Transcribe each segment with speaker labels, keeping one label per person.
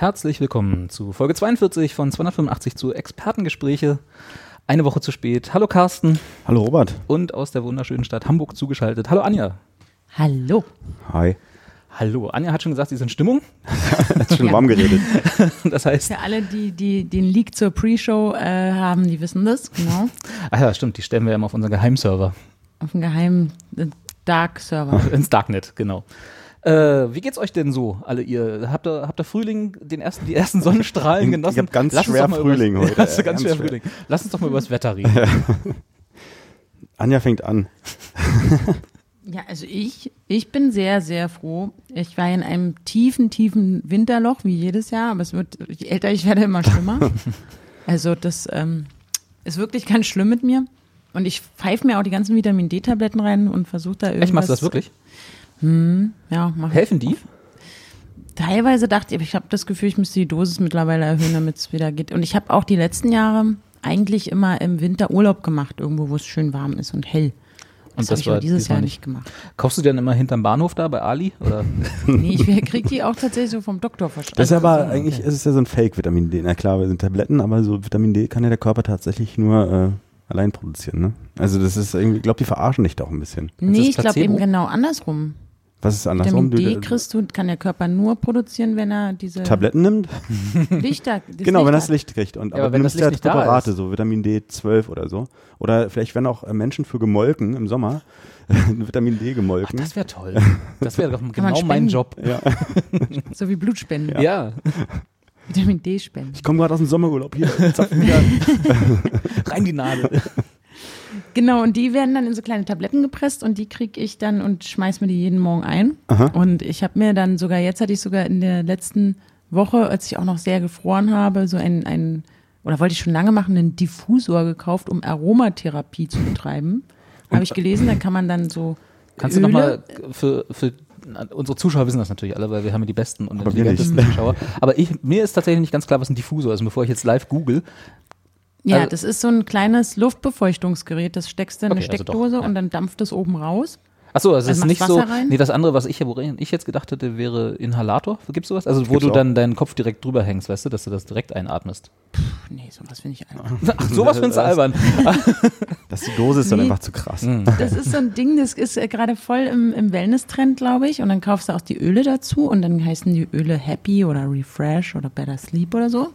Speaker 1: Herzlich willkommen zu Folge 42 von 285 zu Expertengespräche. Eine Woche zu spät. Hallo Carsten.
Speaker 2: Hallo Robert.
Speaker 1: Und aus der wunderschönen Stadt Hamburg zugeschaltet. Hallo Anja.
Speaker 3: Hallo.
Speaker 2: Hi.
Speaker 1: Hallo. Anja hat schon gesagt, sie ist in Stimmung.
Speaker 2: Hat schon
Speaker 3: Ja.
Speaker 2: warm geredet.
Speaker 1: Das heißt,
Speaker 3: Für alle, die, die den Leak zur Pre-Show äh, haben, die wissen das, genau.
Speaker 1: ach ja, stimmt, die stellen wir ja immer auf unseren Geheimserver.
Speaker 3: Auf dem geheimen äh, Dark-Server.
Speaker 1: Ins Darknet, genau. Äh, wie geht's euch denn so, alle ihr? Habt ihr, habt ihr Frühling, den ersten, die ersten Sonnenstrahlen
Speaker 2: Ich
Speaker 1: genossen?
Speaker 2: hab ganz
Speaker 1: Lass
Speaker 2: schwer Frühling
Speaker 1: über,
Speaker 2: heute,
Speaker 1: Hast du ganz
Speaker 2: ganz
Speaker 1: schwer
Speaker 2: schwer.
Speaker 1: Frühling. Lass uns doch mal über das Wetter reden.
Speaker 2: Anja fängt an.
Speaker 3: Ja, also ich, ich bin sehr, sehr froh. Ich war in einem tiefen, tiefen Winterloch, wie jedes Jahr, aber es wird, je älter ich werde, immer schlimmer. Also das ähm, ist wirklich ganz schlimm mit mir. Und ich pfeife mir auch die ganzen Vitamin D-Tabletten rein und versuche da irgendwas.
Speaker 1: Echt, machst du das wirklich?
Speaker 3: Ja, mach.
Speaker 1: Helfen die?
Speaker 3: Teilweise dachte ich, ich habe das Gefühl, ich müsste die Dosis mittlerweile erhöhen, damit es wieder geht. Und ich habe auch die letzten Jahre eigentlich immer im Winter Urlaub gemacht, irgendwo, wo es schön warm ist und hell. Das,
Speaker 1: das
Speaker 3: habe ich dieses Jahr
Speaker 1: nicht.
Speaker 3: gemacht.
Speaker 1: Kaufst du die dann immer hinterm Bahnhof da bei Ali? Oder?
Speaker 3: Nee, ich krieg die auch tatsächlich so vom Doktor verschrieben.
Speaker 2: Das ist aber eigentlich, ist es ja so ein Fake-Vitamin D. Na klar, wir sind Tabletten, aber so Vitamin D kann ja der Körper tatsächlich nur äh, allein produzieren. Ne? Also das ist irgendwie, ich glaube, die verarschen dich doch ein bisschen.
Speaker 3: Nee, ich glaube eben genau andersrum.
Speaker 2: Was ist andersrum?
Speaker 3: Vitamin D kriegst du, kann der Körper nur produzieren, wenn er diese
Speaker 2: Tabletten nimmt?
Speaker 3: Lichter, das
Speaker 2: genau, wenn
Speaker 3: Licht
Speaker 2: das. Licht kriegt. Und,
Speaker 1: Ja,
Speaker 2: aber,
Speaker 1: aber wenn
Speaker 2: du
Speaker 1: das
Speaker 2: nimmst ja
Speaker 1: Licht nicht da
Speaker 2: Präparate,
Speaker 1: ist.
Speaker 2: so Vitamin D12 oder so. Oder vielleicht werden auch äh, Menschen für gemolken im Sommer Vitamin D
Speaker 1: Ach,
Speaker 2: gemolken.
Speaker 1: das wäre toll. Das wäre doch genau mein. Job.
Speaker 3: So wie Blutspenden.
Speaker 1: Ja.
Speaker 3: Vitamin D spenden.
Speaker 2: ich komme gerade aus dem Sommerurlaub hier. Zapfen wieder.
Speaker 1: rein die Nadel.
Speaker 3: Genau, und die werden dann in so kleine Tabletten gepresst und die kriege ich dann und schmeiß mir die jeden Morgen ein. Und ich habe mir dann sogar, jetzt hatte ich sogar in der letzten Woche, als ich auch noch sehr gefroren habe, so ein, ein oder wollte ich schon lange machen, einen Diffusor gekauft, um Aromatherapie zu betreiben. Habe ich gelesen, da kann man dann so
Speaker 1: Kannst du
Speaker 3: Öle,
Speaker 1: nochmal für, für unsere Zuschauer wissen das natürlich alle, weil wir haben ja die besten und intelligentesten Zuschauer. Aber ich, mir ist tatsächlich nicht ganz klar, was ein Diffusor ist. Und bevor ich jetzt live google,
Speaker 3: Ja,
Speaker 1: Also-
Speaker 3: das ist so ein kleines Luftbefeuchtungsgerät, das steckst du in eine
Speaker 1: Okay, also doch,
Speaker 3: Steckdose
Speaker 1: ja.
Speaker 3: und dann dampft es oben raus.
Speaker 1: Achso, also es ist nicht
Speaker 3: machst
Speaker 1: so.
Speaker 3: Wasser rein?
Speaker 1: Nee, das andere, was ich, woran ich jetzt gedacht hätte, wäre Inhalator. Gibt's sowas? Also wo
Speaker 2: Gibt's
Speaker 1: du
Speaker 2: auch.
Speaker 1: dann deinen Kopf direkt drüber hängst, weißt du, dass du das direkt einatmest.
Speaker 3: Puh, nee, sowas finde ich einfach.
Speaker 1: Ach, sowas findest du albern.
Speaker 2: Das die Dose ist dann
Speaker 3: Nee.
Speaker 2: einfach zu krass.
Speaker 3: Das ist so ein Ding, das ist äh, gerade voll im, im Wellness-Trend, glaube ich. Und dann kaufst du auch die Öle dazu und dann heißen die Öle Happy oder Refresh oder Better Sleep oder so.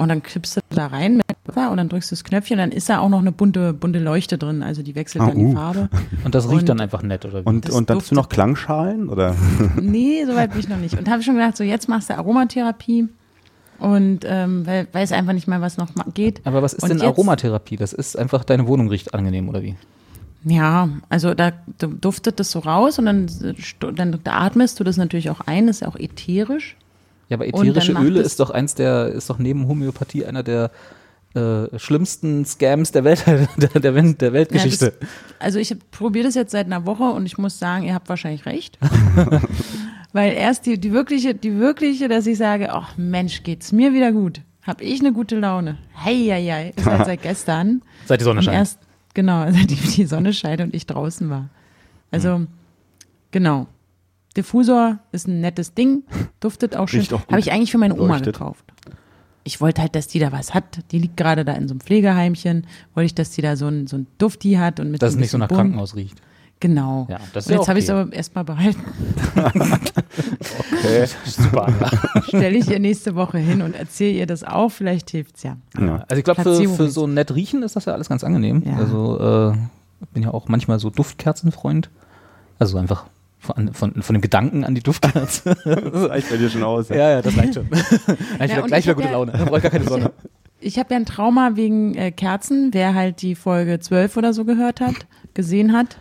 Speaker 3: Und dann kippst du da rein mit Wasser und dann drückst du das Knöpfchen, dann ist da auch noch eine bunte, bunte Leuchte drin. Also die wechselt
Speaker 2: Ah,
Speaker 3: dann die
Speaker 2: uh.
Speaker 3: Farbe.
Speaker 1: Und das riecht
Speaker 3: Und-
Speaker 1: dann einfach nett, oder wie?
Speaker 2: Und,
Speaker 3: Das
Speaker 2: und dazu
Speaker 3: duftet-
Speaker 2: noch Klangschalen? Oder?
Speaker 3: Nee, soweit bin ich noch nicht. Und habe schon gedacht, so jetzt machst du Aromatherapie. Und ähm, weil weiß einfach nicht mal, was noch geht.
Speaker 1: Aber was ist
Speaker 3: Und
Speaker 1: denn
Speaker 3: jetzt-
Speaker 1: Aromatherapie? Das ist einfach, deine Wohnung riecht angenehm, oder wie?
Speaker 3: Ja, also da du- duftet das so raus und dann, dann da atmest du das natürlich auch ein, ist ja auch ätherisch.
Speaker 1: Ja, aber ätherische Öle ist doch eins der, ist doch neben Homöopathie einer der äh, schlimmsten Scams der Welt, der, der, der Weltgeschichte.
Speaker 3: Ja, das, also ich probiere das jetzt seit einer Woche und ich muss sagen, ihr habt wahrscheinlich recht. Weil erst die, die wirkliche, die wirkliche, dass ich sage, ach Mensch, geht's mir wieder gut. Hab ich eine gute Laune. Hei, hei, hei. Ist halt seit gestern.
Speaker 1: Seit die Sonne scheint.
Speaker 3: erst, genau, seitdem die Sonne scheint und ich draußen war. Also,
Speaker 1: Hm.
Speaker 3: genau. Diffusor ist ein nettes Ding, duftet auch schön.
Speaker 2: Riecht auch gut.
Speaker 3: Habe ich eigentlich für meine Oma
Speaker 2: Leuchtet.
Speaker 3: gekauft. Ich wollte halt, dass die da was hat. Die liegt gerade da in so einem Pflegeheimchen. Wollte ich, dass die da so ein, so ein Dufti hat und mit
Speaker 1: dass es nicht so nach
Speaker 3: Bumm.
Speaker 1: Krankenhaus riecht.
Speaker 3: Genau.
Speaker 1: Ja, das ist
Speaker 3: und
Speaker 1: ja
Speaker 3: jetzt habe ich es
Speaker 1: okay.
Speaker 3: aber erstmal behalten.
Speaker 2: Okay.
Speaker 1: Super.
Speaker 3: Stelle ich ihr nächste Woche hin und erzähle ihr das auch. Vielleicht hilft's ja.
Speaker 2: Ja.
Speaker 1: Also ich glaube, für,
Speaker 3: Platzierung
Speaker 1: für so nett riechen ist das ja alles ganz angenehm.
Speaker 3: Ja.
Speaker 1: Also äh, ich bin ja auch manchmal so Duftkerzenfreund. Also einfach von, von, von dem Gedanken an die Duftkerze.
Speaker 2: Das reicht bei dir schon aus.
Speaker 1: ja, ja, das reicht schon. Dann hab ich
Speaker 3: Ja,
Speaker 1: wieder gleich
Speaker 3: ich
Speaker 1: wieder gute
Speaker 3: ja-
Speaker 1: Laune. Dann brauche ich gar keine Sonne.
Speaker 3: ich habe ja ein Trauma wegen äh, Kerzen. Wer halt die Folge 12 oder so gehört hat, gesehen hat,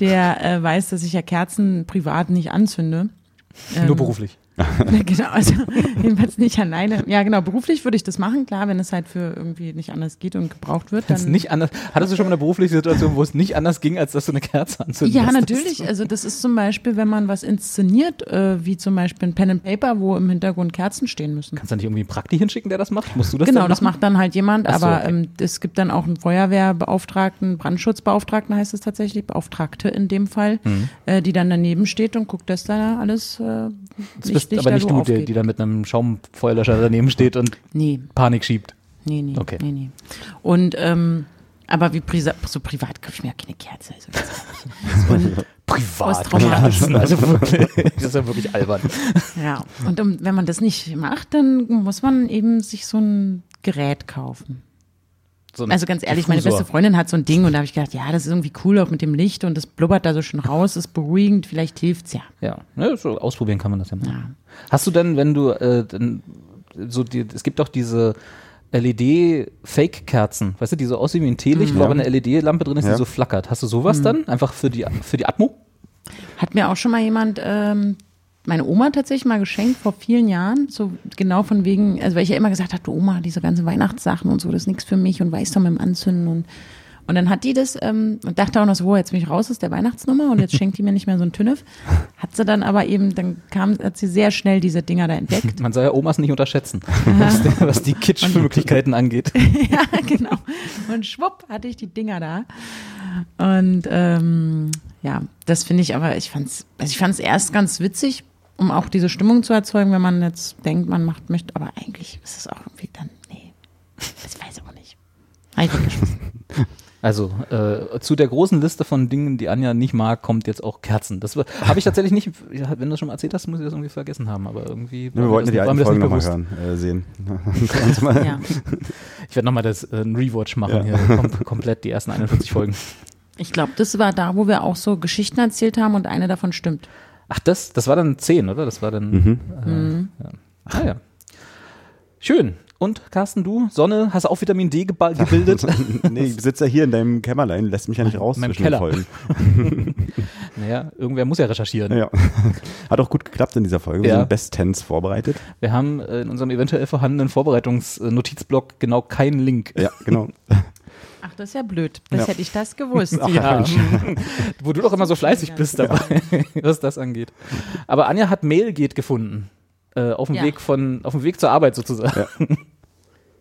Speaker 3: der äh, weiß, dass ich ja Kerzen privat nicht anzünde.
Speaker 1: Nur
Speaker 3: Ähm,
Speaker 1: beruflich.
Speaker 3: genau, also jedenfalls nicht alleine. Ja, genau, beruflich würde ich das machen, klar, wenn es halt für irgendwie nicht anders geht und gebraucht wird. Dann,
Speaker 1: nicht anders, hattest du schon mal eine berufliche Situation, wo es nicht anders ging, als dass du eine Kerze anzündest?
Speaker 3: ja, natürlich. Also das ist zum Beispiel, wenn man was inszeniert, äh, wie zum Beispiel ein Pen and Paper, wo im Hintergrund Kerzen stehen müssen.
Speaker 1: Kannst du nicht irgendwie einen Prakti hinschicken, der das macht? Musst du das
Speaker 3: genau, das macht dann halt jemand,
Speaker 1: Ach so,
Speaker 3: aber
Speaker 1: okay.
Speaker 3: ähm, es gibt dann auch einen Feuerwehrbeauftragten, Brandschutzbeauftragten heißt es tatsächlich, Beauftragte in dem Fall,
Speaker 1: Mhm.
Speaker 3: äh, die dann daneben steht und guckt, dass da alles äh,
Speaker 1: bist aber nicht du,
Speaker 3: aufgeht.
Speaker 1: die da mit einem Schaumfeuerlöscher daneben steht und
Speaker 3: Nee,
Speaker 1: Panik schiebt.
Speaker 3: nee, nee,
Speaker 1: Okay.
Speaker 3: nee, nee. Und ähm, aber wie prisa- so privat kaufe ich mir ja keine Kerze. Also und,
Speaker 1: Privat. Also wirklich, das ist ja wirklich albern.
Speaker 3: ja, und um, wenn man das nicht macht, dann muss man eben sich so ein Gerät kaufen.
Speaker 1: So
Speaker 3: Also ganz ehrlich, meine
Speaker 1: Diffusor.
Speaker 3: beste Freundin hat so ein Ding und da habe ich gedacht, ja, das ist irgendwie cool, auch mit dem Licht und das blubbert da so schön raus, ist beruhigend, vielleicht hilft's ja.
Speaker 1: Ja, ne, so ausprobieren kann man das ja mal.
Speaker 3: Ja.
Speaker 1: Hast du denn, wenn du, äh, denn, so die, es gibt doch diese LED-Fake-Kerzen, weißt du, die so aussehen wie ein Teelicht, wo
Speaker 2: Ja.
Speaker 1: aber eine LED-Lampe drin ist, die
Speaker 2: Ja.
Speaker 1: so flackert. Hast du sowas dann? Einfach für die, für die Atmo?
Speaker 3: Hat mir auch schon mal jemand, ähm, meine Oma tatsächlich mal geschenkt vor vielen Jahren, so genau von wegen, also weil ich ja immer gesagt habe, du Oma, diese ganzen Weihnachtssachen und so, das ist nichts für mich und weiß doch mit dem Anzünden und und dann hat die das ähm, und dachte auch noch so, oh, jetzt bin ich raus aus der Weihnachtsnummer und jetzt schenkt die mir nicht mehr so ein Tünnef. Hat sie dann aber eben, dann kam, hat sie sehr schnell diese Dinger da entdeckt.
Speaker 1: Man soll ja Omas nicht unterschätzen, was, die- was die Kitsch-Möglichkeiten angeht.
Speaker 3: ja, genau. Und schwupp hatte ich die Dinger da. Und ähm, ja, das finde ich aber, ich fand's, also ich fand's erst ganz witzig, um auch diese Stimmung zu erzeugen, wenn man jetzt denkt, man macht, möchte, aber eigentlich ist es auch irgendwie dann, nee, das weiß ich auch nicht.
Speaker 1: Also äh, zu der großen Liste von Dingen, die Anja nicht mag, kommt jetzt auch Kerzen. Das habe ich tatsächlich nicht, ja, wenn du das schon mal erzählt hast, muss ich das irgendwie vergessen haben, aber irgendwie.
Speaker 2: Ne, wir wollten ja die
Speaker 1: war mir
Speaker 2: alten
Speaker 1: das
Speaker 2: Folgen
Speaker 1: nicht
Speaker 2: nochmal
Speaker 1: bewusst.
Speaker 2: hören, äh, sehen.
Speaker 3: Ja.
Speaker 1: Ich werde nochmal das äh, ein Rewatch machen
Speaker 2: Ja.
Speaker 1: hier, kom komplett die ersten 41 Folgen.
Speaker 3: Ich glaube, das war da, wo wir auch so Geschichten erzählt haben und eine davon stimmt.
Speaker 1: Ach, das, das war dann 10, oder? Das war dann.
Speaker 2: Mhm.
Speaker 1: Äh, ja. Ah ja. Schön. Und Carsten, du, Sonne, hast auch Vitamin D geba- gebildet?
Speaker 2: nee, ich sitze ja hier in deinem Kämmerlein, lässt mich ja nicht raus
Speaker 1: In meinem
Speaker 2: zwischen den
Speaker 1: Keller.
Speaker 2: Folgen.
Speaker 1: naja, irgendwer muss ja recherchieren.
Speaker 2: Ja. Hat auch gut geklappt in dieser Folge. Wir
Speaker 1: Ja.
Speaker 2: sind bestens vorbereitet.
Speaker 1: Wir haben äh, in unserem eventuell vorhandenen Vorbereitungsnotizblock genau keinen Link.
Speaker 2: Ja, genau.
Speaker 3: Ach, das ist ja blöd. Das
Speaker 2: Ja.
Speaker 3: hätte ich das gewusst.
Speaker 2: Ach,
Speaker 1: Ja, wo du doch immer so fleißig bist dabei, was das angeht. Aber Anja hat Mailgate gefunden. Äh, auf dem
Speaker 3: Ja.
Speaker 1: Weg von, auf dem Weg zur Arbeit sozusagen.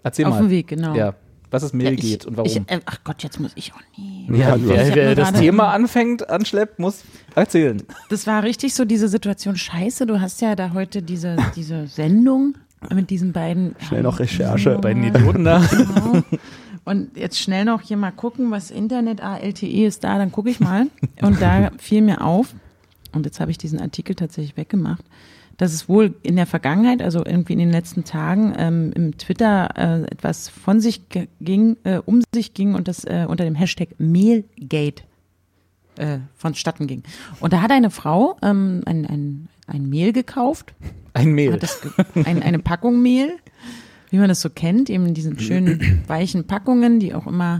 Speaker 1: Erzähl
Speaker 3: Auf
Speaker 1: mal.
Speaker 3: dem Weg, genau.
Speaker 1: Ja. Was ist
Speaker 3: Ja,
Speaker 1: Mailgate
Speaker 3: ich,
Speaker 1: und warum?
Speaker 3: Ich, äh, ach Gott, jetzt muss ich auch nie.
Speaker 1: ja,
Speaker 2: Ja,
Speaker 1: wer, wer das Thema anfängt, anschleppt, muss erzählen.
Speaker 3: Das war richtig so diese Situation, scheiße, du hast ja da heute diese, diese Sendung mit diesen beiden.
Speaker 2: Schnell noch Recherche.
Speaker 1: Bei den Idioten da.
Speaker 3: Genau. Und jetzt schnell noch hier mal gucken, was Internet, ah, LTE ist da, dann gucke ich mal. Und da fiel mir auf, und jetzt habe ich diesen Artikel tatsächlich weggemacht, dass es wohl in der Vergangenheit, also irgendwie in den letzten Tagen, ähm, im Twitter äh, etwas von sich ging, äh, um sich ging und das äh, unter dem Hashtag Mehlgate äh, vonstatten ging. Und da hat eine Frau ähm, ein, ein, ein Mehl gekauft,
Speaker 1: Ein
Speaker 3: das ge- ein, eine Packung Mehl, wie man das so kennt, eben in diesen schönen weichen Packungen, die auch immer,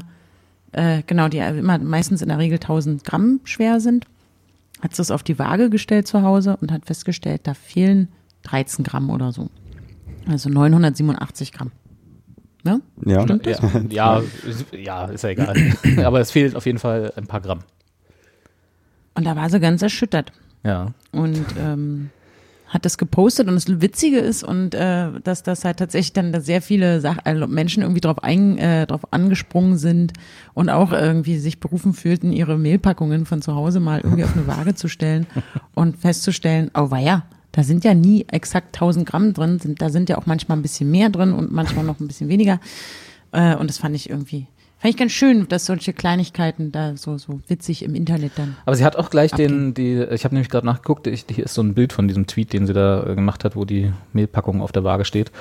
Speaker 3: äh, genau, die immer meistens in der Regel 1000 Gramm schwer sind. Hat es auf die Waage gestellt zu Hause und hat festgestellt, da fehlen 13 Gramm oder so. Also 987 Gramm. Ne?
Speaker 2: Ja.
Speaker 3: Stimmt das?
Speaker 1: Ja, ja, ist- ja, ist ja egal. Aber es fehlt auf jeden Fall ein paar Gramm.
Speaker 3: Und da war sie ganz erschüttert.
Speaker 1: Ja.
Speaker 3: und ähm, hat das gepostet und das Witzige ist und äh, dass das halt tatsächlich dann da sehr viele Sach also Menschen irgendwie drauf, ein, äh, drauf angesprungen sind und auch irgendwie sich berufen fühlten, ihre Mehlpackungen von zu Hause mal irgendwie auf eine Waage zu stellen und festzustellen, oh weia, da sind ja nie exakt 1000 Gramm drin, sind, da sind ja auch manchmal ein bisschen mehr drin und manchmal noch ein bisschen weniger. Äh, und das fand ich irgendwie, fand ich ganz schön, dass solche Kleinigkeiten da so, so witzig im Internet dann
Speaker 1: Aber sie hat auch gleich den, die, ich habe nämlich gerade nachgeguckt, ich, hier ist so ein Bild von diesem Tweet, den sie da äh, gemacht hat, wo die Mehlpackung auf der Waage steht.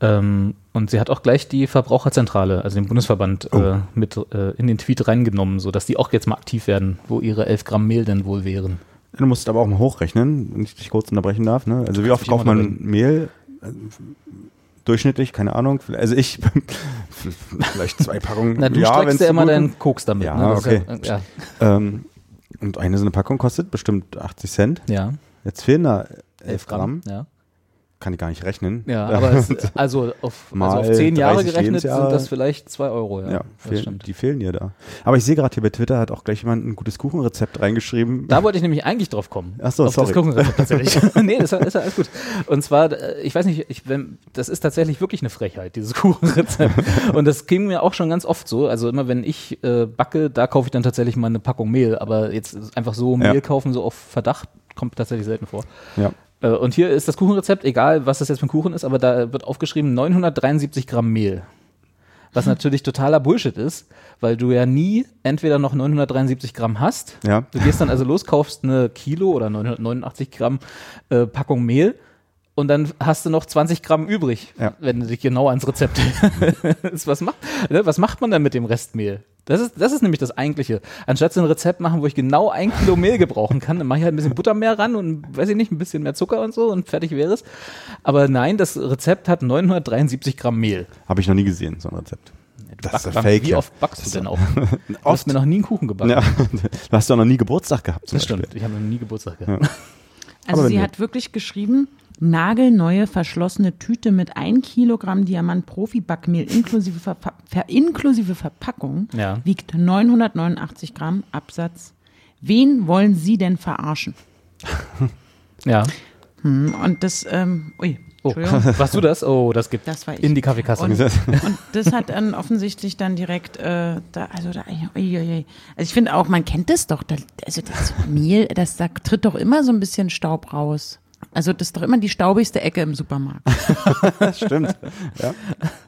Speaker 1: Ähm, und sie hat auch gleich die Verbraucherzentrale, also den Bundesverband, äh, mit äh, in den Tweet reingenommen, sodass die auch jetzt mal aktiv werden, wo ihre 11 Gramm Mehl denn wohl wären.
Speaker 2: Du musst aber auch mal hochrechnen, wenn ich dich kurz unterbrechen darf. Ne? Also wie oft kauft man. Mehl? Durchschnittlich, keine Ahnung. Also ich, vielleicht zwei Packungen.
Speaker 1: Na, du
Speaker 2: ja,
Speaker 1: streckst ja immer deinen Koks damit.
Speaker 2: Ja,
Speaker 1: ne?
Speaker 2: Okay.
Speaker 1: Ja, ja.
Speaker 2: Ähm, und eine so eine Packung kostet bestimmt 80 Cent.
Speaker 1: ja.
Speaker 2: Jetzt fehlen da 11
Speaker 1: 11
Speaker 2: Gramm.
Speaker 1: Gramm. Ja,
Speaker 2: Kann ich gar nicht rechnen.
Speaker 1: ja aber es, also, auf, also auf 10 Jahre
Speaker 2: 30
Speaker 1: gerechnet sind das vielleicht 2 Euro. Ja,
Speaker 2: Ja,
Speaker 1: das
Speaker 2: fehlen, die fehlen dir da. Aber ich sehe gerade hier bei Twitter hat auch gleich jemand ein gutes Kuchenrezept reingeschrieben.
Speaker 1: Da wollte ich nämlich eigentlich drauf kommen.
Speaker 2: Ach so,
Speaker 1: auf
Speaker 2: sorry.
Speaker 1: das Kuchenrezept tatsächlich. nee, das ist alles gut. Und zwar, äh, ich weiß nicht, ich, wenn, das ist tatsächlich wirklich eine Frechheit, dieses Kuchenrezept. Und das ging mir auch schon ganz oft so. Also immer wenn ich äh, backe, da kaufe ich dann tatsächlich mal eine Packung Mehl. Aber jetzt einfach so
Speaker 2: Ja.
Speaker 1: Mehl kaufen, so auf Verdacht, kommt tatsächlich selten vor.
Speaker 2: ja.
Speaker 1: Äh, Und hier ist das Kuchenrezept, egal was das jetzt für ein Kuchen ist, aber da wird aufgeschrieben 973 Gramm Mehl. Was natürlich totaler Bullshit ist, weil du ja nie entweder noch 973 Gramm hast.
Speaker 2: Ja.
Speaker 1: Du gehst dann also los, kaufst eine Kilo oder 989 Gramm äh, Packung Mehl und dann hast du noch 20 Gramm übrig,
Speaker 2: Ja.
Speaker 1: wenn du dich genau ans Rezept hältst. was macht, ne, was macht man dann mit dem Restmehl? Das ist, das ist nämlich das Eigentliche. Anstatt so ein Rezept machen, wo ich genau ein Kilo Mehl gebrauchen kann, dann mache ich halt ein bisschen Butter mehr ran und weiß ich nicht, ein bisschen mehr Zucker und so und fertig wäre es. Aber nein, das Rezept hat 973 Gramm Mehl.
Speaker 2: Habe ich noch nie gesehen, so ein Rezept. Das ist
Speaker 1: Back-
Speaker 2: ja fake.
Speaker 1: Wie
Speaker 2: ja.
Speaker 1: oft backst du denn auch? Du hast mir noch nie einen Kuchen gebacken.
Speaker 2: Ja. Du hast doch noch nie Geburtstag gehabt.
Speaker 1: Das stimmt. Ich habe noch nie Geburtstag gehabt.
Speaker 3: Also
Speaker 2: Aber
Speaker 3: sie
Speaker 2: nee.
Speaker 3: hat wirklich geschrieben, nagelneue verschlossene Tüte mit 1 Kilogramm Diamant Profi-Backmehl inklusive, Verpa ver inklusive Verpackung
Speaker 1: Ja.
Speaker 3: wiegt 989 Gramm Absatz. Wen wollen Sie denn verarschen?
Speaker 1: Ja.
Speaker 3: Hm, Und das, ähm, ui,
Speaker 1: Oh, warst du das? Oh, das gibt
Speaker 3: Das
Speaker 1: in die Kaffeekasse.
Speaker 3: Und, und das hat dann offensichtlich dann direkt, äh, da, also da, also ich finde auch, man kennt das doch, da, also das Mehl, das, da tritt doch immer so ein bisschen Staub raus. Also das ist doch immer die staubigste Ecke im Supermarkt.
Speaker 2: Stimmt. Ja.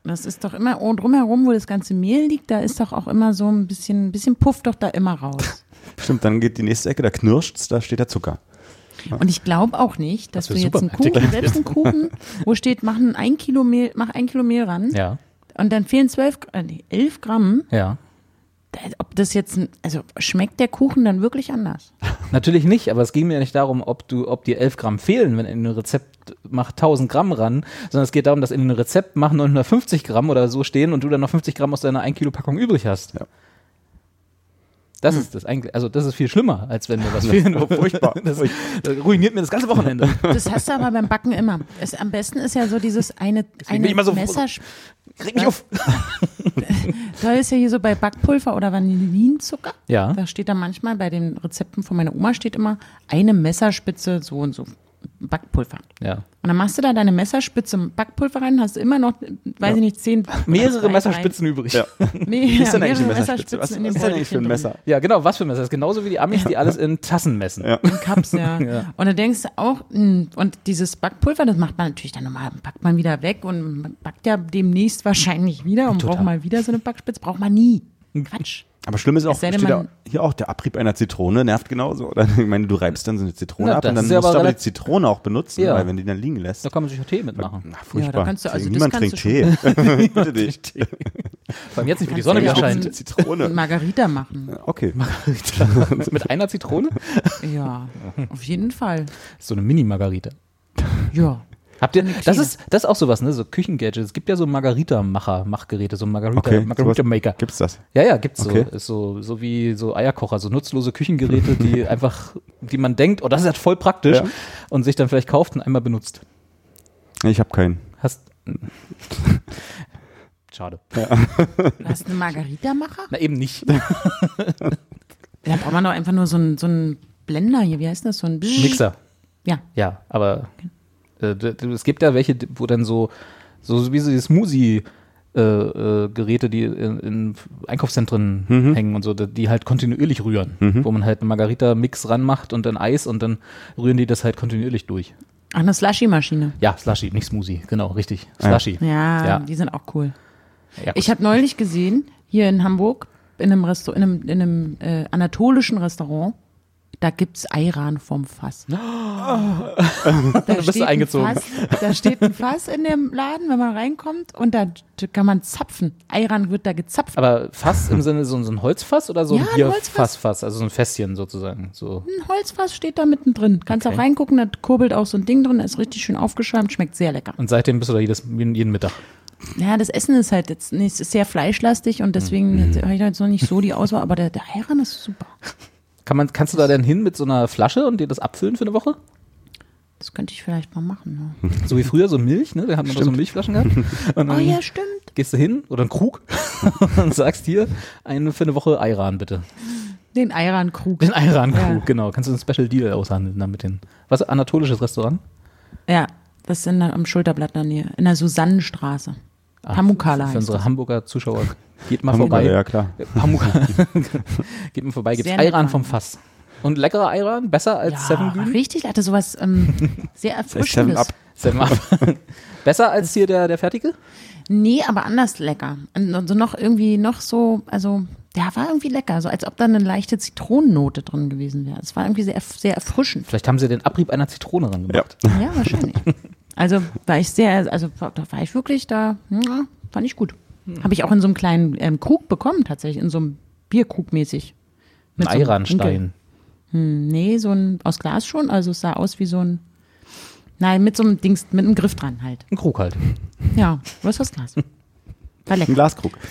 Speaker 3: Das ist doch immer oh, drumherum, wo das ganze Mehl liegt, da ist doch auch immer so ein bisschen, ein bisschen Puff doch da immer raus.
Speaker 2: Stimmt, dann geht die nächste Ecke, da knirscht's, da steht der Zucker.
Speaker 3: Und ich glaube auch nicht, dass
Speaker 1: für
Speaker 3: du jetzt einen Kuchen, selbst einen Kuchen, wo steht, machen ein Kilo Mehl, mach ein Kilo Mehl ran
Speaker 1: Ja,
Speaker 3: und dann fehlen zwölf, äh, elf Gramm.
Speaker 1: ja.
Speaker 3: Ob das jetzt, ein, also schmeckt der Kuchen dann wirklich anders?
Speaker 1: Natürlich nicht, aber es ging mir nicht darum, ob du, ob dir 11 Gramm fehlen, wenn in ein Rezept macht 1000 Gramm ran, sondern es geht darum, dass in einem Rezept machen 950 Gramm oder so stehen und du dann noch 50 Gramm aus deiner 1 Kilo Packung übrig hast.
Speaker 2: Ja.
Speaker 1: Das ist das eigentlich, also das ist viel schlimmer, als wenn mir was fehlen.
Speaker 2: Furchtbar.
Speaker 1: Das, das ruiniert mir das ganze Wochenende.
Speaker 3: Das hast du aber beim Backen immer. Es, am besten ist ja so dieses eine, eine
Speaker 1: ich immer so-
Speaker 3: Messer.
Speaker 1: Reg mich auf.
Speaker 3: Toll ist ja hier so bei Backpulver oder Vanillinzucker.
Speaker 1: Ja.
Speaker 3: Da steht da manchmal bei den Rezepten von meiner Oma steht immer eine Messerspitze so und so Backpulver.
Speaker 1: Ja.
Speaker 3: Und dann machst du da deine Messerspitze Backpulver rein, hast du immer noch, weiß ich nicht, zehn.
Speaker 1: Mehrere Messerspitzen übrig.
Speaker 2: Ja.
Speaker 3: Nee,
Speaker 2: Wie ist denn
Speaker 3: ja,
Speaker 2: eigentlich eine
Speaker 3: mehrere
Speaker 2: Messerspitze? Was, was
Speaker 3: in dem
Speaker 2: ist denn eigentlich für ein Messer?
Speaker 1: Ja, genau, was für ein Messer. Das ist genauso wie die Amis, die alles in Tassen messen.
Speaker 2: Ja.
Speaker 3: drin. Cups, ja.
Speaker 1: Ja.
Speaker 3: Und dann denkst du auch, mh, und dieses Backpulver, das macht man natürlich dann nochmal, packt man wieder weg und backt ja demnächst wahrscheinlich wieder und
Speaker 1: Total.
Speaker 3: braucht mal wieder so eine Backspitze. Braucht man nie. Quatsch.
Speaker 2: Aber schlimm ist auch, steht da, hier auch der Abrieb einer Zitrone nervt genauso. Oder ich meine, du reibst dann so eine Zitrone
Speaker 1: Ja,
Speaker 2: ab und dann
Speaker 1: ja
Speaker 2: musst
Speaker 1: aber
Speaker 2: du aber die Zitrone auch benutzen,
Speaker 1: Ja.
Speaker 2: weil wenn die dann liegen lässt.
Speaker 1: Da kann man sich auch Tee mitmachen.
Speaker 2: Na, furchtbar.
Speaker 3: da kannst du- also
Speaker 2: Niemand trinkt Tee. Bitte nicht.
Speaker 1: Vor allem jetzt nicht, wo die Sonne
Speaker 3: du
Speaker 1: wieder
Speaker 3: ja auch
Speaker 1: scheint.
Speaker 3: ein-
Speaker 2: Zitrone.
Speaker 3: Margarita machen.
Speaker 2: Okay.
Speaker 1: Mit einer Zitrone?
Speaker 3: Ja, auf jeden Fall.
Speaker 1: So eine Mini-Margarita.
Speaker 3: Ja.
Speaker 1: Habt ihr, das ist, das ist auch sowas, ne, so Küchengadgets. Es gibt ja so Margarita-Macher, Machgeräte, so Margarita,
Speaker 2: Okay.
Speaker 1: Margarita-Maker.
Speaker 2: Gibt's das?
Speaker 1: Ja, ja, gibt's
Speaker 2: Okay.
Speaker 1: so. Ist so, so wie so Eierkocher, so nutzlose Küchengeräte, die einfach, die man denkt, oh, das ist ja voll praktisch
Speaker 2: Ja.
Speaker 1: und sich dann vielleicht kauft und einmal benutzt.
Speaker 2: Ich habe keinen.
Speaker 1: Hast, schade.
Speaker 3: Du hast eine Margarita-Macher?
Speaker 1: Na, eben nicht.
Speaker 3: Da braucht man doch einfach nur so einen so einen Blender hier. Wie heißt das? So ein.
Speaker 1: Mixer.
Speaker 3: Ja.
Speaker 1: Ja, aber d- es gibt ja welche, wo dann so, so wie so die Smoothie äh, äh, Geräte, die in, in Einkaufszentren
Speaker 2: Mhm.
Speaker 1: hängen und so, die die halt kontinuierlich rühren, wo man halt einen Margarita-Mix ranmacht und dann Eis und dann rühren die das halt kontinuierlich durch.
Speaker 3: Ach, eine Slushy-Maschine.
Speaker 1: Ja, Slushy, nicht Smoothie, genau, richtig. Slushy.
Speaker 3: Ja,
Speaker 1: Ja.
Speaker 3: die sind auch cool.
Speaker 1: Ja,
Speaker 3: Ich habe neulich gesehen, hier in Hamburg, in einem, Restaur in einem, in einem äh, anatolischen Restaurant, da gibt's Ayran vom Fass. Da
Speaker 1: bist du
Speaker 3: steht ein
Speaker 1: eingezogen.
Speaker 3: Fass, da steht ein Fass in dem Laden, wenn man reinkommt und da kann man zapfen. Ayran wird da gezapft.
Speaker 1: Aber Fass im Sinne so, so ein Holzfass oder so
Speaker 3: Ja,
Speaker 1: ein Bierfassfass, also so ein Fässchen sozusagen. So.
Speaker 3: Ein Holzfass steht da mittendrin. Kannst
Speaker 1: Okay.
Speaker 3: auch reingucken, da kurbelt auch so ein Ding drin, da ist richtig schön aufgeschäumt, schmeckt sehr lecker.
Speaker 1: Und seitdem bist du da jedes, jeden Mittag.
Speaker 3: Ja, das Essen ist halt jetzt nicht, sehr fleischlastig und deswegen
Speaker 1: Mhm.
Speaker 3: habe ich da jetzt noch nicht so die Auswahl, aber der, der Ayran ist super.
Speaker 1: Kann man, kannst du da denn hin mit so einer Flasche und dir das abfüllen für eine Woche?
Speaker 3: Das könnte ich vielleicht mal machen. Ja.
Speaker 1: So wie früher, so Milch, ne? Da hat man doch so Milchflaschen gehabt. Und
Speaker 3: Oh
Speaker 1: dann
Speaker 3: ja, stimmt.
Speaker 1: gehst du hin oder einen Krug und sagst hier, eine für eine Woche Ayran bitte.
Speaker 3: Den Ayran-Krug.
Speaker 1: Den Ayran-Krug,
Speaker 3: Ja.
Speaker 1: genau. Kannst du einen Special Deal aushandeln dann mit den. Was, anatolisches Restaurant?
Speaker 3: Ja, das ist in am Schulterblatt der Nähe. In der Susannenstraße.
Speaker 1: Ah,
Speaker 3: Pamukala
Speaker 1: Für unsere
Speaker 3: das.
Speaker 1: Hamburger Zuschauer. Geht mal
Speaker 2: Hamburger,
Speaker 1: vorbei.
Speaker 2: Ja, klar.
Speaker 1: Pamuk Geht mal vorbei, gibt's
Speaker 3: Sehr nett
Speaker 1: Ayran vom. Fass. Und leckerer Ayran? Besser als Seven
Speaker 3: Ja,
Speaker 1: Green?
Speaker 3: richtig, hatte sowas ähm, sehr
Speaker 2: Seven
Speaker 3: erfrischendes.
Speaker 2: Up.
Speaker 1: Seven Up. Besser als hier der, der fertige?
Speaker 3: Nee, aber anders lecker. Und und so noch irgendwie noch so, also der war irgendwie lecker, so als ob da eine leichte Zitronennote drin gewesen wäre. Es war irgendwie sehr, sehr erfrischend.
Speaker 1: Vielleicht haben sie den Abrieb einer Zitrone rangemacht.
Speaker 3: Ja, wahrscheinlich. Also war ich sehr, also da war ich wirklich da, ja, fand ich gut. Habe ich auch in so einem kleinen ähm, Krug bekommen, tatsächlich, in so einem Bierkrug mäßig.
Speaker 1: Ein
Speaker 3: Mit so Winkel.
Speaker 1: Ayranstein.
Speaker 3: Hm, nee, so ein, aus Glas schon, also es sah aus wie so ein, nein, mit so einem Dings, mit einem Griff dran halt.
Speaker 1: Ein Krug halt.
Speaker 3: Ja, was aus Glas. War
Speaker 2: Ein
Speaker 3: lecker.
Speaker 2: Glaskrug.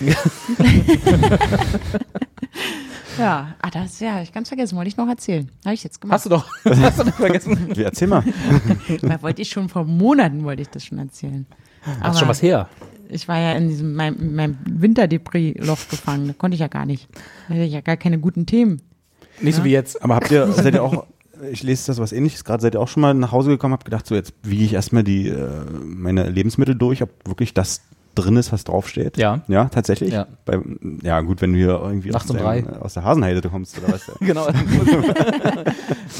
Speaker 3: Ja, ah, das, ja, ich ganz vergessen, wollte ich noch erzählen. Habe ich jetzt gemacht.
Speaker 1: Hast du doch. Hast du doch vergessen.
Speaker 2: Wie, Erzähl mal.
Speaker 3: Weil wollte ich schon vor Monaten, wollte ich das schon erzählen.
Speaker 1: Hast schon was her.
Speaker 3: Ich war ja in diesem meinem, in meinem Winterdepri-Loch gefangen. Da konnte ich ja gar nicht. Da hatte ich ja gar keine guten Themen.
Speaker 1: Nicht so wie jetzt.
Speaker 2: Aber habt ihr, seid ihr auch, ich lese das was ähnliches gerade, seid ihr auch schon mal nach Hause gekommen, habt gedacht, so jetzt wiege ich erstmal die, äh, meine Lebensmittel durch, ob wirklich das drin ist, was draufsteht?
Speaker 1: Ja.
Speaker 2: Ja, tatsächlich?
Speaker 1: Ja.
Speaker 2: Bei, ja, gut, wenn du hier irgendwie
Speaker 1: Nachts um
Speaker 2: deinem-
Speaker 1: drei.
Speaker 2: aus der Hasenheide kommst oder was.
Speaker 1: Genau.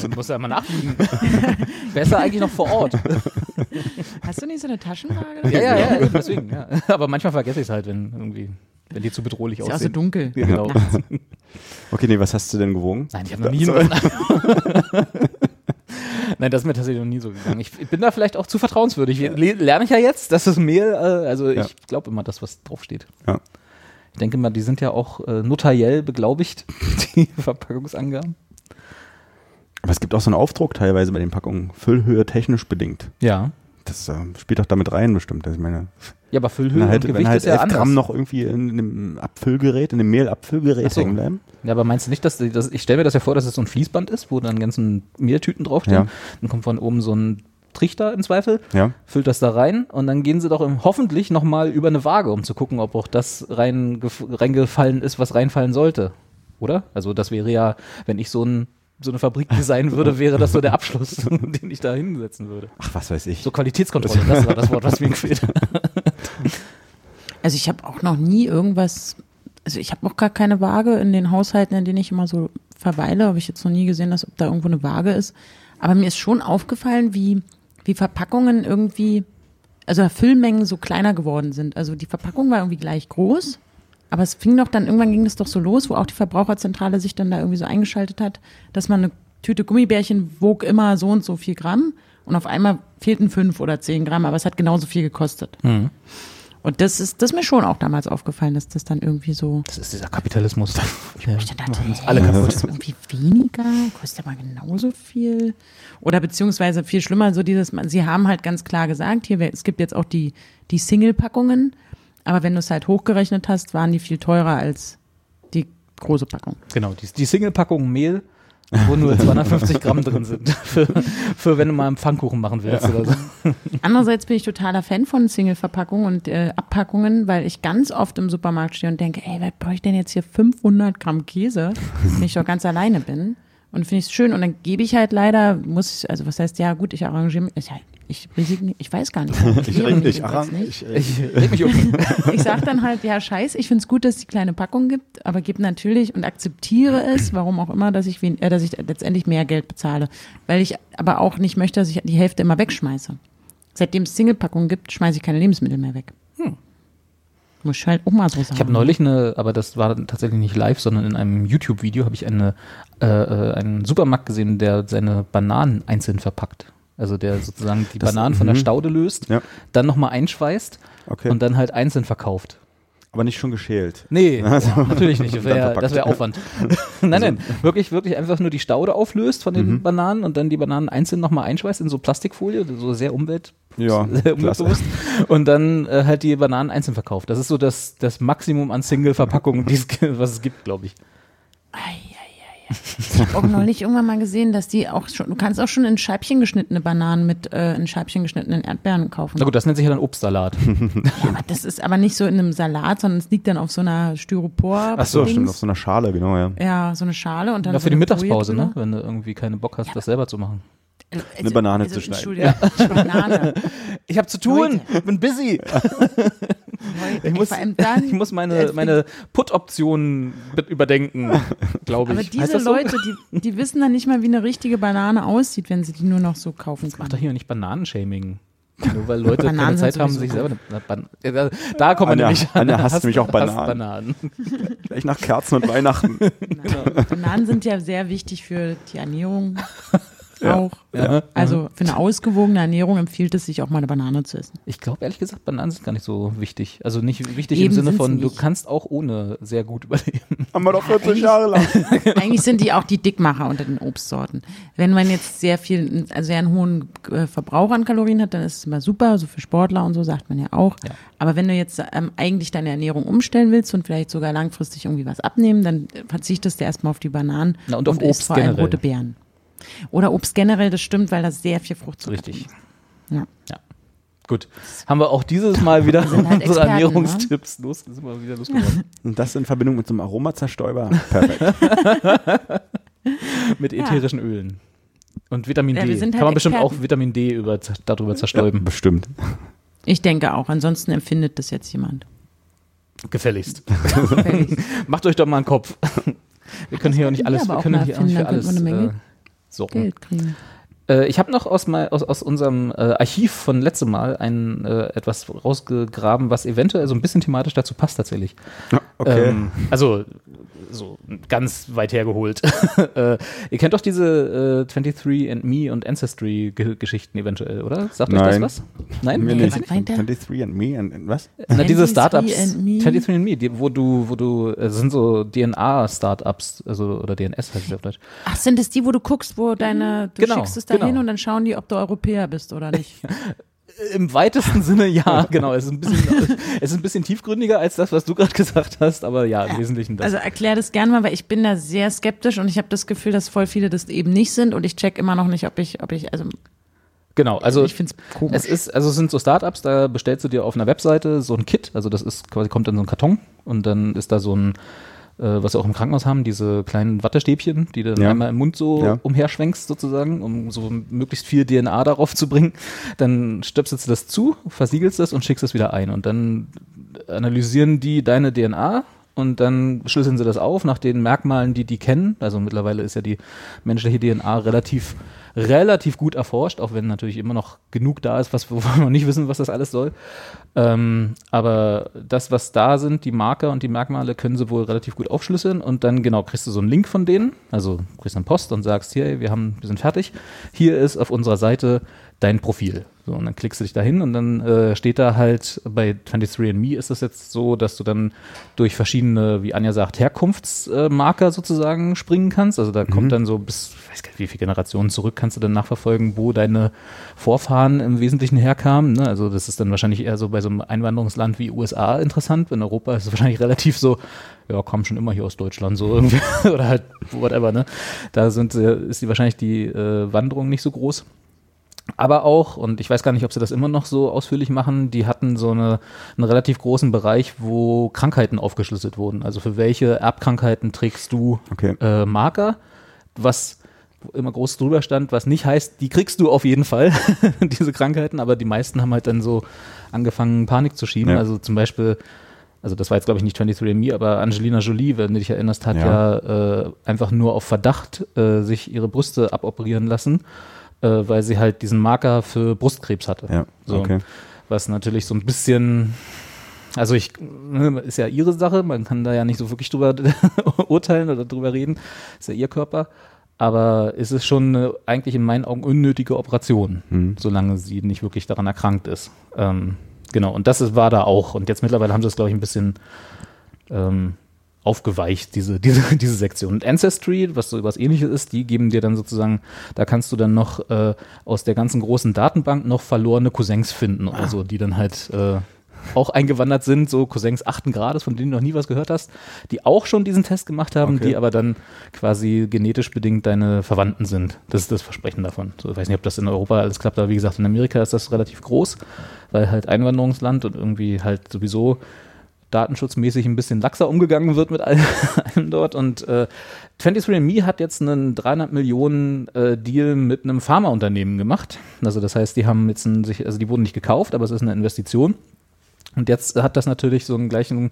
Speaker 1: Du musst ja mal nachfliegen. Besser eigentlich noch vor Ort.
Speaker 3: Hast du nicht so eine Taschenwaage?
Speaker 1: Ja, ja, ja, eben deswegen. Ja. Aber manchmal vergesse ich es halt, wenn irgendwie, wenn die zu bedrohlich
Speaker 3: Ist ja auch so
Speaker 1: aussehen.
Speaker 3: dunkel.
Speaker 1: Ja, genau.
Speaker 2: Okay, nee, was hast du denn gewogen?
Speaker 1: Nein, ich habe noch nie einen Nein, das ist mir tatsächlich noch nie so gegangen. Ich, ich bin da vielleicht auch zu vertrauenswürdig. Le lerne ich ja jetzt, dass das Mehl, äh, also
Speaker 2: Ja.
Speaker 1: ich glaube immer das, was draufsteht.
Speaker 2: Ja.
Speaker 1: Ich denke mal, die sind ja auch äh, notariell beglaubigt, die Verpackungsangaben.
Speaker 2: Aber es gibt auch so einen Aufdruck teilweise bei den Packungen, Füllhöhe technisch bedingt.
Speaker 1: Ja.
Speaker 2: Das äh, spielt doch damit rein bestimmt. Also ich meine,
Speaker 1: Ja, aber Füllhöhe
Speaker 2: wenn halt,
Speaker 1: und Gewicht
Speaker 2: halt
Speaker 1: ist ja
Speaker 2: 11
Speaker 1: anders.
Speaker 2: Gramm noch irgendwie in einem Abfüllgerät, in einem Mehlabfüllgerät
Speaker 1: so.
Speaker 2: hängen bleiben.
Speaker 1: Ja, aber meinst du nicht, dass, dass ich stelle mir das ja vor, dass es so ein Fließband ist, wo dann ganzen Mehltüten draufstehen.
Speaker 2: Ja.
Speaker 1: Dann kommt von oben so ein Trichter im Zweifel,
Speaker 2: Ja.
Speaker 1: füllt das da rein und dann gehen sie doch im, hoffentlich nochmal über eine Waage, um zu gucken, ob auch das reingef reingefallen ist, was reinfallen sollte. Oder? Also das wäre ja, wenn ich so, ein, so eine Fabrik designen würde, wäre das so der Abschluss, den ich da hinsetzen würde.
Speaker 2: Ach, was weiß ich.
Speaker 1: So Qualitätskontrolle, das war das Wort, was mir gefehlt hat.
Speaker 3: Also ich habe auch noch nie irgendwas, also ich habe auch gar keine Waage in den Haushalten, in denen ich immer so verweile, habe ich jetzt noch nie gesehen, dass ob da irgendwo eine Waage ist. Aber mir ist schon aufgefallen, wie, wie Verpackungen irgendwie, also Füllmengen so kleiner geworden sind. Also die Verpackung war irgendwie gleich groß, aber es fing doch dann, irgendwann ging das doch so los, wo auch die Verbraucherzentrale sich dann da irgendwie so eingeschaltet hat, dass man eine Tüte Gummibärchen wog immer so und so viel Gramm und auf einmal fehlten fünf oder zehn Gramm, aber es hat genauso viel gekostet. Und das ist, das ist mir schon auch damals aufgefallen, dass das dann irgendwie so.
Speaker 1: Das ist dieser Kapitalismus. Ja.
Speaker 3: Ich dachte, hey,
Speaker 1: alle kaputt.
Speaker 3: Ist irgendwie weniger, kostet aber genauso viel. Oder beziehungsweise viel schlimmer, so dieses, man- sie haben halt ganz klar gesagt, hier, es gibt jetzt auch die, die Single-Packungen, aber wenn du es halt hochgerechnet hast, waren die viel teurer als die große Packung.
Speaker 1: Genau, die, die Single-Packung Mehl, wo nur 250 Gramm drin sind. Für, für wenn du mal einen Pfannkuchen machen willst oder so.
Speaker 3: Andererseits bin ich totaler Fan von Single-Verpackungen und äh, Abpackungen, weil ich ganz oft im Supermarkt stehe und denke, ey, was brauche ich denn jetzt hier 500 Gramm Käse, wenn ich doch ganz alleine bin? Und finde ich es schön. Und dann gebe ich halt leider, muss ich, also was heißt, ja gut, ich arrangiere mich, ja, ich, Risiken, ich weiß gar nicht.
Speaker 2: Ich,
Speaker 3: wehre mich
Speaker 2: ich,
Speaker 3: nicht.
Speaker 2: ich,
Speaker 1: Ich leg mich um.
Speaker 3: Ich sage dann halt, ja, scheiß, ich finde es gut, dass es die kleine Packung gibt, aber gebe natürlich und akzeptiere es, warum auch immer, dass ich, wen, äh, dass ich letztendlich mehr Geld bezahle. Weil ich aber auch nicht möchte, dass ich die Hälfte immer wegschmeiße. Seitdem es Single-Packungen gibt, schmeiße ich keine Lebensmittel mehr weg. Muss ich halt auch mal so sagen.
Speaker 1: Ich habe neulich eine, aber das war tatsächlich nicht live, sondern in einem YouTube-Video habe ich eine, äh, äh, einen Supermarkt gesehen, der seine Bananen einzeln verpackt. Also der sozusagen die
Speaker 2: Das-
Speaker 1: Bananen von der
Speaker 2: mhm.
Speaker 1: Staude löst,
Speaker 2: Ja.
Speaker 1: dann nochmal einschweißt
Speaker 2: Okay.
Speaker 1: und dann halt einzeln verkauft.
Speaker 2: aber nicht schon geschält.
Speaker 1: Nee,
Speaker 2: Also-
Speaker 1: natürlich nicht. Das wäre Aufwand. nein, nein. Wirklich, wirklich einfach nur die Staude auflöst von den
Speaker 2: Mhm.
Speaker 1: Bananen und dann die Bananen einzeln nochmal einschweißt in so Plastikfolie, so sehr umwelt.
Speaker 2: Ja,
Speaker 1: sehr umweltbewusst. Und dann äh, halt die Bananen einzeln verkauft. Das ist so das, das Maximum an Single-Verpackungen, was es gibt, glaube ich.
Speaker 3: Ich habe auch neulich irgendwann mal gesehen, dass die auch schon, du kannst auch schon in Scheibchen geschnittene Bananen mit äh, in Scheibchen geschnittenen Erdbeeren kaufen.
Speaker 1: Na gut, das nennt sich ja dann Obstsalat.
Speaker 3: Ja, aber das ist aber nicht so in einem Salat, sondern es liegt dann auf so einer Styropor.
Speaker 2: Ach so, stimmt, auf so einer Schale, genau, ja.
Speaker 3: Ja, so eine Schale und dann
Speaker 1: Ja,
Speaker 3: so
Speaker 1: für die
Speaker 3: eine
Speaker 1: Mittagspause, ne? Wenn du irgendwie keine Bock hast, das selber zu machen.
Speaker 3: drüber.
Speaker 2: Eine Banane zu
Speaker 3: Entschuldigung, Banane.
Speaker 1: Ich habe zu tun, bin busy. Ich muss, ich muss meine, meine Put-Optionen be- überdenken, glaube ich.
Speaker 3: Aber
Speaker 1: Heißt
Speaker 3: diese
Speaker 1: so?
Speaker 3: Leute, die, die wissen dann nicht mal, wie eine richtige Banane aussieht, wenn sie die nur noch so kaufen
Speaker 1: Mach doch
Speaker 3: können.
Speaker 1: hier nicht Bananenshaming. Nur weil Leute
Speaker 3: Bananen
Speaker 1: keine Zeit haben, sich selber eine na, Ban ja, da, da kommen wir nämlich
Speaker 2: Anja hasst
Speaker 1: Hasst-
Speaker 2: nämlich auch
Speaker 1: hasst
Speaker 2: Bananen.
Speaker 1: Bananen.
Speaker 2: Gleich nach Kerzen und Weihnachten.
Speaker 3: Bananen sind ja sehr wichtig für die Ernährung auch.
Speaker 1: Ja.
Speaker 3: Also für eine ausgewogene Ernährung empfiehlt es sich auch mal eine Banane zu essen.
Speaker 1: Ich glaube ehrlich gesagt, Bananen sind gar nicht so wichtig. Also nicht wichtig
Speaker 3: Eben
Speaker 1: im Sinne von, du kannst auch ohne sehr gut überleben.
Speaker 2: Haben wir doch 40
Speaker 3: eigentlich-
Speaker 2: Jahre lang.
Speaker 3: Eigentlich sind die auch die Dickmacher unter den Obstsorten. Wenn man jetzt sehr viel, also sehr einen hohen äh, Verbrauch an Kalorien hat, dann ist es immer super, so für Sportler und so sagt man ja auch.
Speaker 1: Ja.
Speaker 3: Aber wenn du jetzt ähm, eigentlich deine Ernährung umstellen willst und vielleicht sogar langfristig irgendwie was abnehmen, dann verzichtest du erstmal auf die Bananen
Speaker 1: Na, und auf
Speaker 3: isst
Speaker 1: Obst
Speaker 3: vor allem
Speaker 1: generell.
Speaker 3: rote Beeren. Oder Obst generell, das stimmt, weil da sehr viel Fruchtzucker
Speaker 1: Richtig.
Speaker 3: ist. Ja.
Speaker 1: Gut. Haben wir auch dieses Mal wieder
Speaker 3: halt
Speaker 1: unsere
Speaker 3: Experten, ne?
Speaker 1: Ernährungstipps los, sind wir wieder losgeworden.
Speaker 2: Und das in Verbindung mit so einem Aromazerstäuber. Perfekt.
Speaker 1: Mit ätherischen Ölen. Und Vitamin
Speaker 3: Ja,
Speaker 1: D.
Speaker 3: sind
Speaker 1: Kann
Speaker 3: halt
Speaker 1: man bestimmt
Speaker 3: Experten.
Speaker 1: auch Vitamin D über, darüber zerstäuben.
Speaker 2: Bestimmt.
Speaker 3: Ich denke auch, ansonsten empfindet das jetzt jemand.
Speaker 1: Gefälligst.
Speaker 3: Fertig.
Speaker 1: Macht euch doch mal einen Kopf. Wir können hier auch nicht alles, wir können hier auch nicht für alles sorgen.
Speaker 3: Geld kriegen.
Speaker 1: Äh, ich habe noch aus, mal, aus, aus unserem äh, Archiv von letztem Mal ein, äh, etwas rausgegraben, was eventuell so ein bisschen thematisch dazu passt tatsächlich.
Speaker 2: Okay.
Speaker 1: Ähm, also so ganz weit hergeholt. äh, ihr kennt doch diese äh, 23andMe und Ancestry-Geschichten eventuell, oder? Sagt euch das
Speaker 2: Nein.
Speaker 1: was? Nein?
Speaker 2: Mir nicht.
Speaker 1: ihr nicht?
Speaker 3: Weiter?
Speaker 2: 23 and me and, and was?
Speaker 1: Na, diese
Speaker 3: 23
Speaker 1: Startups,
Speaker 3: and Me.
Speaker 1: 23andMe, die, wo du, wo du, äh, sind so DNA-Startups, also, oder DNS heißt es auf Deutsch.
Speaker 3: Ach, sind es die, wo du guckst, wo deine, du
Speaker 1: Genau,
Speaker 3: schickst es dahin
Speaker 1: genau.
Speaker 3: und dann schauen die, ob du Europäer bist oder nicht.
Speaker 1: Im weitesten Sinne ja, genau. Es ist ein bisschen, es ist ein bisschen tiefgründiger als das, was du gerade gesagt hast, aber ja, im Wesentlichen das.
Speaker 3: Also erklär das gerne mal, weil ich bin da sehr skeptisch und ich habe das Gefühl, dass voll viele das eben nicht sind und ich check immer noch nicht, ob ich, ob ich, also
Speaker 1: genau, also
Speaker 3: ich finde es komisch.
Speaker 1: es ist, also es sind so Startups, da bestellst du dir auf einer Webseite so ein Kit, also das ist quasi kommt in so ein Karton und dann ist da so ein was wir auch im Krankenhaus haben, diese kleinen Wattestäbchen, die du dann
Speaker 2: Ja.
Speaker 1: einmal im Mund so
Speaker 2: Ja.
Speaker 1: umherschwenkst sozusagen, um so möglichst viel DNA darauf zu bringen. Dann stöpselst du das zu, versiegelst das und schickst es wieder ein. Und dann analysieren die deine DNA und dann schlüsseln sie das auf nach den Merkmalen, die die kennen. Also mittlerweile ist ja die menschliche DNA relativ relativ gut erforscht, auch wenn natürlich immer noch genug da ist, was wir noch nicht wissen, was das alles soll. Ähm, aber das, was da sind, die Marker und die Merkmale, können sie wohl relativ gut aufschlüsseln und dann genau kriegst du so einen Link von denen, also kriegst dann Post und sagst, hier, wir haben, wir sind fertig. Hier ist auf unserer Seite dein Profil. So, und dann klickst du dich da hin und dann äh, steht da halt, bei 23andMe ist es jetzt so, dass du dann durch verschiedene, wie Anja sagt, Herkunftsmarker sozusagen springen kannst. Also da kommt dann so bis, ich weiß gar nicht, wie viele Generationen zurück kannst du dann nachverfolgen, wo deine Vorfahren im Wesentlichen herkamen. Ne? Also das ist dann wahrscheinlich eher so bei so einem Einwanderungsland wie USA interessant. In Europa ist es wahrscheinlich relativ so, ja, kommen schon immer hier aus Deutschland so irgendwie oder halt whatever. Ne? Da sind, äh, ist die wahrscheinlich die äh, Wanderung nicht so groß. Aber auch, und ich weiß gar nicht, ob sie das immer noch so ausführlich machen, die hatten so eine, einen relativ großen Bereich, wo Krankheiten aufgeschlüsselt wurden. Also für welche Erbkrankheiten trägst du
Speaker 2: Okay.
Speaker 1: äh, Marker, was immer groß drüber stand, was nicht heißt, die kriegst du auf jeden Fall, diese Krankheiten, aber die meisten haben halt dann so angefangen, Panik zu schieben.
Speaker 2: Ja.
Speaker 1: Also zum Beispiel, also das war jetzt glaube ich nicht 23andMe, aber Angelina Jolie, wenn du dich erinnerst, hat ja,
Speaker 2: Ja.
Speaker 1: äh, einfach nur auf Verdacht äh, sich ihre Brüste aboperieren lassen, äh, weil sie halt diesen Marker für Brustkrebs hatte.
Speaker 2: Ja,
Speaker 1: So.
Speaker 2: okay.
Speaker 1: Was natürlich so ein bisschen, also ich, ne, ist ja ihre Sache, man kann da ja nicht so wirklich drüber urteilen oder drüber reden, ist ja ihr Körper. Aber es ist schon eine, eigentlich in meinen Augen unnötige Operation,
Speaker 2: Hm.
Speaker 1: solange sie nicht wirklich daran erkrankt ist. Ähm, genau, und das ist, war da auch. Und jetzt mittlerweile haben sie es, glaube ich, ein bisschen ähm, aufgeweicht, diese, diese, diese Sektion. Und Ancestry, was so was ähnliches ist, die geben dir dann sozusagen, da kannst du dann noch äh, aus der ganzen großen Datenbank noch verlorene Cousins finden oder so, die dann halt äh, auch eingewandert sind, so Cousins achten Grades, von denen du noch nie was gehört hast, die auch schon diesen Test gemacht haben,
Speaker 2: Okay.
Speaker 1: die aber dann quasi genetisch bedingt deine Verwandten sind. Das ist das Versprechen davon. So, ich weiß nicht, ob das in Europa alles klappt, aber wie gesagt, in Amerika ist das relativ groß, weil halt Einwanderungsland und irgendwie halt sowieso datenschutzmäßig ein bisschen laxer umgegangen wird mit all- allem dort. Und äh, 23andMe hat jetzt einen 300 Millionen äh, Deal mit einem Pharmaunternehmen gemacht. Also das heißt, die haben jetzt einen, sich, also die wurden nicht gekauft, aber es ist eine Investition. Und jetzt hat das natürlich so einen gleichen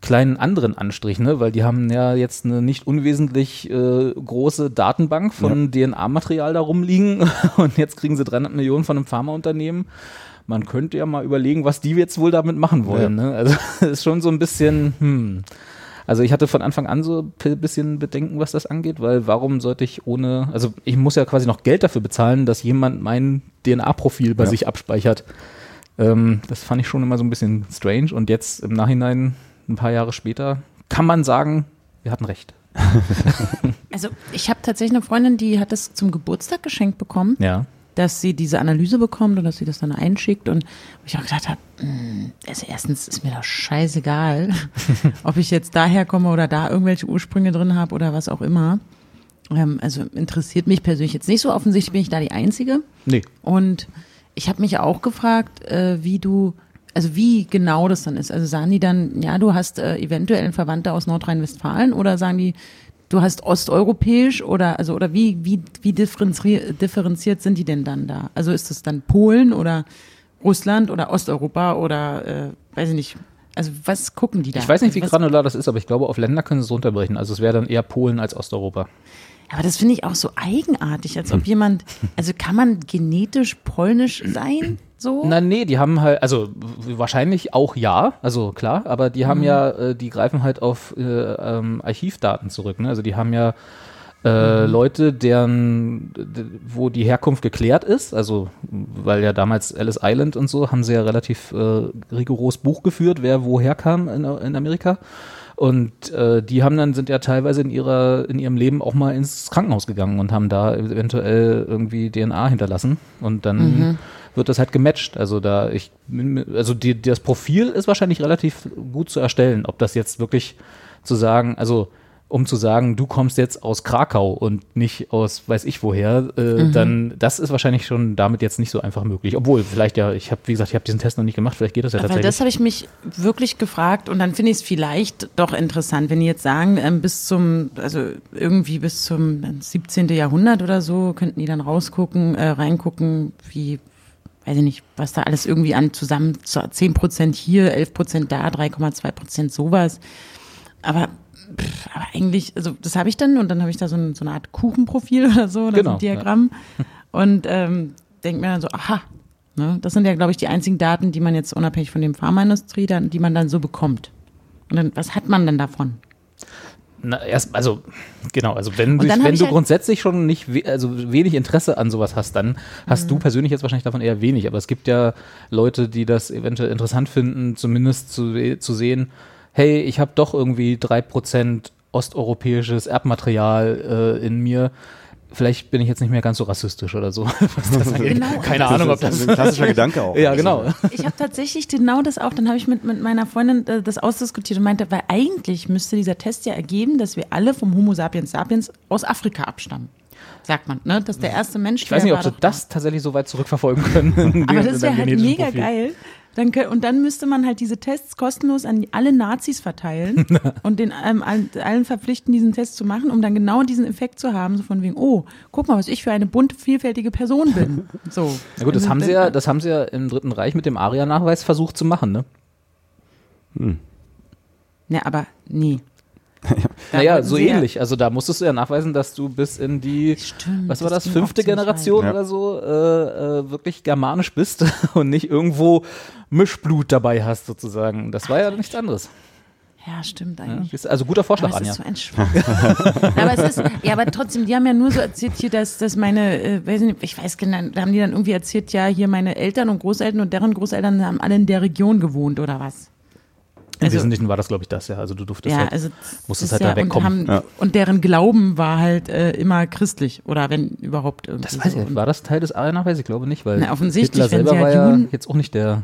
Speaker 1: kleinen anderen Anstrich, ne? weil die haben ja jetzt eine nicht unwesentlich äh, große Datenbank von DNA-Material da rumliegen und jetzt kriegen sie 300 Millionen von einem Pharmaunternehmen. Man könnte ja mal überlegen, was die jetzt wohl damit machen wollen. Ne? Also ist schon so ein bisschen, hm. Also ich hatte von Anfang an so ein bisschen Bedenken, was das angeht, weil warum sollte ich ohne, also ich muss ja quasi noch Geld dafür bezahlen, dass jemand mein DNA-Profil bei
Speaker 2: Ja.
Speaker 1: sich abspeichert. Ähm, das fand ich schon immer so ein bisschen strange und jetzt im Nachhinein, ein paar Jahre später, kann man sagen, wir hatten recht.
Speaker 3: Also ich habe tatsächlich eine Freundin, die hat das zum Geburtstag geschenkt bekommen,
Speaker 1: Ja.
Speaker 3: Dass sie diese Analyse bekommt und dass sie das dann einschickt. Und wo ich auch gedacht habe, mh, also erstens ist mir das scheißegal, ob ich jetzt daher komme oder da irgendwelche Ursprünge drin habe oder was auch immer. Ähm, also interessiert mich persönlich jetzt nicht so. Offensichtlich bin ich da die Einzige.
Speaker 1: Nee.
Speaker 3: Und ich habe mich auch gefragt, äh, wie du, also wie genau das dann ist. Also sagen die dann, ja, du hast äh, eventuell einen Verwandter aus Nordrhein-Westfalen oder sagen die, du hast osteuropäisch oder also oder wie wie wie differenziert, sind die denn dann da? Also ist das dann Polen oder Russland oder Osteuropa oder äh, weiß ich nicht. Also was gucken die da?
Speaker 1: Ich weiß nicht, wie
Speaker 3: also,
Speaker 1: granular das ist, aber ich glaube, auf Länder können sie es runterbrechen. Also es wäre dann eher Polen als Osteuropa.
Speaker 3: Aber das finde ich auch so eigenartig, als ob jemand, also kann man genetisch polnisch sein? So?
Speaker 1: Na nee, die haben halt, also wahrscheinlich auch ja, also klar, aber die haben ja, äh, die greifen halt auf äh, ähm, Archivdaten zurück. Ne? Also die haben ja äh, Leute, deren, wo die Herkunft geklärt ist, also weil ja damals Ellis Island und so, haben sie ja relativ äh, rigoros Buch geführt, wer woher kam in, in Amerika. Und äh, die haben dann, sind ja teilweise in ihrer, in ihrem Leben auch mal ins Krankenhaus gegangen und haben da eventuell irgendwie DNA hinterlassen. Und dann wird das halt gematcht. Also da, ich, also die, das Profil ist wahrscheinlich relativ gut zu erstellen. Ob das jetzt wirklich zu sagen, also um zu sagen, du kommst jetzt aus Krakau und nicht aus weiß ich woher, äh, dann das ist wahrscheinlich schon damit jetzt nicht so einfach möglich. Obwohl, vielleicht ja, ich habe, wie gesagt, ich habe diesen Test noch nicht gemacht, vielleicht geht das ja
Speaker 3: Weil
Speaker 1: tatsächlich.
Speaker 3: das habe ich mich wirklich gefragt und dann finde ich es vielleicht doch interessant, wenn die jetzt sagen, ähm, bis zum, also irgendwie bis zum 17. Jahrhundert oder so, könnten die dann rausgucken, äh, reingucken, wie, weiß ich nicht, was da alles irgendwie an zusammen, zu- 10 Prozent hier, 11 Prozent da, 3,2 Prozent sowas. Aber, pff, aber eigentlich, also das habe ich dann und dann habe ich da so, ein, so eine Art Kuchenprofil oder so, oder so
Speaker 1: Genau,
Speaker 3: ein Diagramm und ähm, denke mir dann so, aha, ne, das sind ja, glaube ich, die einzigen Daten, die man jetzt unabhängig von dem Pharmaindustrie, dann, die man dann so bekommt. Und dann, was hat man denn davon?
Speaker 1: Na, erst, also, genau, also wenn,
Speaker 3: hab
Speaker 1: wenn du
Speaker 3: halt-
Speaker 1: grundsätzlich schon nicht, we also wenig Interesse an sowas hast, dann hast
Speaker 3: Mhm.
Speaker 1: du persönlich jetzt wahrscheinlich davon eher wenig. Aber es gibt ja Leute, die das eventuell interessant finden, zumindest zu, zu sehen, hey, ich habe doch irgendwie drei Prozent osteuropäisches Erbmaterial äh, in mir. Vielleicht bin ich jetzt nicht mehr ganz so rassistisch oder so. Das.
Speaker 3: Genau.
Speaker 1: Keine Ahnung, ob
Speaker 2: das
Speaker 1: das.
Speaker 2: ist ein klassischer Gedanke auch.
Speaker 1: Ja, genau.
Speaker 3: Ich habe tatsächlich genau das auch, dann habe ich mit, mit meiner Freundin äh, das ausdiskutiert und meinte, weil eigentlich müsste dieser Test ja ergeben, dass wir alle vom Homo sapiens sapiens aus Afrika abstammen. Sagt man, ne? Dass der erste Mensch.
Speaker 1: Ich weiß nicht, ob sie das tatsächlich so weit zurückverfolgen können.
Speaker 3: Aber das wäre halt mega
Speaker 1: Profil.
Speaker 3: geil. Dann, und dann müsste man halt diese Tests kostenlos an alle Nazis verteilen und den ähm, allen, verpflichten, diesen Test zu machen, um dann genau diesen Effekt zu haben, so von wegen, oh, guck mal, was ich für eine bunte, vielfältige Person bin. So.
Speaker 1: Na gut, das
Speaker 3: Also,
Speaker 1: haben sie ja, das haben sie ja im Dritten Reich mit dem Aria-Nachweis versucht zu machen, ne?
Speaker 3: Ne, aber nee.
Speaker 1: Naja, so
Speaker 3: sie ja-
Speaker 1: ähnlich. Also da musstest du ja nachweisen, dass du bis in die,
Speaker 3: Stimmt,
Speaker 1: was war
Speaker 3: das
Speaker 1: das, fünfte Generation oder so, äh, äh, wirklich germanisch bist und nicht irgendwo Mischblut dabei hast sozusagen. Das war ja nichts anderes.
Speaker 3: Ja, stimmt eigentlich.
Speaker 1: also guter Vorschlag,
Speaker 3: Aber es
Speaker 1: Anja.
Speaker 3: ist so ein aber es ist, ja, aber trotzdem, die haben ja nur so erzählt hier, dass, dass meine, äh, weiß nicht, ich weiß genau, da haben die dann irgendwie erzählt, ja, hier meine Eltern und Großeltern und deren Großeltern haben alle in der Region gewohnt oder was.
Speaker 1: Im
Speaker 3: also-
Speaker 1: Wesentlichen war das, glaube ich, das, ja. Also du durftest
Speaker 3: Ja,
Speaker 1: halt,
Speaker 3: also
Speaker 1: musstest halt
Speaker 3: ist
Speaker 1: da
Speaker 3: ja,
Speaker 1: wegkommen.
Speaker 3: Und, haben,
Speaker 2: Ja.
Speaker 3: und deren Glauben war halt äh, immer christlich oder wenn überhaupt irgendwie.
Speaker 1: das weiß ich
Speaker 3: so.
Speaker 1: nicht. War das Teil des Ariana? Weiß ich glaube nicht, weil
Speaker 3: Na, offensichtlich,
Speaker 1: Hitler
Speaker 3: wenn
Speaker 1: selber
Speaker 3: sie halt
Speaker 1: war ja jetzt auch nicht der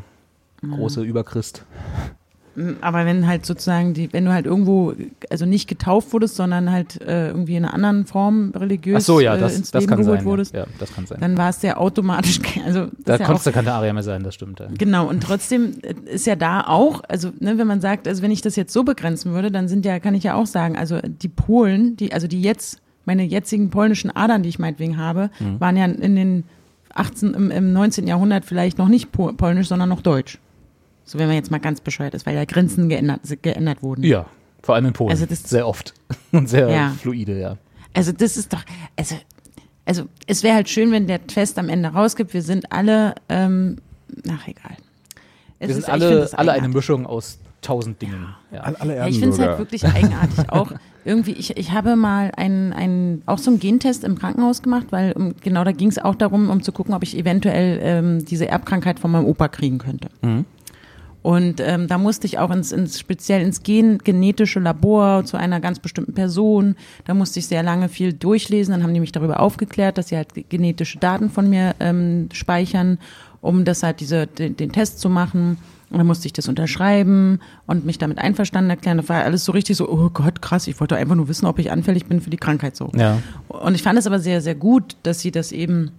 Speaker 1: große Überchrist.
Speaker 3: Aber wenn halt sozusagen die, wenn du halt irgendwo, also nicht getauft wurdest, sondern halt äh, irgendwie in einer anderen Form religiös
Speaker 1: Ach so, ja,
Speaker 3: äh,
Speaker 1: das,
Speaker 3: ins
Speaker 1: das
Speaker 3: Leben
Speaker 1: kann
Speaker 3: geholt
Speaker 1: sein.
Speaker 3: wurdest,
Speaker 1: Ja. ja, das kann sein.
Speaker 3: dann war es ja automatisch, also das
Speaker 1: Da
Speaker 3: ja
Speaker 1: konntest du keine Aria mehr sein, das stimmt. Ja.
Speaker 3: Genau, und trotzdem ist ja da auch, also ne, wenn man sagt, also wenn ich das jetzt so begrenzen würde, dann sind ja, kann ich ja auch sagen, also die Polen, die, also die jetzt, meine jetzigen polnischen Adern, die ich meinetwegen habe,
Speaker 1: Mhm.
Speaker 3: waren ja in den 18, im, im 19. Jahrhundert vielleicht noch nicht po polnisch, sondern noch deutsch. So wenn man jetzt mal ganz bescheuert ist, weil ja Grenzen geändert, geändert wurden.
Speaker 1: Ja, vor allem in Polen.
Speaker 3: Also das-
Speaker 1: sehr oft. Und sehr
Speaker 3: Ja.
Speaker 1: fluide, ja.
Speaker 3: Also das ist doch, also, also es wäre halt schön, wenn der Test am Ende rausgibt, wir sind alle, ähm, ach egal. Es
Speaker 1: Wir
Speaker 3: ist-
Speaker 1: sind
Speaker 3: find
Speaker 1: alle, alle eine. Mischung aus tausend Dingen. Ja.
Speaker 2: Alle, alle
Speaker 3: Ja, ich finde es halt wirklich eigenartig. Auch irgendwie, ich, ich habe mal einen, einen, auch so einen Gentest im Krankenhaus gemacht, weil um, genau da ging es auch darum, um zu gucken, ob ich eventuell ähm, diese Erbkrankheit von meinem Opa kriegen könnte. Und ähm, da musste ich auch ins, ins speziell ins Gen genetische Labor zu einer ganz bestimmten Person. Da musste ich sehr lange viel durchlesen. Dann haben die mich darüber aufgeklärt, dass sie halt ge- genetische Daten von mir ähm, speichern, um das halt diese den, den Test zu machen. Und dann musste ich das unterschreiben und mich damit einverstanden erklären. Das war alles so richtig so, oh Gott, krass, ich wollte einfach nur wissen, ob ich anfällig bin für die Krankheit so.
Speaker 1: Ja.
Speaker 3: Und ich fand es aber sehr, sehr gut, dass sie das eben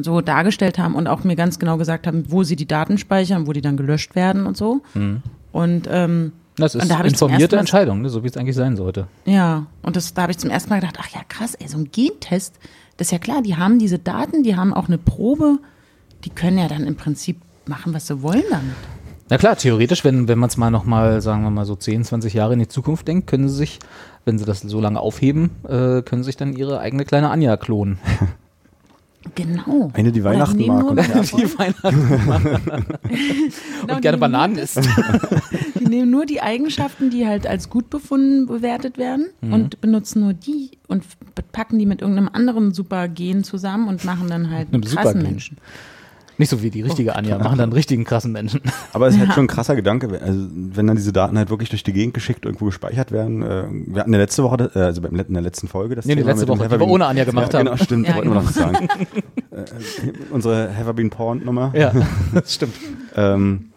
Speaker 3: so dargestellt haben und auch mir ganz genau gesagt haben, wo sie die Daten speichern, wo die dann gelöscht werden und so. Und ähm,
Speaker 1: Das ist
Speaker 3: da
Speaker 1: informierte
Speaker 3: Mal-
Speaker 1: Entscheidung, ne? so wie es eigentlich sein sollte.
Speaker 3: ja, und das, da habe ich zum ersten Mal gedacht, ach ja, krass, ey, so ein Gentest, das ist ja klar, die haben diese Daten, die haben auch eine Probe, die können ja dann im Prinzip machen, was sie wollen damit.
Speaker 1: Na klar, theoretisch, wenn, wenn man es mal nochmal, sagen wir mal so 10, 20 Jahre in die Zukunft denkt, können sie sich, wenn sie das so lange aufheben, äh, können sie sich dann ihre eigene kleine Anja klonen.
Speaker 3: Genau.
Speaker 2: Eine, die Weihnachten
Speaker 3: nehmen
Speaker 2: mag
Speaker 3: nur
Speaker 2: und
Speaker 1: Die Weihnachten
Speaker 3: Genau,
Speaker 1: und gerne Bananen isst.
Speaker 3: Die nehmen nur die Eigenschaften, die halt als gut befunden bewertet werden und benutzen nur die und packen die mit irgendeinem anderen Supergen zusammen und machen dann halt einen
Speaker 1: Einem
Speaker 3: krassen
Speaker 1: Supergen.
Speaker 3: Menschen.
Speaker 1: Nicht so wie die richtige Anja, machen dann richtigen krassen Menschen.
Speaker 2: Aber es ist halt schon ein krasser Gedanke, wenn- also wenn dann diese Daten halt wirklich durch die Gegend geschickt irgendwo gespeichert werden. Äh, wir hatten ja letzte Woche, äh, also in der letzten Folge das
Speaker 1: Nee, die
Speaker 2: Thema
Speaker 1: letzte
Speaker 2: mit dem
Speaker 1: Woche, die wir ohne Anja gemacht
Speaker 2: ja,
Speaker 1: haben.
Speaker 2: Genau, stimmt,
Speaker 3: Ja,
Speaker 2: wollten wir noch
Speaker 3: genau.
Speaker 2: was sagen. äh, unsere Heverbean Porn Nummer.
Speaker 1: Ja, das stimmt.
Speaker 2: Ähm,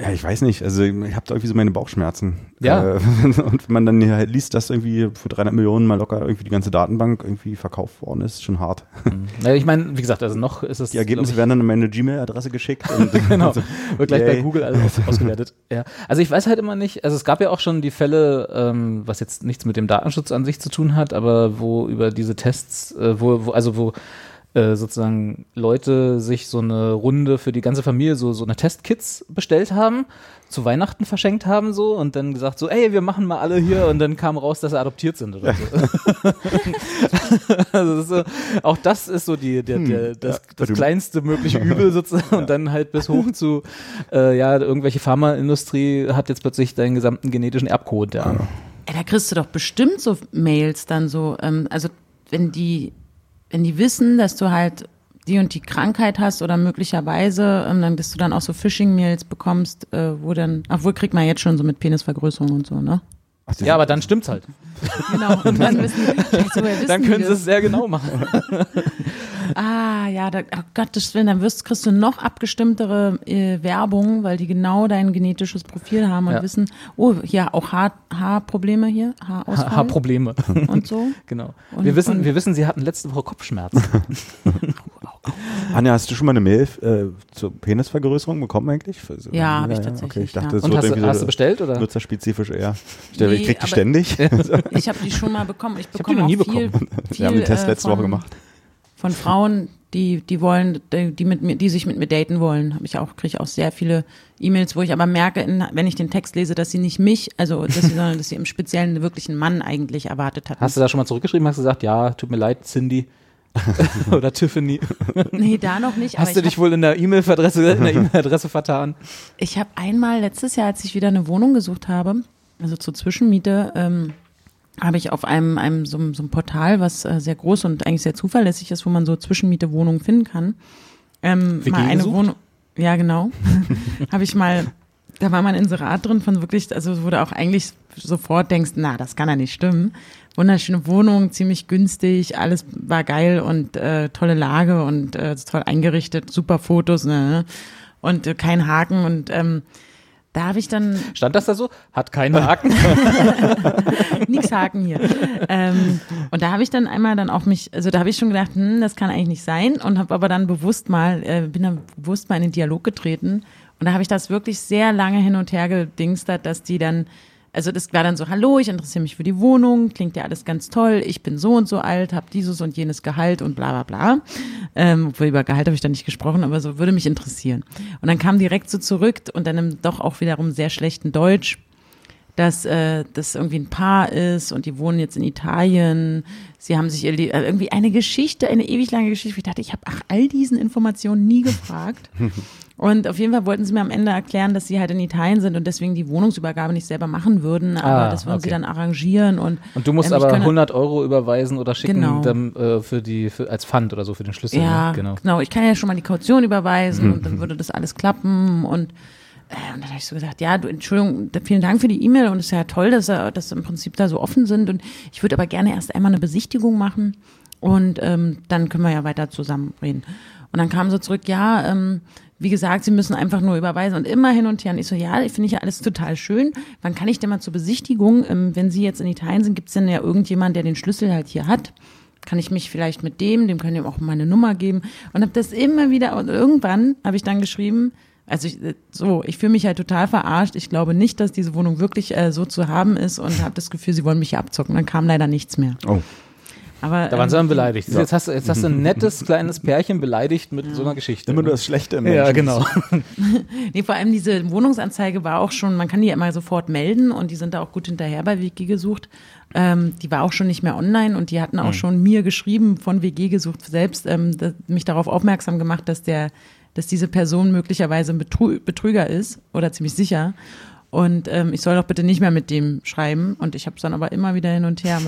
Speaker 2: ja, ich weiß nicht. Also ich habe da irgendwie so meine Bauchschmerzen.
Speaker 1: Ja.
Speaker 2: Äh, und wenn man dann hier halt liest, dass irgendwie für 300 Millionen mal locker irgendwie die ganze Datenbank irgendwie verkauft worden ist, schon hart.
Speaker 1: Naja, ich meine, wie gesagt, also noch ist es.
Speaker 2: Die Ergebnisse
Speaker 1: glaub
Speaker 2: werden dann an meine Gmail-Adresse geschickt. Und
Speaker 1: ich, genau. Wird gleich bei
Speaker 2: Yay.
Speaker 1: Google alles aus, ausgewertet. Ja. Also ich weiß halt immer nicht, also es gab ja auch schon die Fälle, ähm, was jetzt nichts mit dem Datenschutz an sich zu tun hat, aber wo über diese Tests, äh, wo, wo, also wo äh, sozusagen Leute sich so eine Runde für die ganze Familie, so, so eine Testkits bestellt haben, zu Weihnachten verschenkt haben so und dann gesagt so, ey, wir machen mal alle hier und dann kam raus, dass sie adoptiert sind oder so. also das ist so, auch das ist so die, der, der, das,
Speaker 2: ja,
Speaker 1: das kleinste mögliche Übel sozusagen und dann halt bis hoch zu, äh, ja, irgendwelche Pharmaindustrie hat jetzt plötzlich deinen gesamten genetischen Erbcode, ja.
Speaker 3: Ey, da kriegst du doch bestimmt so Mails dann so, ähm, also wenn die, wenn die wissen, dass du halt die und die Krankheit hast oder möglicherweise, ähm, dann, dass du dann auch so Phishing-Mails bekommst, äh, wo dann, obwohl kriegt man jetzt schon so mit Penisvergrößerung und so, ne?
Speaker 2: Ach,
Speaker 1: Ja, aber dann stimmt's halt.
Speaker 3: Genau, und dann scheiße, woher wissen
Speaker 1: Dann können sie es sehr genau machen.
Speaker 3: Ah, ja, da, oh Gottes Willen, dann wirst, kriegst du noch abgestimmtere äh, Werbung, weil die genau dein genetisches Profil haben und
Speaker 1: Ja.
Speaker 3: wissen, oh, ja, auch Haar, Haarprobleme hier, Haarausfall
Speaker 1: Haarprobleme.
Speaker 3: und so.
Speaker 1: genau.
Speaker 3: Und-
Speaker 1: wir wissen,
Speaker 3: und-
Speaker 1: wir wissen, sie hatten letzte Woche Kopfschmerzen.
Speaker 2: Anja, hast du schon mal eine Mail äh, zur Penisvergrößerung bekommen eigentlich? Also,
Speaker 3: Ja, hab ich tatsächlich,
Speaker 2: Okay, ich dachte,
Speaker 3: ja.
Speaker 1: Und
Speaker 2: wird
Speaker 1: hast, du- hast du bestellt oder?
Speaker 2: nutzerspezifisch eher. Ich, stelle, ich
Speaker 3: Nee,
Speaker 2: krieg die ständig.
Speaker 3: Ich habe die schon mal bekommen. Ich
Speaker 1: hab die
Speaker 3: bekomme
Speaker 1: noch nie
Speaker 3: auch viel,
Speaker 1: bekommen.
Speaker 3: viel
Speaker 2: Wir haben den Test
Speaker 3: äh,
Speaker 2: letzte
Speaker 3: von,
Speaker 2: Woche gemacht.
Speaker 3: Von Frauen, die, die wollen, die mit mir, die sich mit mir daten wollen. Habe ich auch, kriege ich auch sehr viele E-Mails, wo ich aber merke, in, wenn ich den Text lese, dass sie nicht mich, also dass sie, sondern dass sie im Speziellen wirklich einen Mann eigentlich erwartet hatten.
Speaker 1: Hast du da schon mal zurückgeschrieben, hast du gesagt, ja, tut mir leid, Cindy oder Tiffany?
Speaker 3: nee, da noch nicht.
Speaker 1: Hast du dich wohl in der E-Mail-Adresse in der E-Mail-Adresse vertan?
Speaker 3: Ich habe einmal letztes Jahr, als ich wieder eine Wohnung gesucht habe, also zur Zwischenmiete, ähm, habe ich auf einem, einem so, so einem Portal, was äh, sehr groß und eigentlich sehr zuverlässig ist, wo man so Zwischenmiete Wohnungen finden kann, ähm,
Speaker 1: WG
Speaker 3: mal eine
Speaker 1: gesucht?
Speaker 3: Wohnung. Ja, genau. habe ich mal, da war mal ein Inserat drin von wirklich, also wo du auch eigentlich sofort denkst, na, das kann ja nicht stimmen. Wunderschöne Wohnung, ziemlich günstig, alles war geil und äh, tolle Lage und äh, toll eingerichtet, super Fotos, ne? Und äh, kein Haken und ähm, da habe ich dann
Speaker 1: Stand das da so? Hat keinen Haken?
Speaker 3: nix Haken hier. ähm, und da habe ich dann einmal dann auch mich, also da habe ich schon gedacht, hm, das kann eigentlich nicht sein und habe aber dann bewusst mal, äh, bin dann bewusst mal in den Dialog getreten und da habe ich das wirklich sehr lange hin und her gedingstert, dass die dann, also das war dann so, hallo, ich interessiere mich für die Wohnung, klingt ja alles ganz toll, ich bin so und so alt, habe dieses und jenes Gehalt und bla bla bla. Ähm, obwohl über Gehalt habe ich dann nicht gesprochen, aber so würde mich interessieren. Und dann kam direkt so zurück und dann im doch auch wiederum sehr schlechten Deutsch, dass äh, das irgendwie ein Paar ist und die wohnen jetzt in Italien. Sie haben sich äh, irgendwie eine Geschichte, eine ewig lange Geschichte. Ich dachte, ich habe ach all diesen Informationen nie gefragt. Und auf jeden Fall wollten sie mir am Ende erklären, dass sie halt in Italien sind und deswegen die Wohnungsübergabe nicht selber machen würden, aber
Speaker 1: Ah,
Speaker 3: das würden sie
Speaker 1: okay.
Speaker 3: dann arrangieren und
Speaker 1: Und du musst
Speaker 3: ähm,
Speaker 1: aber
Speaker 3: könne-
Speaker 1: 100 Euro überweisen oder schicken
Speaker 3: Genau.
Speaker 1: dann, äh, für die, für, als Pfand oder so für den Schlüssel.
Speaker 3: Ja,
Speaker 1: ne? genau.
Speaker 3: genau. Ich kann ja schon mal die Kaution überweisen und dann würde das alles klappen. Und, äh, und dann habe ich so gesagt, ja, du, Entschuldigung, vielen Dank für die E-Mail und es ist ja toll, dass, äh, dass im Prinzip da so offen sind. Und ich würde aber gerne erst einmal eine Besichtigung machen und ähm, dann können wir ja weiter zusammen reden. Und dann kam so zurück, ja, ähm, wie gesagt, Sie müssen einfach nur überweisen und immer hin und her. Und ich so, ja, finde ich ja alles total schön. Wann kann ich denn mal zur Besichtigung? Ähm, wenn Sie jetzt in Italien sind, gibt es denn ja irgendjemand, der den Schlüssel halt hier hat? Kann ich mich vielleicht mit dem, dem können ihm auch meine Nummer geben? Und habe das immer wieder, und irgendwann habe ich dann geschrieben, also ich, äh, so, ich fühle mich halt total verarscht. Ich glaube nicht, dass diese Wohnung wirklich äh, so zu haben ist und habe das Gefühl, sie wollen mich hier abzocken. Dann kam leider nichts mehr.
Speaker 2: Oh.
Speaker 3: Aber,
Speaker 1: Da waren sie
Speaker 3: ähm,
Speaker 1: dann beleidigt. Jetzt, hast, du- jetzt hast du ein nettes kleines Pärchen beleidigt mit so einer Geschichte.
Speaker 2: Immer
Speaker 1: ne?
Speaker 2: nur das Schlechte im Menschen.
Speaker 1: Ja, genau.
Speaker 3: Nee, vor allem diese Wohnungsanzeige war auch schon, man kann die ja immer sofort melden und die sind da auch gut hinterher bei WG gesucht. Ähm, die war auch schon nicht mehr online und die hatten auch schon mir geschrieben von WG gesucht selbst, ähm, das, mich darauf aufmerksam gemacht, dass der, dass diese Person möglicherweise ein Betrü Betrüger ist oder ziemlich sicher. Und ähm, ich soll doch bitte nicht mehr mit dem schreiben. Und ich habe es dann aber immer wieder hin und her.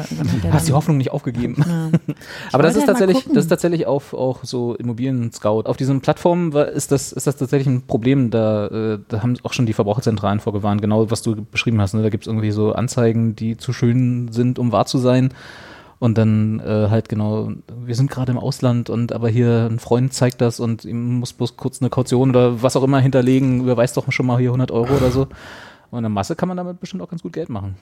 Speaker 1: Hast die Hoffnung nicht aufgegeben.
Speaker 3: Ja.
Speaker 1: Aber das ist
Speaker 3: halt
Speaker 1: tatsächlich, das ist tatsächlich auf auch so Immobilien-Scout. Auf diesen Plattformen ist das, ist das tatsächlich ein Problem. Da, äh, da haben auch schon die Verbraucherzentralen vorgewarnt, genau was du beschrieben hast. Ne? Da gibt es irgendwie so Anzeigen, die zu schön sind, um wahr zu sein. Und dann äh, halt genau, wir sind gerade im Ausland und aber hier ein Freund zeigt das und ihm muss bloß kurz eine Kaution oder was auch immer hinterlegen, überweist doch schon mal hier 100 Euro oder so. Und in der Masse kann man damit bestimmt auch ganz gut Geld machen.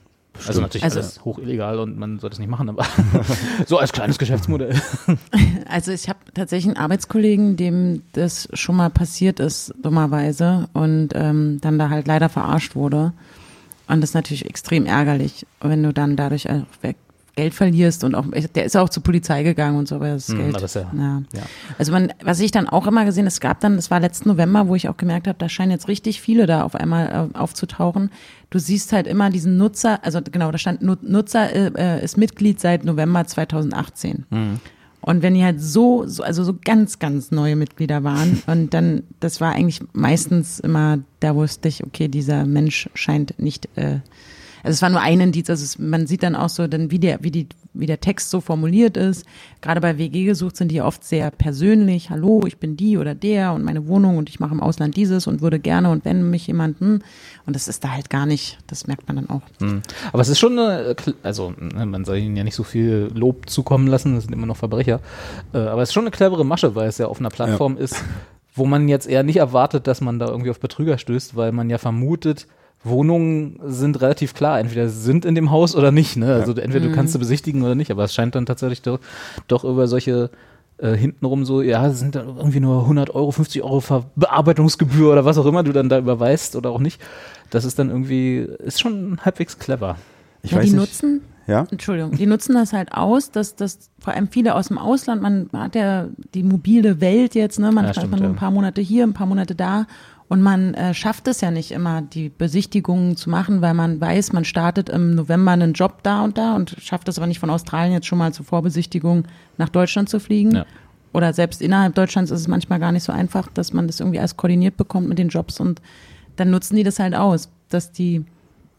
Speaker 1: Also natürlich
Speaker 3: Also-
Speaker 1: alles hoch illegal und man sollte es nicht machen, aber so als kleines Geschäftsmodell.
Speaker 3: Also ich habe tatsächlich einen Arbeitskollegen, dem das schon mal passiert ist, dummerweise, und ähm, dann da halt leider verarscht wurde. Und das ist natürlich extrem ärgerlich, wenn du dann dadurch auch weg Geld verlierst und auch, der ist auch zur Polizei gegangen und so, aber das
Speaker 1: Hm,
Speaker 3: Geld.
Speaker 1: ist ja-
Speaker 3: ja.
Speaker 1: ja.
Speaker 3: Also man, was ich dann auch immer gesehen, es gab dann, das war letzten November, wo ich auch gemerkt habe, da scheinen jetzt richtig viele da auf einmal äh, aufzutauchen. Du siehst halt immer diesen Nutzer, also genau, da stand Nu- Nutzer äh, ist Mitglied seit November 2018. Und wenn die halt so, so, also so ganz, ganz neue Mitglieder waren und dann, das war eigentlich meistens immer, da wusste ich, okay, dieser Mensch scheint nicht, äh, also es war nur ein Indiz, also es, man sieht dann auch so, dann wie der, wie die, wie der Text so formuliert ist. Gerade bei WG gesucht sind die oft sehr persönlich. Hallo, ich bin die oder der und meine Wohnung und ich mache im Ausland dieses und würde gerne und wenn mich jemand, hm, und das ist da halt gar nicht, das merkt man dann auch.
Speaker 1: Hm. Aber es ist schon eine, also ne, man soll ihnen ja nicht so viel Lob zukommen lassen, das sind immer noch Verbrecher. Äh, Aber es ist schon eine clevere Masche, weil es ja auf einer Plattform ist, wo man jetzt eher nicht erwartet, dass man da irgendwie auf Betrüger stößt, weil man ja vermutet, Wohnungen sind relativ klar, entweder sie sind in dem Haus oder nicht. Ne? Also entweder du kannst sie besichtigen oder nicht, aber es scheint dann tatsächlich doch, doch über solche äh, hintenrum so, ja, es sind dann irgendwie nur 100 Euro, 50 Euro Ver Bearbeitungsgebühr oder was auch immer du dann da überweist oder auch nicht. Das ist dann irgendwie, ist schon halbwegs clever.
Speaker 2: Ich
Speaker 3: ja,
Speaker 2: weiß
Speaker 3: die
Speaker 2: nicht.
Speaker 3: nutzen,
Speaker 2: Ja?
Speaker 3: Entschuldigung, die nutzen das halt aus, dass das vor allem viele aus dem Ausland, man hat ja die mobile Welt jetzt, ne? Man
Speaker 1: Ja,
Speaker 3: hat
Speaker 1: stimmt,
Speaker 3: man nur
Speaker 1: ja.
Speaker 3: ein paar Monate hier, ein paar Monate da und man äh, schafft es ja nicht immer, die Besichtigungen zu machen, weil man weiß, man startet im November einen Job da und da und schafft es aber nicht von Australien jetzt schon mal zur Vorbesichtigung nach Deutschland zu fliegen.
Speaker 1: Ja.
Speaker 3: Oder selbst innerhalb Deutschlands ist es manchmal gar nicht so einfach, dass man das irgendwie alles koordiniert bekommt mit den Jobs und dann nutzen die das halt aus, dass die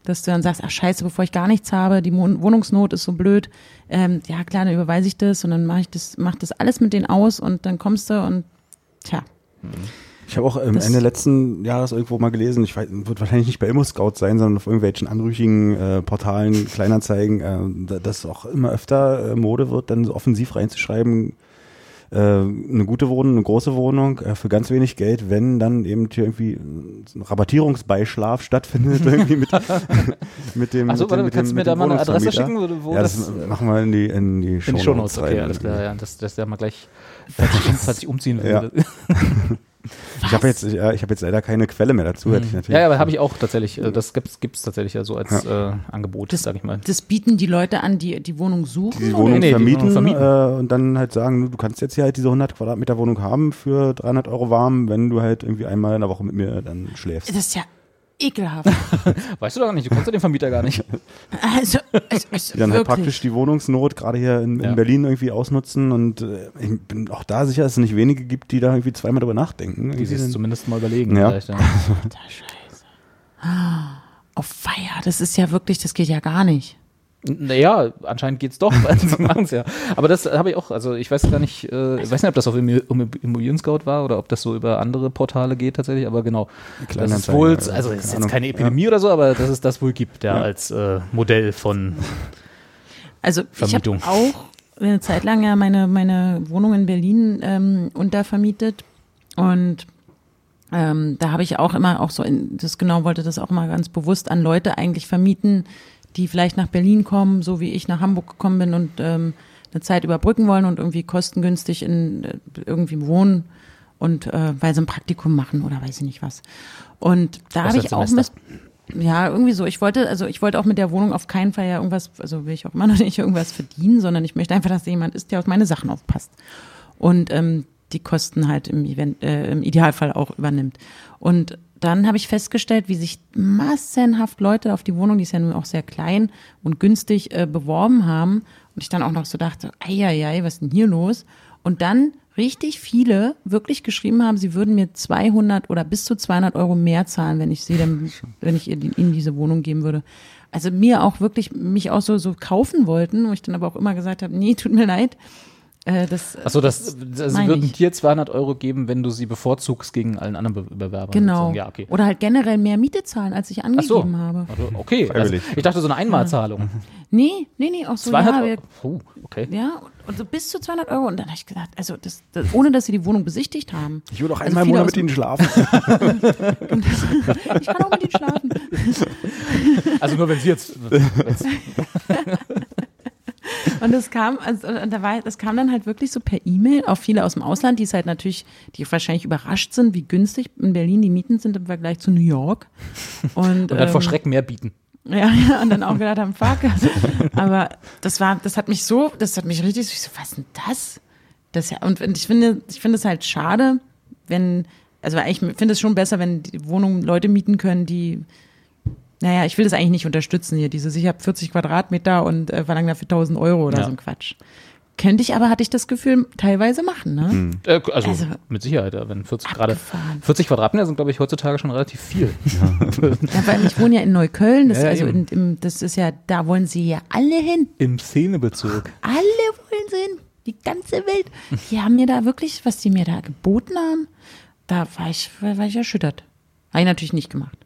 Speaker 3: dass du dann sagst, ach scheiße, bevor ich gar nichts habe, die Wohnungsnot ist so blöd, ähm, ja klar, dann überweise ich das und dann mache ich das, mach das alles mit denen aus und dann kommst du und tja,
Speaker 2: Ich habe auch ähm,
Speaker 3: Das-
Speaker 2: Ende letzten Jahres irgendwo mal gelesen, ich weiß, wird wahrscheinlich nicht bei ImmoScout sein, sondern auf irgendwelchen anrüchigen äh, Portalen, Kleinanzeigen, äh, da- dass auch immer öfter äh, Mode wird, dann so offensiv reinzuschreiben, äh, eine gute Wohnung, eine große Wohnung äh, für ganz wenig Geld, wenn dann eben hier irgendwie ein Rabattierungsbeischlaf stattfindet irgendwie mit, mit dem
Speaker 1: Achso, warte,
Speaker 2: mit
Speaker 1: kannst
Speaker 2: dem,
Speaker 1: du mir da mal eine Adresse schicken, wo,
Speaker 2: ja, das,
Speaker 1: das,
Speaker 2: machen wir in die in die
Speaker 1: in die Shownotes,
Speaker 2: rein.
Speaker 1: okay, alles klar, ja, dass, dass der mal gleich, falls ich, falls ich umziehen
Speaker 2: Ja.
Speaker 1: würde.
Speaker 2: Ich habe jetzt, ja, ich habe jetzt leider keine Quelle mehr dazu. Hätte ich natürlich.
Speaker 1: Mhm. Ja, ja, aber habe ich auch tatsächlich. äh, Das gibt's, gibt's tatsächlich ja so als äh, Angebot,
Speaker 3: Das-
Speaker 1: sag ich mal.
Speaker 3: das bieten die Leute an, die die Wohnung suchen.
Speaker 2: die
Speaker 3: oder?
Speaker 2: Wohnung
Speaker 1: Nee, die
Speaker 2: vermieten,
Speaker 1: Wohnung vermieten.
Speaker 2: Äh, und dann halt sagen, du kannst jetzt hier halt diese 100 Quadratmeter Wohnung haben für 300 Euro warm, wenn du halt irgendwie einmal in der Woche mit mir dann schläfst.
Speaker 3: Das ist ja ekelhaft.
Speaker 1: Weißt du doch gar nicht, du kennst ja den Vermieter gar nicht.
Speaker 3: Also, es ist
Speaker 2: Die dann halt
Speaker 3: wirklich.
Speaker 2: praktisch die Wohnungsnot gerade hier in, in
Speaker 1: Ja.
Speaker 2: Berlin irgendwie ausnutzen und äh, ich bin auch da sicher, dass es nicht wenige gibt, die da irgendwie zweimal drüber nachdenken.
Speaker 1: Die sich zumindest mal überlegen.
Speaker 2: Ja.
Speaker 1: Vielleicht, ja.
Speaker 3: Alter Scheiße. Ah, Auf Feier, das ist ja wirklich, das geht ja gar nicht.
Speaker 1: Naja, anscheinend geht's doch, weil sie machen's ja. Aber das habe ich auch, also ich weiß gar nicht, äh, ich weiß nicht, ob das auf Immo- Immo- Immobilien Scout war oder ob das so über andere Portale geht tatsächlich, aber genau. Das ist wohl,
Speaker 2: also,
Speaker 1: also es ist jetzt keine Epidemie oder so, aber dass es das wohl gibt, ja,
Speaker 2: Ja.
Speaker 1: als äh, Modell von
Speaker 3: Also ich habe
Speaker 1: Vermietung.
Speaker 3: auch eine Zeit lang ja meine, meine Wohnung in Berlin ähm, untervermietet und ähm, da habe ich auch immer auch so, in, das genau wollte das auch mal ganz bewusst an Leute eigentlich vermieten, die vielleicht nach Berlin kommen, so wie ich nach Hamburg gekommen bin und ähm, eine Zeit überbrücken wollen und irgendwie kostengünstig in äh, irgendwie wohnen und äh, weil sie ein Praktikum machen oder weiß ich nicht was. Und da habe ich auch mit, ja, irgendwie so. Ich wollte, also ich wollte auch mit der Wohnung auf keinen Fall ja irgendwas, also will ich auch immer noch nicht irgendwas verdienen, sondern ich möchte einfach, dass da jemand ist, der auf meine Sachen aufpasst. Und ähm, die Kosten halt im, Event, äh, im Idealfall auch übernimmt. Und dann habe ich festgestellt, wie sich massenhaft Leute auf die Wohnung, die ist ja nun auch sehr klein und günstig, äh, beworben haben. Und ich dann auch noch so dachte, eieiei, was ist denn hier los? Und dann richtig viele wirklich geschrieben haben, sie würden mir 200 oder bis zu 200 Euro mehr zahlen, wenn ich sie dann, wenn ich ihnen diese Wohnung geben würde. Also mir auch wirklich, mich auch so, so kaufen wollten, wo ich dann aber auch immer gesagt habe, nee, tut mir leid. Äh, das,
Speaker 1: Achso, das, das sie
Speaker 3: meine
Speaker 1: würden
Speaker 3: ich.
Speaker 1: dir 200 Euro geben, wenn du sie bevorzugst gegen allen anderen Be Bewerbern.
Speaker 3: Genau.
Speaker 1: Ja, okay.
Speaker 3: Oder halt generell mehr Miete zahlen, als ich
Speaker 1: Ach so.
Speaker 3: angegeben habe.
Speaker 1: Also, okay. Also, ich dachte so eine Einmalzahlung.
Speaker 3: Nee, nee, nee, auch so,
Speaker 1: 200
Speaker 3: ja, wir,
Speaker 1: Euro. Puh, okay.
Speaker 3: ja, und so bis zu 200 Euro. Und dann habe ich gesagt, also das, das, ohne dass sie die Wohnung besichtigt haben.
Speaker 2: Ich würde auch
Speaker 3: Also
Speaker 2: einmal im
Speaker 3: viele
Speaker 2: Monat mit ihnen schlafen.
Speaker 3: Ich kann auch mit ihnen schlafen.
Speaker 1: Also nur wenn sie jetzt.
Speaker 3: Und das kam, also und da war, das kam dann halt wirklich so per E-Mail, auch viele aus dem Ausland, die es halt natürlich, die wahrscheinlich überrascht sind, wie günstig in Berlin die Mieten sind im Vergleich zu New York. Und,
Speaker 1: Und dann vor
Speaker 3: ähm,
Speaker 1: Schreck mehr bieten.
Speaker 3: Ja, ja, und dann auch gedacht haben, fuck. Aber das war, das hat mich so, das hat mich richtig, so, ich so, was ist denn das? Das ja, und ich finde, ich finde es halt schade, wenn, also ich finde es schon besser, wenn die Wohnungen Leute mieten können, die, naja, ich will das eigentlich nicht unterstützen hier, dieses, ich habe 40 Quadratmeter und äh, verlange dafür 1000 Euro oder
Speaker 1: Ja.
Speaker 3: so ein Quatsch. Könnte ich aber, hatte ich das Gefühl, teilweise machen, ne?
Speaker 1: Äh, also,
Speaker 3: Also-
Speaker 1: mit Sicherheit, ja, wenn 40 gerade.
Speaker 3: Abgefahren.
Speaker 1: 40 Quadratmeter sind, glaube ich, heutzutage schon relativ viel.
Speaker 3: Ja, weil ich wohne ja in Neukölln, das,
Speaker 1: Ja, ja,
Speaker 3: also in, im, das ist ja, da wollen sie ja alle hin.
Speaker 1: Im Szenebezirk.
Speaker 3: alle wollen sie hin, die ganze Welt. Die haben mir da wirklich, was die mir da geboten haben, da war ich, war, war ich erschüttert. Habe ich natürlich nicht gemacht.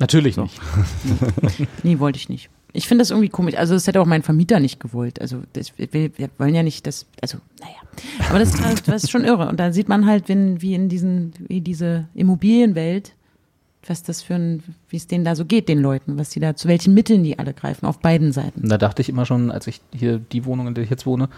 Speaker 1: Natürlich nicht.
Speaker 3: Nee, wollte ich nicht. Ich finde das irgendwie komisch. Also, das hätte auch mein Vermieter nicht gewollt. Also, das, wir, wir wollen ja nicht, das, also, naja. Aber das, das ist schon irre. Und da sieht man halt, wenn, wie in diesen, wie diese Immobilienwelt, was das für ein, wie es denen da so geht, den Leuten, was die da, zu welchen Mitteln die alle greifen, auf beiden Seiten.
Speaker 1: Da dachte ich immer schon, als ich hier die Wohnung, in der ich jetzt wohne,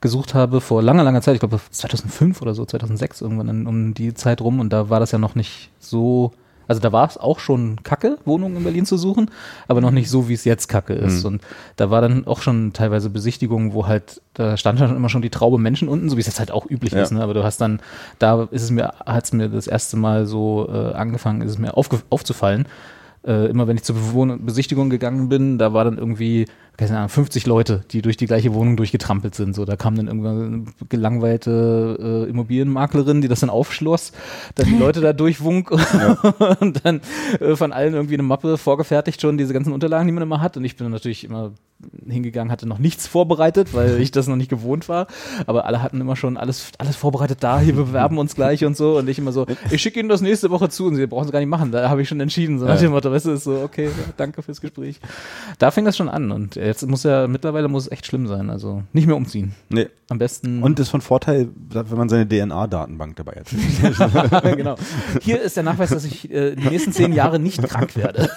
Speaker 1: gesucht habe, vor langer, langer Zeit, ich glaube 2005 oder so, 2006 irgendwann um die Zeit rum und da war das ja noch nicht so Also da war es auch schon kacke, Wohnungen in Berlin zu suchen, aber noch nicht so, wie es jetzt kacke ist.
Speaker 2: Mhm.
Speaker 1: Und da war dann auch schon teilweise Besichtigungen, wo halt, da stand schon immer schon die Traube Menschen unten, so wie es jetzt halt auch üblich
Speaker 2: Ja.
Speaker 1: ist. Ne? Aber du hast dann, da ist es mir, hat es mir das erste Mal so äh, angefangen, ist es mir aufge aufzufallen. Äh, immer wenn ich zur Bewohn Besichtigung gegangen bin, da war dann irgendwie, keine Ahnung, 50 Leute, die durch die gleiche Wohnung durchgetrampelt sind. So, da kam dann irgendwann eine gelangweilte äh, Immobilienmaklerin, die das dann aufschloss, dann die Leute da durchwunk und dann äh, von allen irgendwie eine Mappe vorgefertigt schon, diese ganzen Unterlagen, die man immer hat. Und ich bin natürlich immer hingegangen, hatte noch nichts vorbereitet, weil ich das noch nicht gewohnt war. Aber alle hatten immer schon alles, alles vorbereitet da, hier bewerben uns gleich und so. Und ich immer so, ich schicke Ihnen das nächste Woche zu und Sie brauchen es gar nicht machen. Da habe ich schon entschieden. So nach dem Motto, weißt du, ist so, okay, ja, danke fürs Gespräch. Da fing das schon an. Und jetzt muss ja, mittlerweile muss es echt schlimm sein. Also nicht mehr umziehen.
Speaker 2: Nee.
Speaker 1: Am besten.
Speaker 2: Und ist von Vorteil, wenn man seine DNA-Datenbank dabei hat.
Speaker 1: genau. Hier ist der Nachweis, dass ich äh, die nächsten zehn Jahre nicht krank werde.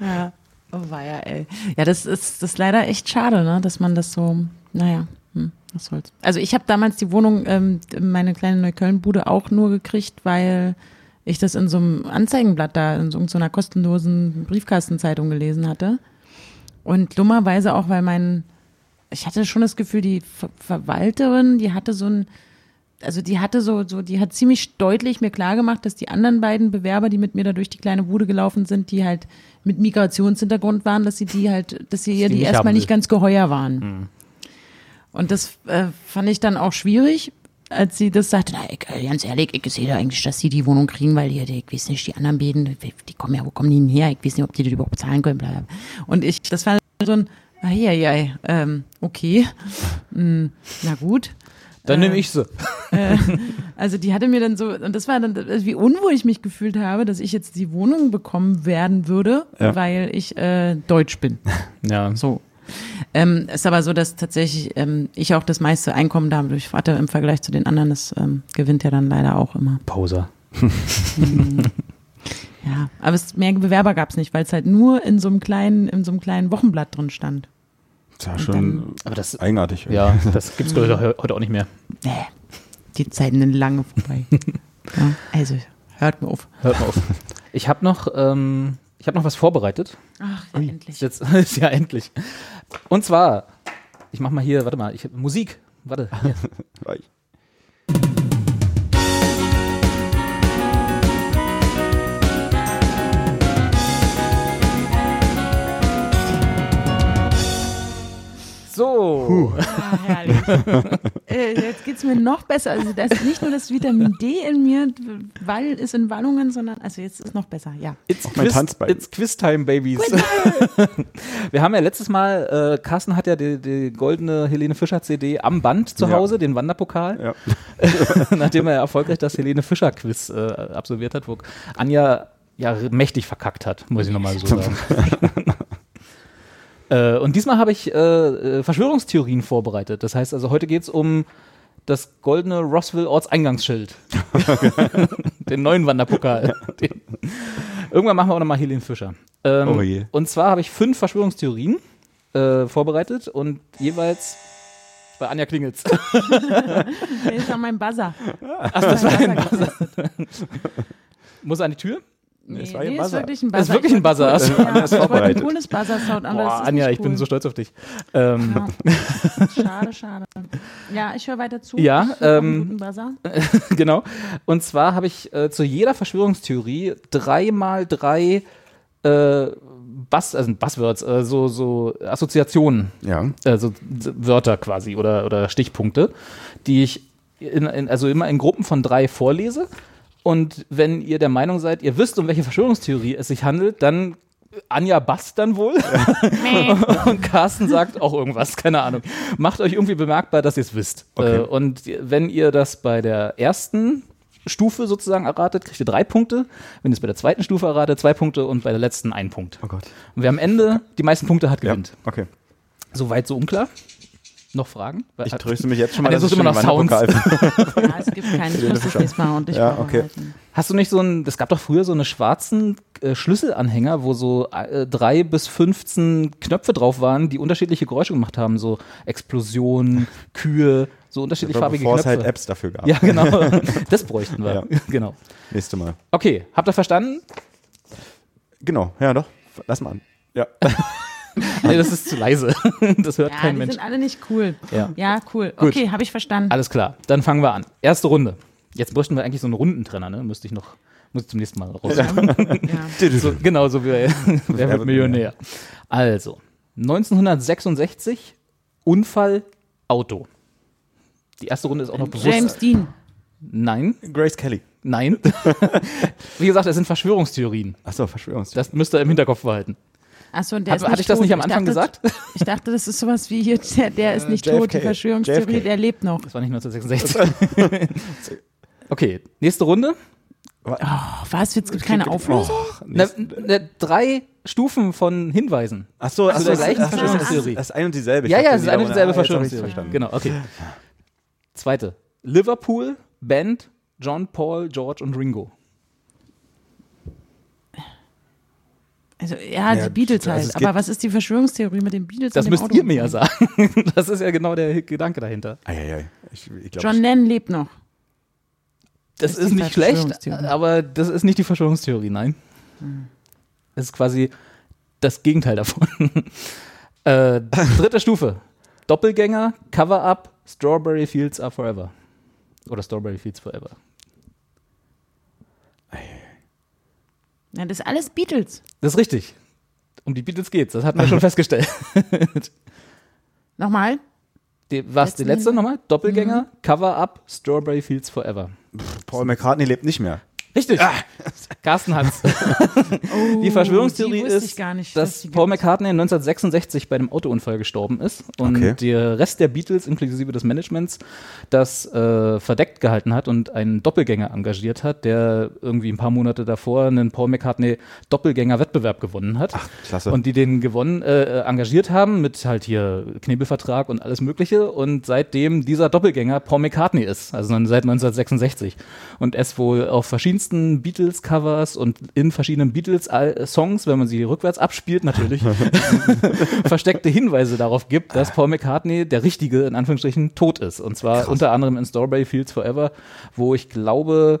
Speaker 3: Ja. Oh weia, ey. Ja, das ist, das ist leider echt schade, ne? dass man das so, naja, hm, was soll's. Also ich habe damals die Wohnung, ähm, meine kleine Neukölln-Bude auch nur gekriegt, weil ich das in so einem Anzeigenblatt da, in so so einer kostenlosen Briefkastenzeitung gelesen hatte. Und dummerweise auch, weil mein, ich hatte schon das Gefühl, die Ver Verwalterin, die hatte so ein, also die hatte so, so, die hat ziemlich deutlich mir klargemacht, dass die anderen beiden Bewerber, die mit mir da durch die kleine Bude gelaufen sind, die halt mit Migrationshintergrund waren, dass sie die halt, dass sie ihr
Speaker 1: die
Speaker 3: die erstmal nicht ganz geheuer waren. Und das äh, fand ich dann auch schwierig, als sie das sagte, na, ich, äh, ganz ehrlich, ich sehe da eigentlich, dass sie die Wohnung kriegen, weil hier, die, ich weiß nicht, die anderen beiden, die, die kommen ja, wo kommen die denn her? Ich weiß nicht, ob die das überhaupt bezahlen können, bla. Und ich, das war so ein, Eieiei, ähm, okay, Hm, na gut.
Speaker 1: Dann
Speaker 3: Äh,
Speaker 1: nehme ich sie.
Speaker 3: Also die hatte mir dann so, und das war dann, also wie unwohl ich mich gefühlt habe, dass ich jetzt die Wohnung bekommen werden würde,
Speaker 2: Ja.
Speaker 3: weil ich äh, deutsch bin.
Speaker 1: Ja.
Speaker 3: So. Ähm, ist aber so, dass tatsächlich ähm, ich auch das meiste Einkommen da habe durch Vater im Vergleich zu den anderen. Das ähm, gewinnt ja dann leider auch immer.
Speaker 1: Poser.
Speaker 3: Ja, aber es, mehr Bewerber gab es nicht, weil es halt nur in so einem kleinen, in so einem kleinen Wochenblatt drin stand.
Speaker 2: Das ist ja schon
Speaker 1: Aber das,
Speaker 2: eigenartig.
Speaker 1: ja, das ich heu- heute auch nicht mehr.
Speaker 3: Nee, die Zeiten sind lange vorbei. ja, also, hört mir auf.
Speaker 1: Hört mal auf. Ich habe noch, ähm, ich habe noch was vorbereitet.
Speaker 3: Ach, ja, endlich.
Speaker 1: Jetzt ist ja endlich. Und zwar, ich mach mal hier, warte mal, ich Musik. Warte. Hier. So.
Speaker 3: Ah, herrlich. äh, jetzt geht's mir noch besser. Also das ist nicht nur das Vitamin D in mir, weil ist in Wallungen, sondern also jetzt ist noch besser, ja.
Speaker 1: It's
Speaker 2: mein
Speaker 1: Quiz,
Speaker 2: Tanzbein.
Speaker 1: it's Quiz-Time, Babies. Wir haben ja letztes Mal, äh, Carsten hat ja die, die goldene Helene Fischer CD am Band zu
Speaker 2: Ja.
Speaker 1: Hause, den Wanderpokal,
Speaker 2: Ja.
Speaker 1: nachdem er erfolgreich das Helene Fischer Quiz äh, absolviert hat, wo Anja ja mächtig verkackt hat, muss ich nochmal so sagen. Äh, und diesmal habe ich äh, äh, Verschwörungstheorien vorbereitet. Das heißt also, heute geht's um das goldene Roswell Ortseingangsschild. Den neuen Wanderpokal. Den. Irgendwann machen wir auch nochmal Helene Fischer. Ähm,
Speaker 2: Oh je.
Speaker 1: Und zwar habe ich fünf Verschwörungstheorien äh, vorbereitet und jeweils bei Anja Klingelt's.
Speaker 3: Der ist an meinem Buzzer.
Speaker 1: Ach, das war ein Buzzer. Muss an die Tür?
Speaker 3: Nee,
Speaker 2: es war
Speaker 3: nee,
Speaker 2: ein
Speaker 3: ist
Speaker 2: Buzzer.
Speaker 3: wirklich ein
Speaker 1: Das
Speaker 3: Buzzer.
Speaker 1: ist wirklich ein Buzzer.
Speaker 3: Ich
Speaker 1: Also,
Speaker 3: wollte,
Speaker 2: Anja ist
Speaker 3: ja, ich wollte ein cooles Buzzer-Sound, aber
Speaker 1: Boah,
Speaker 3: ist
Speaker 1: Anja,
Speaker 3: nicht
Speaker 1: ich bin
Speaker 3: cool.
Speaker 1: so stolz auf dich. Ähm,
Speaker 3: Ja. Schade, schade. Ja, ich höre weiter zu.
Speaker 1: Ja, ähm,
Speaker 3: Buzzer.
Speaker 1: genau. Und zwar habe ich äh, zu jeder Verschwörungstheorie drei mal drei äh, Buzz, also Buzzwords, äh, so, so Assoziationen,
Speaker 2: Ja.
Speaker 1: also Wörter quasi oder, oder Stichpunkte, die ich in, in, also immer in Gruppen von drei vorlese. Und wenn ihr der Meinung seid, ihr wisst, um welche Verschwörungstheorie es sich handelt, dann Anja basst dann wohl und Carsten sagt auch irgendwas, keine Ahnung. Macht euch irgendwie bemerkbar, dass ihr es wisst.
Speaker 2: Okay.
Speaker 1: Äh, und wenn ihr das bei der ersten Stufe sozusagen erratet, kriegt ihr drei Punkte. Wenn ihr es bei der zweiten Stufe erratet, zwei Punkte und bei der letzten ein Punkt.
Speaker 2: Oh Gott.
Speaker 1: Und wer am Ende die meisten Punkte hat,
Speaker 2: Ja.
Speaker 1: gewinnt.
Speaker 2: Okay.
Speaker 1: Soweit so unklar? Noch Fragen?
Speaker 2: Ich tröste mich jetzt schon mal,
Speaker 1: Ah, der
Speaker 2: dass
Speaker 1: sucht
Speaker 2: ich
Speaker 1: immer noch
Speaker 2: bin.
Speaker 3: Ja, es gibt keinen. Ich muss das nächste Mal ordentlich
Speaker 2: Ja, okay.
Speaker 1: Hast du nicht so ein, es gab doch früher so eine schwarzen äh, Schlüsselanhänger, wo so äh, drei bis 15 Knöpfe drauf waren, die unterschiedliche Geräusche gemacht haben, so Explosion, Kühe, so unterschiedlich
Speaker 2: Bevor
Speaker 1: farbige
Speaker 2: es
Speaker 1: Knöpfe.
Speaker 2: halt Apps dafür gab.
Speaker 1: ja, genau. Das bräuchten wir.
Speaker 2: Ja.
Speaker 1: Genau.
Speaker 2: Nächste Mal.
Speaker 1: Okay, habt ihr verstanden?
Speaker 2: Genau, ja doch. Lass mal an. Ja.
Speaker 1: Nee, das ist zu leise. Das hört
Speaker 3: Ja,
Speaker 1: kein
Speaker 3: die
Speaker 1: Mensch.
Speaker 3: sind alle nicht cool.
Speaker 1: Ja.
Speaker 3: Ja, cool.
Speaker 1: Gut.
Speaker 3: Okay, habe ich verstanden.
Speaker 1: Alles klar, dann fangen wir an. Erste Runde. Jetzt bräuchten wir eigentlich so einen Rundentrenner, ne? Müsste ich noch, muss ich zum nächsten Mal raus.
Speaker 3: Ja.
Speaker 1: So, genau, so wie Wer wird Millionär. Also, 1966, Unfall, Auto. Die erste Runde ist auch noch bewusst.
Speaker 3: James Dean.
Speaker 1: Nein,
Speaker 2: Grace Kelly.
Speaker 1: nein. wie gesagt, es sind Verschwörungstheorien.
Speaker 2: Achso, Verschwörungstheorie.
Speaker 1: Das müsst ihr im Hinterkopf behalten.
Speaker 3: Achso, und der
Speaker 1: Hat,
Speaker 3: ist nicht
Speaker 1: hatte ich das
Speaker 3: tot.
Speaker 1: nicht am Anfang
Speaker 3: dachte,
Speaker 1: gesagt?
Speaker 3: Ich dachte, das ist sowas wie hier, der, der ist nicht tot, die
Speaker 2: JFK.
Speaker 3: Verschwörungstheorie,
Speaker 2: JFK.
Speaker 3: der lebt noch.
Speaker 1: Das war nicht 1966. okay, nächste Runde.
Speaker 3: Oh, was? Jetzt gibt keine Auflösung?
Speaker 1: Na, na, drei Stufen von Hinweisen.
Speaker 2: Achso,
Speaker 1: Zu der gleichen
Speaker 2: ach so,
Speaker 1: Verschwörungstheorie.
Speaker 2: Das ist eine und dieselbe. Ich
Speaker 1: Ja, ja, es ist eine und dieselbe
Speaker 2: Ah, hab
Speaker 1: Verschwörungstheorie.
Speaker 2: verstanden.
Speaker 1: Genau, okay. Zweite. Liverpool, Band, John, Paul, George und Ringo.
Speaker 3: Also, ja,
Speaker 2: Ja,
Speaker 3: die Beatles
Speaker 2: also
Speaker 3: halt.
Speaker 2: geht-
Speaker 3: Aber was ist die Verschwörungstheorie mit den Beatles
Speaker 1: Das
Speaker 3: und dem
Speaker 1: müsst
Speaker 3: Auto?
Speaker 1: ihr mir ja sagen. Das ist ja genau der Gedanke dahinter.
Speaker 2: Eieiei. Ich, ich glaub,
Speaker 1: Also
Speaker 3: John Lennon lebt noch.
Speaker 1: Das
Speaker 3: ist
Speaker 1: ist
Speaker 3: die
Speaker 1: nicht schlecht, aber das ist nicht die Verschwörungstheorie, nein. Es ist quasi das Gegenteil davon. äh, dritte Stufe. Doppelgänger, Cover-Up, Strawberry Fields Are Forever. Oder Strawberry Fields Forever.
Speaker 3: Ja, das ist alles Beatles.
Speaker 1: Das ist richtig. Um die Beatles geht's, das hatten wir schon festgestellt.
Speaker 3: Nochmal?
Speaker 1: Die, was, die
Speaker 3: Letzten
Speaker 1: letzte nochmal? Doppelgänger,
Speaker 3: Mhm.
Speaker 1: Cover-Up, Strawberry Fields Forever.
Speaker 2: Paul McCartney lebt nicht mehr.
Speaker 1: Richtig. Carsten Hatz.
Speaker 3: Oh,
Speaker 1: Die Verschwörungstheorie
Speaker 3: die
Speaker 1: ist,
Speaker 3: nicht,
Speaker 1: dass
Speaker 3: die
Speaker 1: Paul. McCartney 1966 bei einem Autounfall gestorben ist und
Speaker 2: Okay.
Speaker 1: der Rest der Beatles, inklusive des Managements, das äh, verdeckt gehalten hat und einen Doppelgänger engagiert hat, der irgendwie ein paar Monate davor einen Paul McCartney Doppelgänger-Wettbewerb gewonnen hat.
Speaker 2: Ach, klasse.
Speaker 1: Und die den gewonnen, äh, äh, engagiert haben mit halt hier Knebelvertrag und alles Mögliche und seitdem dieser Doppelgänger Paul McCartney ist, also seit 1966 und es wohl auf verschiedensten Beatles-Covers und in verschiedenen Beatles-Songs, wenn man sie rückwärts abspielt natürlich, versteckte Hinweise darauf gibt, dass Paul McCartney der Richtige in Anführungsstrichen tot ist. Und zwar unter anderem in Strawberry Fields Forever, wo ich glaube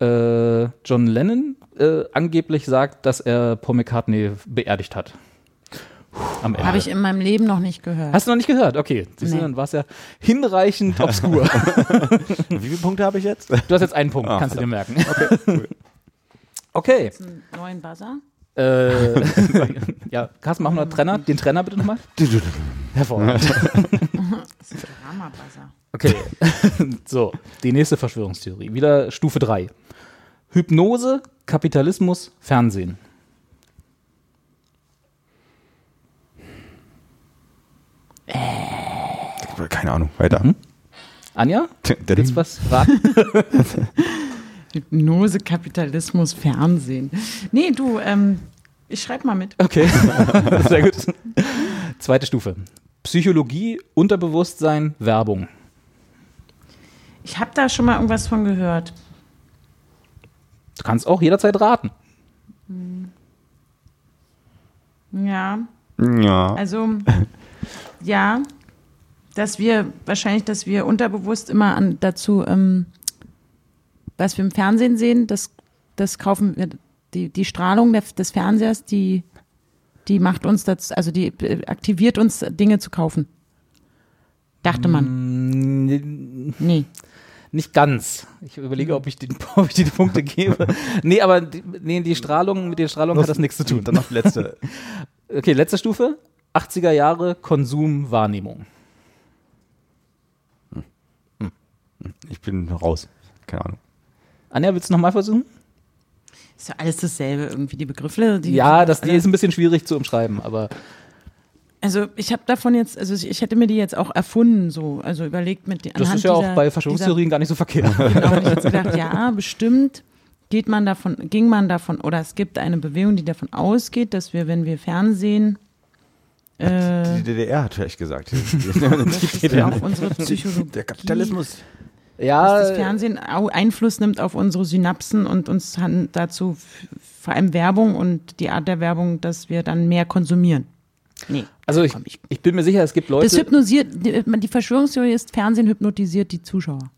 Speaker 1: äh, John Lennon äh, angeblich sagt, dass er Paul McCartney beerdigt hat. Am Ende.
Speaker 3: Habe ich in meinem Leben noch nicht gehört.
Speaker 1: Hast du noch nicht gehört? Okay. Siehst du,
Speaker 3: Nee.
Speaker 1: dann war es ja hinreichend obskur.
Speaker 2: Wie viele Punkte habe ich jetzt?
Speaker 1: Du hast jetzt einen Punkt,
Speaker 2: Ah,
Speaker 1: kannst du dir merken. Okay,
Speaker 3: Einen neuen Buzzer?
Speaker 1: äh, ja, Carsten, machen wir noch Trenner. Den Trenner bitte nochmal. Hervorragend.
Speaker 3: Drama-Buzzer.
Speaker 1: Okay, so, die nächste Verschwörungstheorie. Wieder Stufe 3. Hypnose, Kapitalismus, Fernsehen.
Speaker 2: Keine Ahnung. Weiter.
Speaker 1: Anja,
Speaker 2: Der
Speaker 1: willst du was raten?
Speaker 3: Hypnose, Kapitalismus, Fernsehen. Nee, du, ähm, ich schreib mal mit.
Speaker 1: Okay, sehr gut. Zweite Stufe. Psychologie, Unterbewusstsein, Werbung.
Speaker 3: Ich habe da schon mal irgendwas von gehört.
Speaker 1: Du kannst auch jederzeit raten.
Speaker 3: Ja,
Speaker 2: Ja.
Speaker 3: also, ja, dass wir, wahrscheinlich, dass wir unterbewusst immer an, dazu, ähm, was wir im Fernsehen sehen, das, das kaufen wir, die, die Strahlung der, des Fernsehers, die, die macht uns das, also die äh, aktiviert uns, Dinge zu kaufen. Dachte man.
Speaker 1: Mm,
Speaker 3: Nee.
Speaker 1: Nicht ganz. Ich überlege, ob ich, die, ob ich die Punkte gebe. Nee, aber die, nee, die Strahlung, mit der Strahlung hat das nichts zu tun.
Speaker 2: Dann noch die letzte.
Speaker 1: Okay, letzte Stufe. 80er Jahre Konsum, Wahrnehmung.
Speaker 2: Ich bin raus. Keine Ahnung.
Speaker 1: Anja, willst du nochmal versuchen?
Speaker 3: Ist ja alles dasselbe, irgendwie die Begriffe. Die
Speaker 1: Ja, das die ist ein bisschen schwierig zu umschreiben, aber
Speaker 3: Also ich habe davon jetzt, also ich hätte mir die jetzt auch erfunden, so, also überlegt mit den
Speaker 1: das
Speaker 3: anhand
Speaker 1: ist ja auch
Speaker 3: dieser-
Speaker 1: bei Verschwörungstheorien gar nicht so verkehrt.
Speaker 3: Genau, und ich jetzt gedacht, ja, bestimmt geht man davon, ging man davon, oder es gibt eine Bewegung, die davon ausgeht, dass wir, wenn wir Fernsehen, äh,
Speaker 2: Die DDR hat vielleicht gesagt.
Speaker 3: das ist auf unsere Psychologie,
Speaker 2: Der Kapitalismus.
Speaker 1: Ja,
Speaker 3: dass das Fernsehen au- Einfluss nimmt auf unsere Synapsen und uns dazu vor allem Werbung und die Art der Werbung, dass wir dann mehr konsumieren. Nee.
Speaker 1: Also ich,
Speaker 3: komm, ich-
Speaker 1: ich bin mir sicher, es gibt
Speaker 3: Das
Speaker 1: Leute.
Speaker 3: hypnosiert, die, die Verschwörungstheorie ist, Fernsehen hypnotisiert die Zuschauer.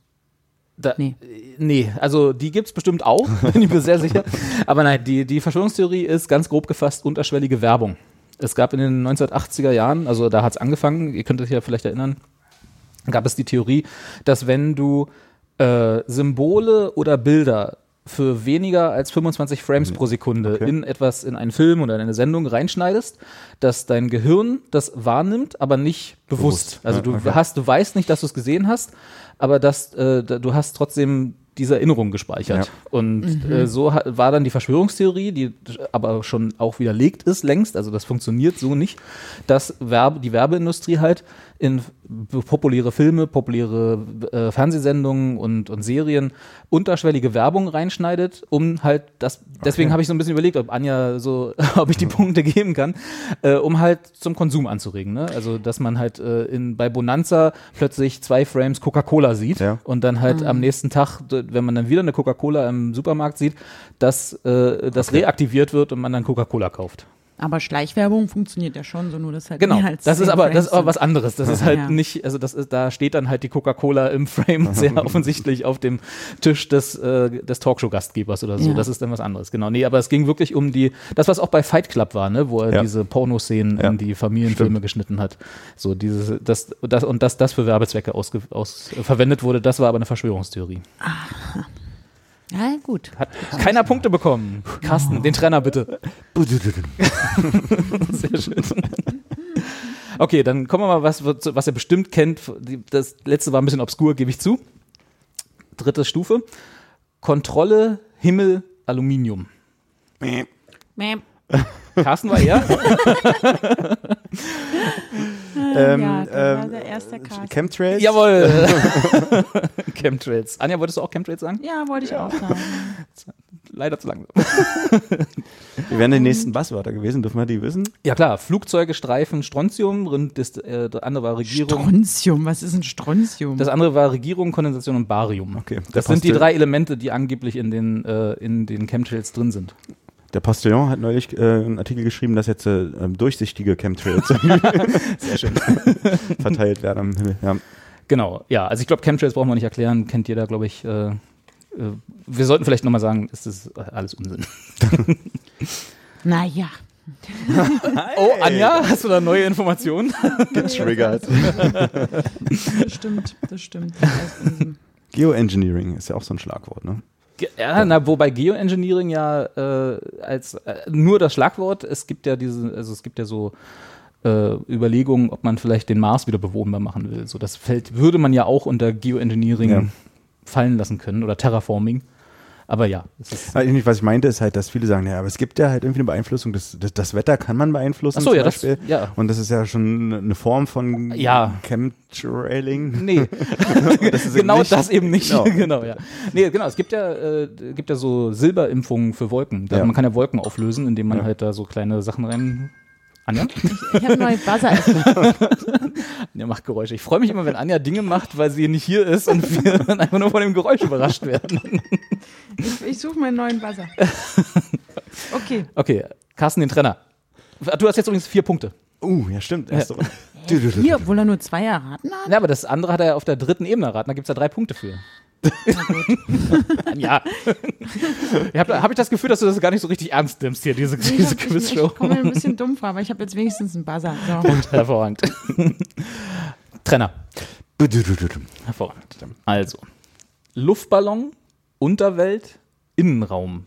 Speaker 1: Da,
Speaker 3: Nee.
Speaker 1: nee, also die gibt's bestimmt auch, bin ich mir sehr sicher. Aber nein, die, die Verschwörungstheorie ist ganz grob gefasst unterschwellige Werbung. Es gab in den 1980er Jahren, also da hat's angefangen, ihr könnt euch ja vielleicht erinnern, gab es die Theorie, dass wenn du äh, Symbole oder Bilder für weniger als 25 Frames pro Sekunde
Speaker 2: Okay.
Speaker 1: in etwas, in einen Film oder in eine Sendung reinschneidest, dass dein Gehirn das wahrnimmt, aber nicht bewusst.
Speaker 2: Bewusst.
Speaker 1: Also
Speaker 2: Ja,
Speaker 1: du
Speaker 2: okay.
Speaker 1: hast, du weißt nicht, dass du es gesehen hast, aber dass, äh, du hast trotzdem diese Erinnerung gespeichert. Und äh, so ha- war dann die Verschwörungstheorie, die aber schon auch widerlegt ist längst, also das funktioniert so nicht, dass Werbe, die Werbeindustrie halt in populäre Filme, populäre äh, Fernsehsendungen und, und Serien unterschwellige Werbung reinschneidet, um halt das, deswegen habe ich so ein bisschen überlegt, ob Anja so, ob ich die Punkte geben kann, äh, um halt zum Konsum anzuregen. Ne? Also, dass man halt äh, in, bei Bonanza plötzlich zwei Frames Coca-Cola sieht
Speaker 2: Ja.
Speaker 1: und dann halt am nächsten Tag, wenn man dann wieder eine Coca-Cola im Supermarkt sieht, dass äh, das reaktiviert wird und man dann Coca-Cola kauft.
Speaker 3: Aber Schleichwerbung funktioniert ja schon, so nur das halt
Speaker 1: Genau, das ist
Speaker 3: 10
Speaker 1: aber das ist aber was anderes. Das ist halt
Speaker 3: Ja.
Speaker 1: nicht, also das ist, da steht dann halt die Coca-Cola im Frame sehr offensichtlich auf dem Tisch des, äh, des Talkshow-Gastgebers oder so.
Speaker 3: Ja.
Speaker 1: Das ist dann was anderes. Genau. Nee, aber es ging wirklich um die, das was auch bei Fight Club war, ne, wo er
Speaker 2: Ja.
Speaker 1: diese Pornoszenen
Speaker 2: Ja.
Speaker 1: in die Familienfilme
Speaker 2: Stimmt.
Speaker 1: geschnitten hat. So dieses, das, das und dass das für Werbezwecke ausge, aus, verwendet wurde, das war aber eine Verschwörungstheorie.
Speaker 3: sind. Ja, gut.
Speaker 1: Hat keiner Punkte bekommen. Carsten, den Trainer bitte. Sehr schön. Okay, dann kommen wir mal was, was ihr bestimmt kennt. Das letzte war ein bisschen obskur, gebe ich zu. Dritte Stufe. Kontrolle, Himmel, Aluminium. Carsten war er.
Speaker 2: Ähm,
Speaker 3: ja, das war
Speaker 2: ähm,
Speaker 3: der erste Cast.
Speaker 2: Chemtrails?
Speaker 1: Jawohl. Chemtrails. Anja, wolltest du auch Chemtrails sagen?
Speaker 3: Ja, wollte ich auch sagen.
Speaker 1: Leider zu langsam.
Speaker 2: Wir wären die nächsten Buzzwörter gewesen, dürfen wir die wissen?
Speaker 1: Ja klar, Flugzeuge, Streifen, Strontium, das, äh, das andere war Regierung.
Speaker 3: Strontium, was ist ein Strontium?
Speaker 1: Das andere war Regierung, Kondensation und Barium.
Speaker 2: Okay,
Speaker 1: Das sind die drei Elemente, die angeblich in den, äh, in den Chemtrails drin sind.
Speaker 2: Der Postillon hat neulich äh, einen Artikel geschrieben, dass jetzt äh, ähm, durchsichtige Chemtrails
Speaker 1: Sehr schön.
Speaker 2: verteilt werden am Himmel. Ja.
Speaker 1: Genau, ja, also ich glaube, Chemtrails brauchen wir nicht erklären, kennt jeder, glaube ich. Äh, äh, wir sollten vielleicht nochmal sagen, es ist äh, alles Unsinn.
Speaker 3: naja.
Speaker 1: Oh, Anja, hast du da neue Informationen?
Speaker 2: Getriggert.
Speaker 3: Das stimmt, das stimmt. Das.
Speaker 2: Geoengineering ist ja auch so ein Schlagwort, ne?
Speaker 1: Ja, na, wobei Geoengineering ja äh, als äh, nur das Schlagwort, es gibt ja diese, also es gibt ja so äh, Überlegungen, ob man vielleicht den Mars wieder bewohnbar machen will. So, das fällt, würde man ja auch unter Geoengineering
Speaker 2: Ja.
Speaker 1: fallen lassen können oder Terraforming. Aber ja, es ist,
Speaker 2: Eigentlich, was ich meinte, ist halt, dass viele sagen, ja, aber es gibt ja halt irgendwie eine Beeinflussung, das, das, das Wetter kann man beeinflussen.
Speaker 1: Ach so,
Speaker 2: zum
Speaker 1: ja, das-
Speaker 2: Beispiel.
Speaker 1: ja.
Speaker 2: Und das ist ja schon eine Form von
Speaker 1: Ja.
Speaker 2: Chemtrailing.
Speaker 1: Nee,
Speaker 2: Das
Speaker 1: genau
Speaker 2: nicht-
Speaker 1: das eben nicht.
Speaker 2: Genau.
Speaker 1: Genau. ja. Nee, genau, es gibt ja, äh, gibt ja so Silberimpfungen für Wolken. Da,
Speaker 2: Ja.
Speaker 1: Man kann ja Wolken auflösen, indem man
Speaker 2: Ja.
Speaker 1: halt da so kleine Sachen rein. Anja?
Speaker 3: Ich habe neue Buzzer.
Speaker 1: Anja macht Geräusche. Ich freue mich immer, wenn Anja Dinge macht, weil sie nicht hier ist und wir dann einfach nur von dem Geräusch überrascht werden.
Speaker 3: Ich, ich suche meinen neuen Buzzer. Okay.
Speaker 1: Okay, Carsten, den Trenner. Du hast jetzt übrigens vier Punkte.
Speaker 2: Uh, ja, stimmt. Erst so.
Speaker 3: Hier, obwohl er nur zwei erraten hat?
Speaker 1: Ja, aber das andere hat er ja auf der dritten Ebene erraten. Da gibt es ja drei Punkte für. ja. Ich habe hab ich das Gefühl, dass du das gar nicht so richtig ernst nimmst hier, diese, diese Quizshow.
Speaker 3: Ich komme mir ein bisschen dumm vor, aber ich habe jetzt wenigstens einen Buzzer. So.
Speaker 1: Hervorragend. Trenner. Hervorragend. Also, Luftballon, Unterwelt, Innenraum.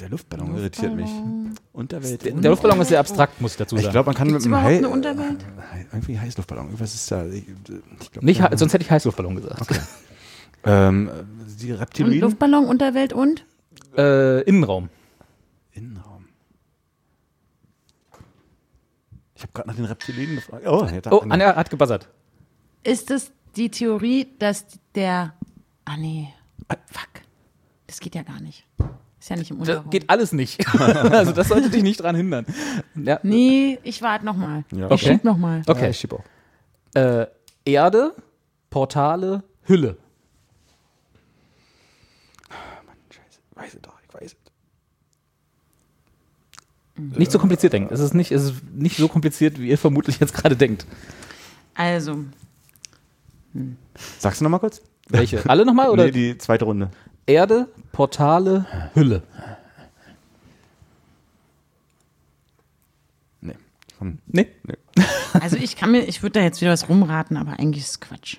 Speaker 2: Der Luftballon irritiert mich. Unterwelt.
Speaker 1: Der, der Luftballon ist sehr abstrakt, muss ich dazu
Speaker 2: Ich
Speaker 1: sagen.
Speaker 2: glaube, man kann
Speaker 3: Gibt's
Speaker 2: mit einem
Speaker 3: überhaupt
Speaker 2: Hei-
Speaker 3: eine Unterwelt?
Speaker 2: Irgendwie Heißluftballon. Was ist da? Ich, ich glaub,
Speaker 1: Nicht, sonst hätte ich Heißluftballon gesagt.
Speaker 2: ähm, die
Speaker 3: Und
Speaker 2: Reptilien.
Speaker 3: Luftballon, Unterwelt und?
Speaker 1: Äh, Innenraum.
Speaker 2: Innenraum. Ich habe gerade nach den Reptilien gefragt. Oh,
Speaker 1: Oh, Anja hat gebuzzert.
Speaker 3: Ist es die Theorie, dass der. Ah, nee. Fuck. Das geht ja gar nicht. Ist ja nicht im
Speaker 1: Das
Speaker 3: Unterraum.
Speaker 1: geht alles nicht. also das sollte dich nicht dran hindern. Ja.
Speaker 3: Nee, ich warte nochmal.
Speaker 2: Ja.
Speaker 3: Ich
Speaker 1: Okay.
Speaker 3: schieb nochmal.
Speaker 2: Ja,
Speaker 1: Okay.
Speaker 2: ich schieb auch.
Speaker 1: Äh, Erde, Portale, Hülle.
Speaker 2: Scheiße. Weiß es doch, ich weiß es.
Speaker 1: Nicht so kompliziert denken. Es ist nicht, es ist nicht so kompliziert, wie ihr vermutlich jetzt gerade denkt.
Speaker 3: Also,
Speaker 2: Sagst du nochmal kurz?
Speaker 1: Welche? Alle nochmal oder?
Speaker 2: Nee, die zweite Runde.
Speaker 1: Erde, Portale, Hülle.
Speaker 2: Nee. Komm.
Speaker 1: Nee?
Speaker 3: also ich kann mir, ich würde da jetzt wieder was rumraten, aber eigentlich ist es Quatsch.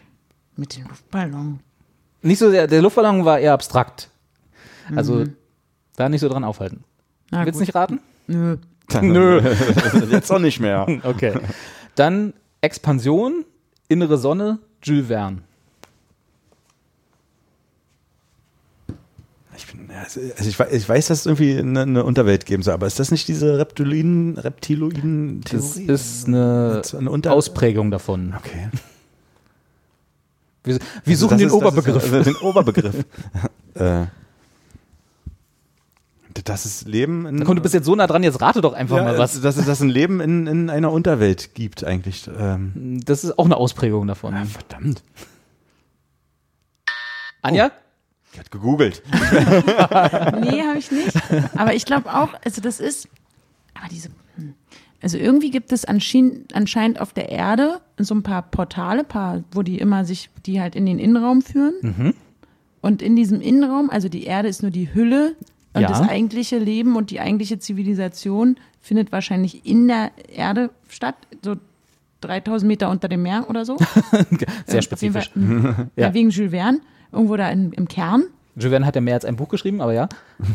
Speaker 3: Mit dem Luftballon.
Speaker 1: Nicht so sehr, der Luftballon war eher abstrakt. Also da nicht so dran aufhalten.
Speaker 3: Na
Speaker 1: Willst du nicht raten?
Speaker 3: Nö.
Speaker 1: Nö.
Speaker 2: Jetzt auch nicht mehr.
Speaker 1: Okay. Dann Expansion, innere Sonne, Jules Verne.
Speaker 2: Ich, bin, also ich, ich weiß, dass es irgendwie eine, eine Unterwelt geben soll, aber ist das nicht diese Reptiloiden, Reptiloiden
Speaker 1: Das ist eine
Speaker 2: Das ist eine Unter-
Speaker 1: Ausprägung davon.
Speaker 2: Okay.
Speaker 1: Wir, wir
Speaker 2: Also
Speaker 1: suchen den
Speaker 2: ist-
Speaker 1: Oberbegriff.
Speaker 2: Ist, also den Oberbegriff. äh, das ist Leben in.
Speaker 1: Komm, du bist jetzt so nah dran, jetzt rate doch einfach
Speaker 2: ja,
Speaker 1: mal was.
Speaker 2: Dass es das ein Leben in, in einer Unterwelt gibt, eigentlich. Ähm,
Speaker 1: Das ist auch eine Ausprägung davon.
Speaker 2: ah, verdammt.
Speaker 1: Anja?
Speaker 2: Ich hatte gegoogelt.
Speaker 3: Nee, habe ich nicht. Aber ich glaube auch, also das ist, aber diese, hm. also irgendwie gibt es anscheinend auf der Erde so ein paar Portale, paar, wo die immer sich, die halt in den Innenraum führen.
Speaker 1: Mhm.
Speaker 3: Und in diesem Innenraum, also die Erde ist nur die Hülle und
Speaker 1: Ja.
Speaker 3: das eigentliche Leben und die eigentliche Zivilisation findet wahrscheinlich in der Erde statt, so 3000 Meter unter dem Meer oder so.
Speaker 1: Sehr
Speaker 3: Äh,
Speaker 1: spezifisch.
Speaker 3: Fall.
Speaker 1: Ja.
Speaker 3: ja. Wegen Jules Verne, irgendwo da in, im Kern.
Speaker 1: Jules Verne hat ja mehr als ein Buch geschrieben, aber ja.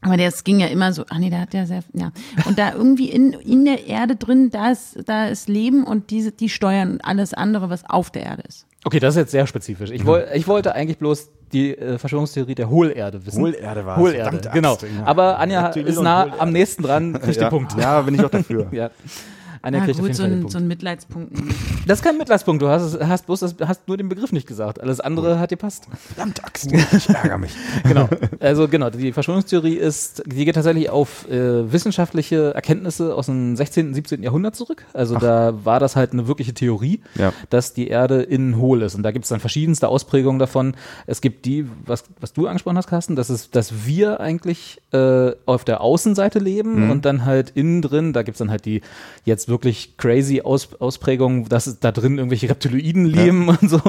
Speaker 3: Aber das ging ja immer so, ach nee, da hat der sehr, ja. Und da irgendwie in, in der Erde drin, da ist, da ist Leben und diese, die steuern alles andere, was auf der Erde ist.
Speaker 1: Okay, das ist jetzt sehr spezifisch. Ich, woll, ich wollte eigentlich bloß die äh, Verschwörungstheorie der Hohlerde wissen.
Speaker 2: Hohlerde war es.
Speaker 1: Hohlerde, genau. Aber Anja
Speaker 2: Reptilien
Speaker 1: ist nah am nächsten dran, kriegt
Speaker 2: ja.
Speaker 1: den Punkt.
Speaker 2: Ja, bin ich auch dafür.
Speaker 1: Ja. Anja
Speaker 3: Na
Speaker 1: kriegt auf
Speaker 3: gut,
Speaker 1: jeden
Speaker 3: so
Speaker 1: Fall den
Speaker 3: ein,
Speaker 1: Punkt.
Speaker 3: so ein Mitleidspunkt.
Speaker 1: Das ist kein Mitleidspunkt, du hast, hast bloß das, hast nur den Begriff nicht gesagt. Alles andere hat dir passt.
Speaker 2: Verdammt Axt. Ich ärgere mich.
Speaker 1: Genau. Also genau, die Verschwörungstheorie ist, die geht tatsächlich auf äh, wissenschaftliche Erkenntnisse aus dem 16., und 17. Jahrhundert zurück. Also da war das halt eine wirkliche Theorie,
Speaker 2: Ja.
Speaker 1: dass die Erde innen hohl ist. Und da gibt es dann verschiedenste Ausprägungen davon. Es gibt die, was, was du angesprochen hast, Carsten, dass, es, dass wir eigentlich äh, auf der Außenseite leben und dann halt innen drin, da gibt es dann halt die jetzt wirklich crazy Aus, Ausprägungen, dass da drin irgendwelche Reptiloiden leben und so.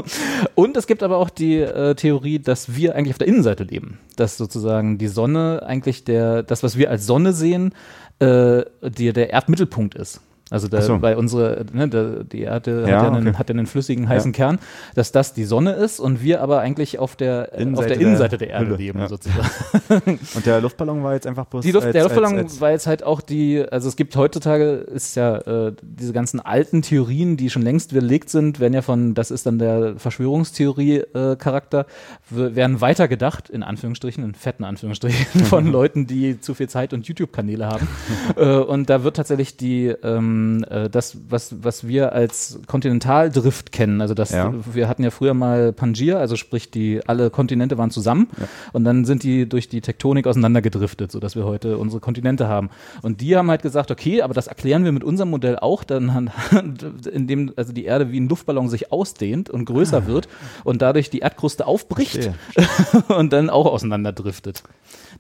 Speaker 1: Und es gibt aber auch die äh, Theorie, dass wir eigentlich auf der Innenseite leben. Dass sozusagen die Sonne eigentlich der, das, was wir als Sonne sehen, äh, die, der Erdmittelpunkt ist. Also da,
Speaker 2: so.
Speaker 1: bei unsere, ne, der, die Erde
Speaker 2: Ja,
Speaker 1: hat, ja einen,
Speaker 2: okay.
Speaker 1: hat ja einen flüssigen, heißen Kern, dass das die Sonne ist und wir aber eigentlich auf der, äh, auf der Innenseite der, Erde
Speaker 2: Hülle,
Speaker 1: leben,
Speaker 2: ja.
Speaker 1: sozusagen.
Speaker 2: Und der Luftballon war jetzt einfach bloß.
Speaker 1: Die Luft,
Speaker 2: als-
Speaker 1: der Luftballon
Speaker 2: als- als-
Speaker 1: war jetzt halt auch die, also es gibt heutzutage, ist ja äh, diese ganzen alten Theorien, die schon längst widerlegt sind, werden ja von, das ist dann der Verschwörungstheorie-Charakter, werden weitergedacht, in Anführungsstrichen, in fetten Anführungsstrichen, von Leuten, die zu viel Zeit und YouTube-Kanäle haben. äh, und da wird tatsächlich die, ähm, äh, das, was, was wir als Kontinentaldrift kennen, also das,
Speaker 2: Ja.
Speaker 1: wir hatten ja früher mal Pangaea, also sprich, die alle Kontinente waren zusammen und dann sind die durch die Tektonik auseinandergedriftet, sodass wir heute unsere Kontinente haben. Und die haben halt gesagt, okay, aber das erklären wir mit unserem Modell auch, dann indem also die Erde wie ein Luftballon sich ausdehnt und größer wird und dadurch die Erdkruste aufbricht und dann auch auseinanderdriftet.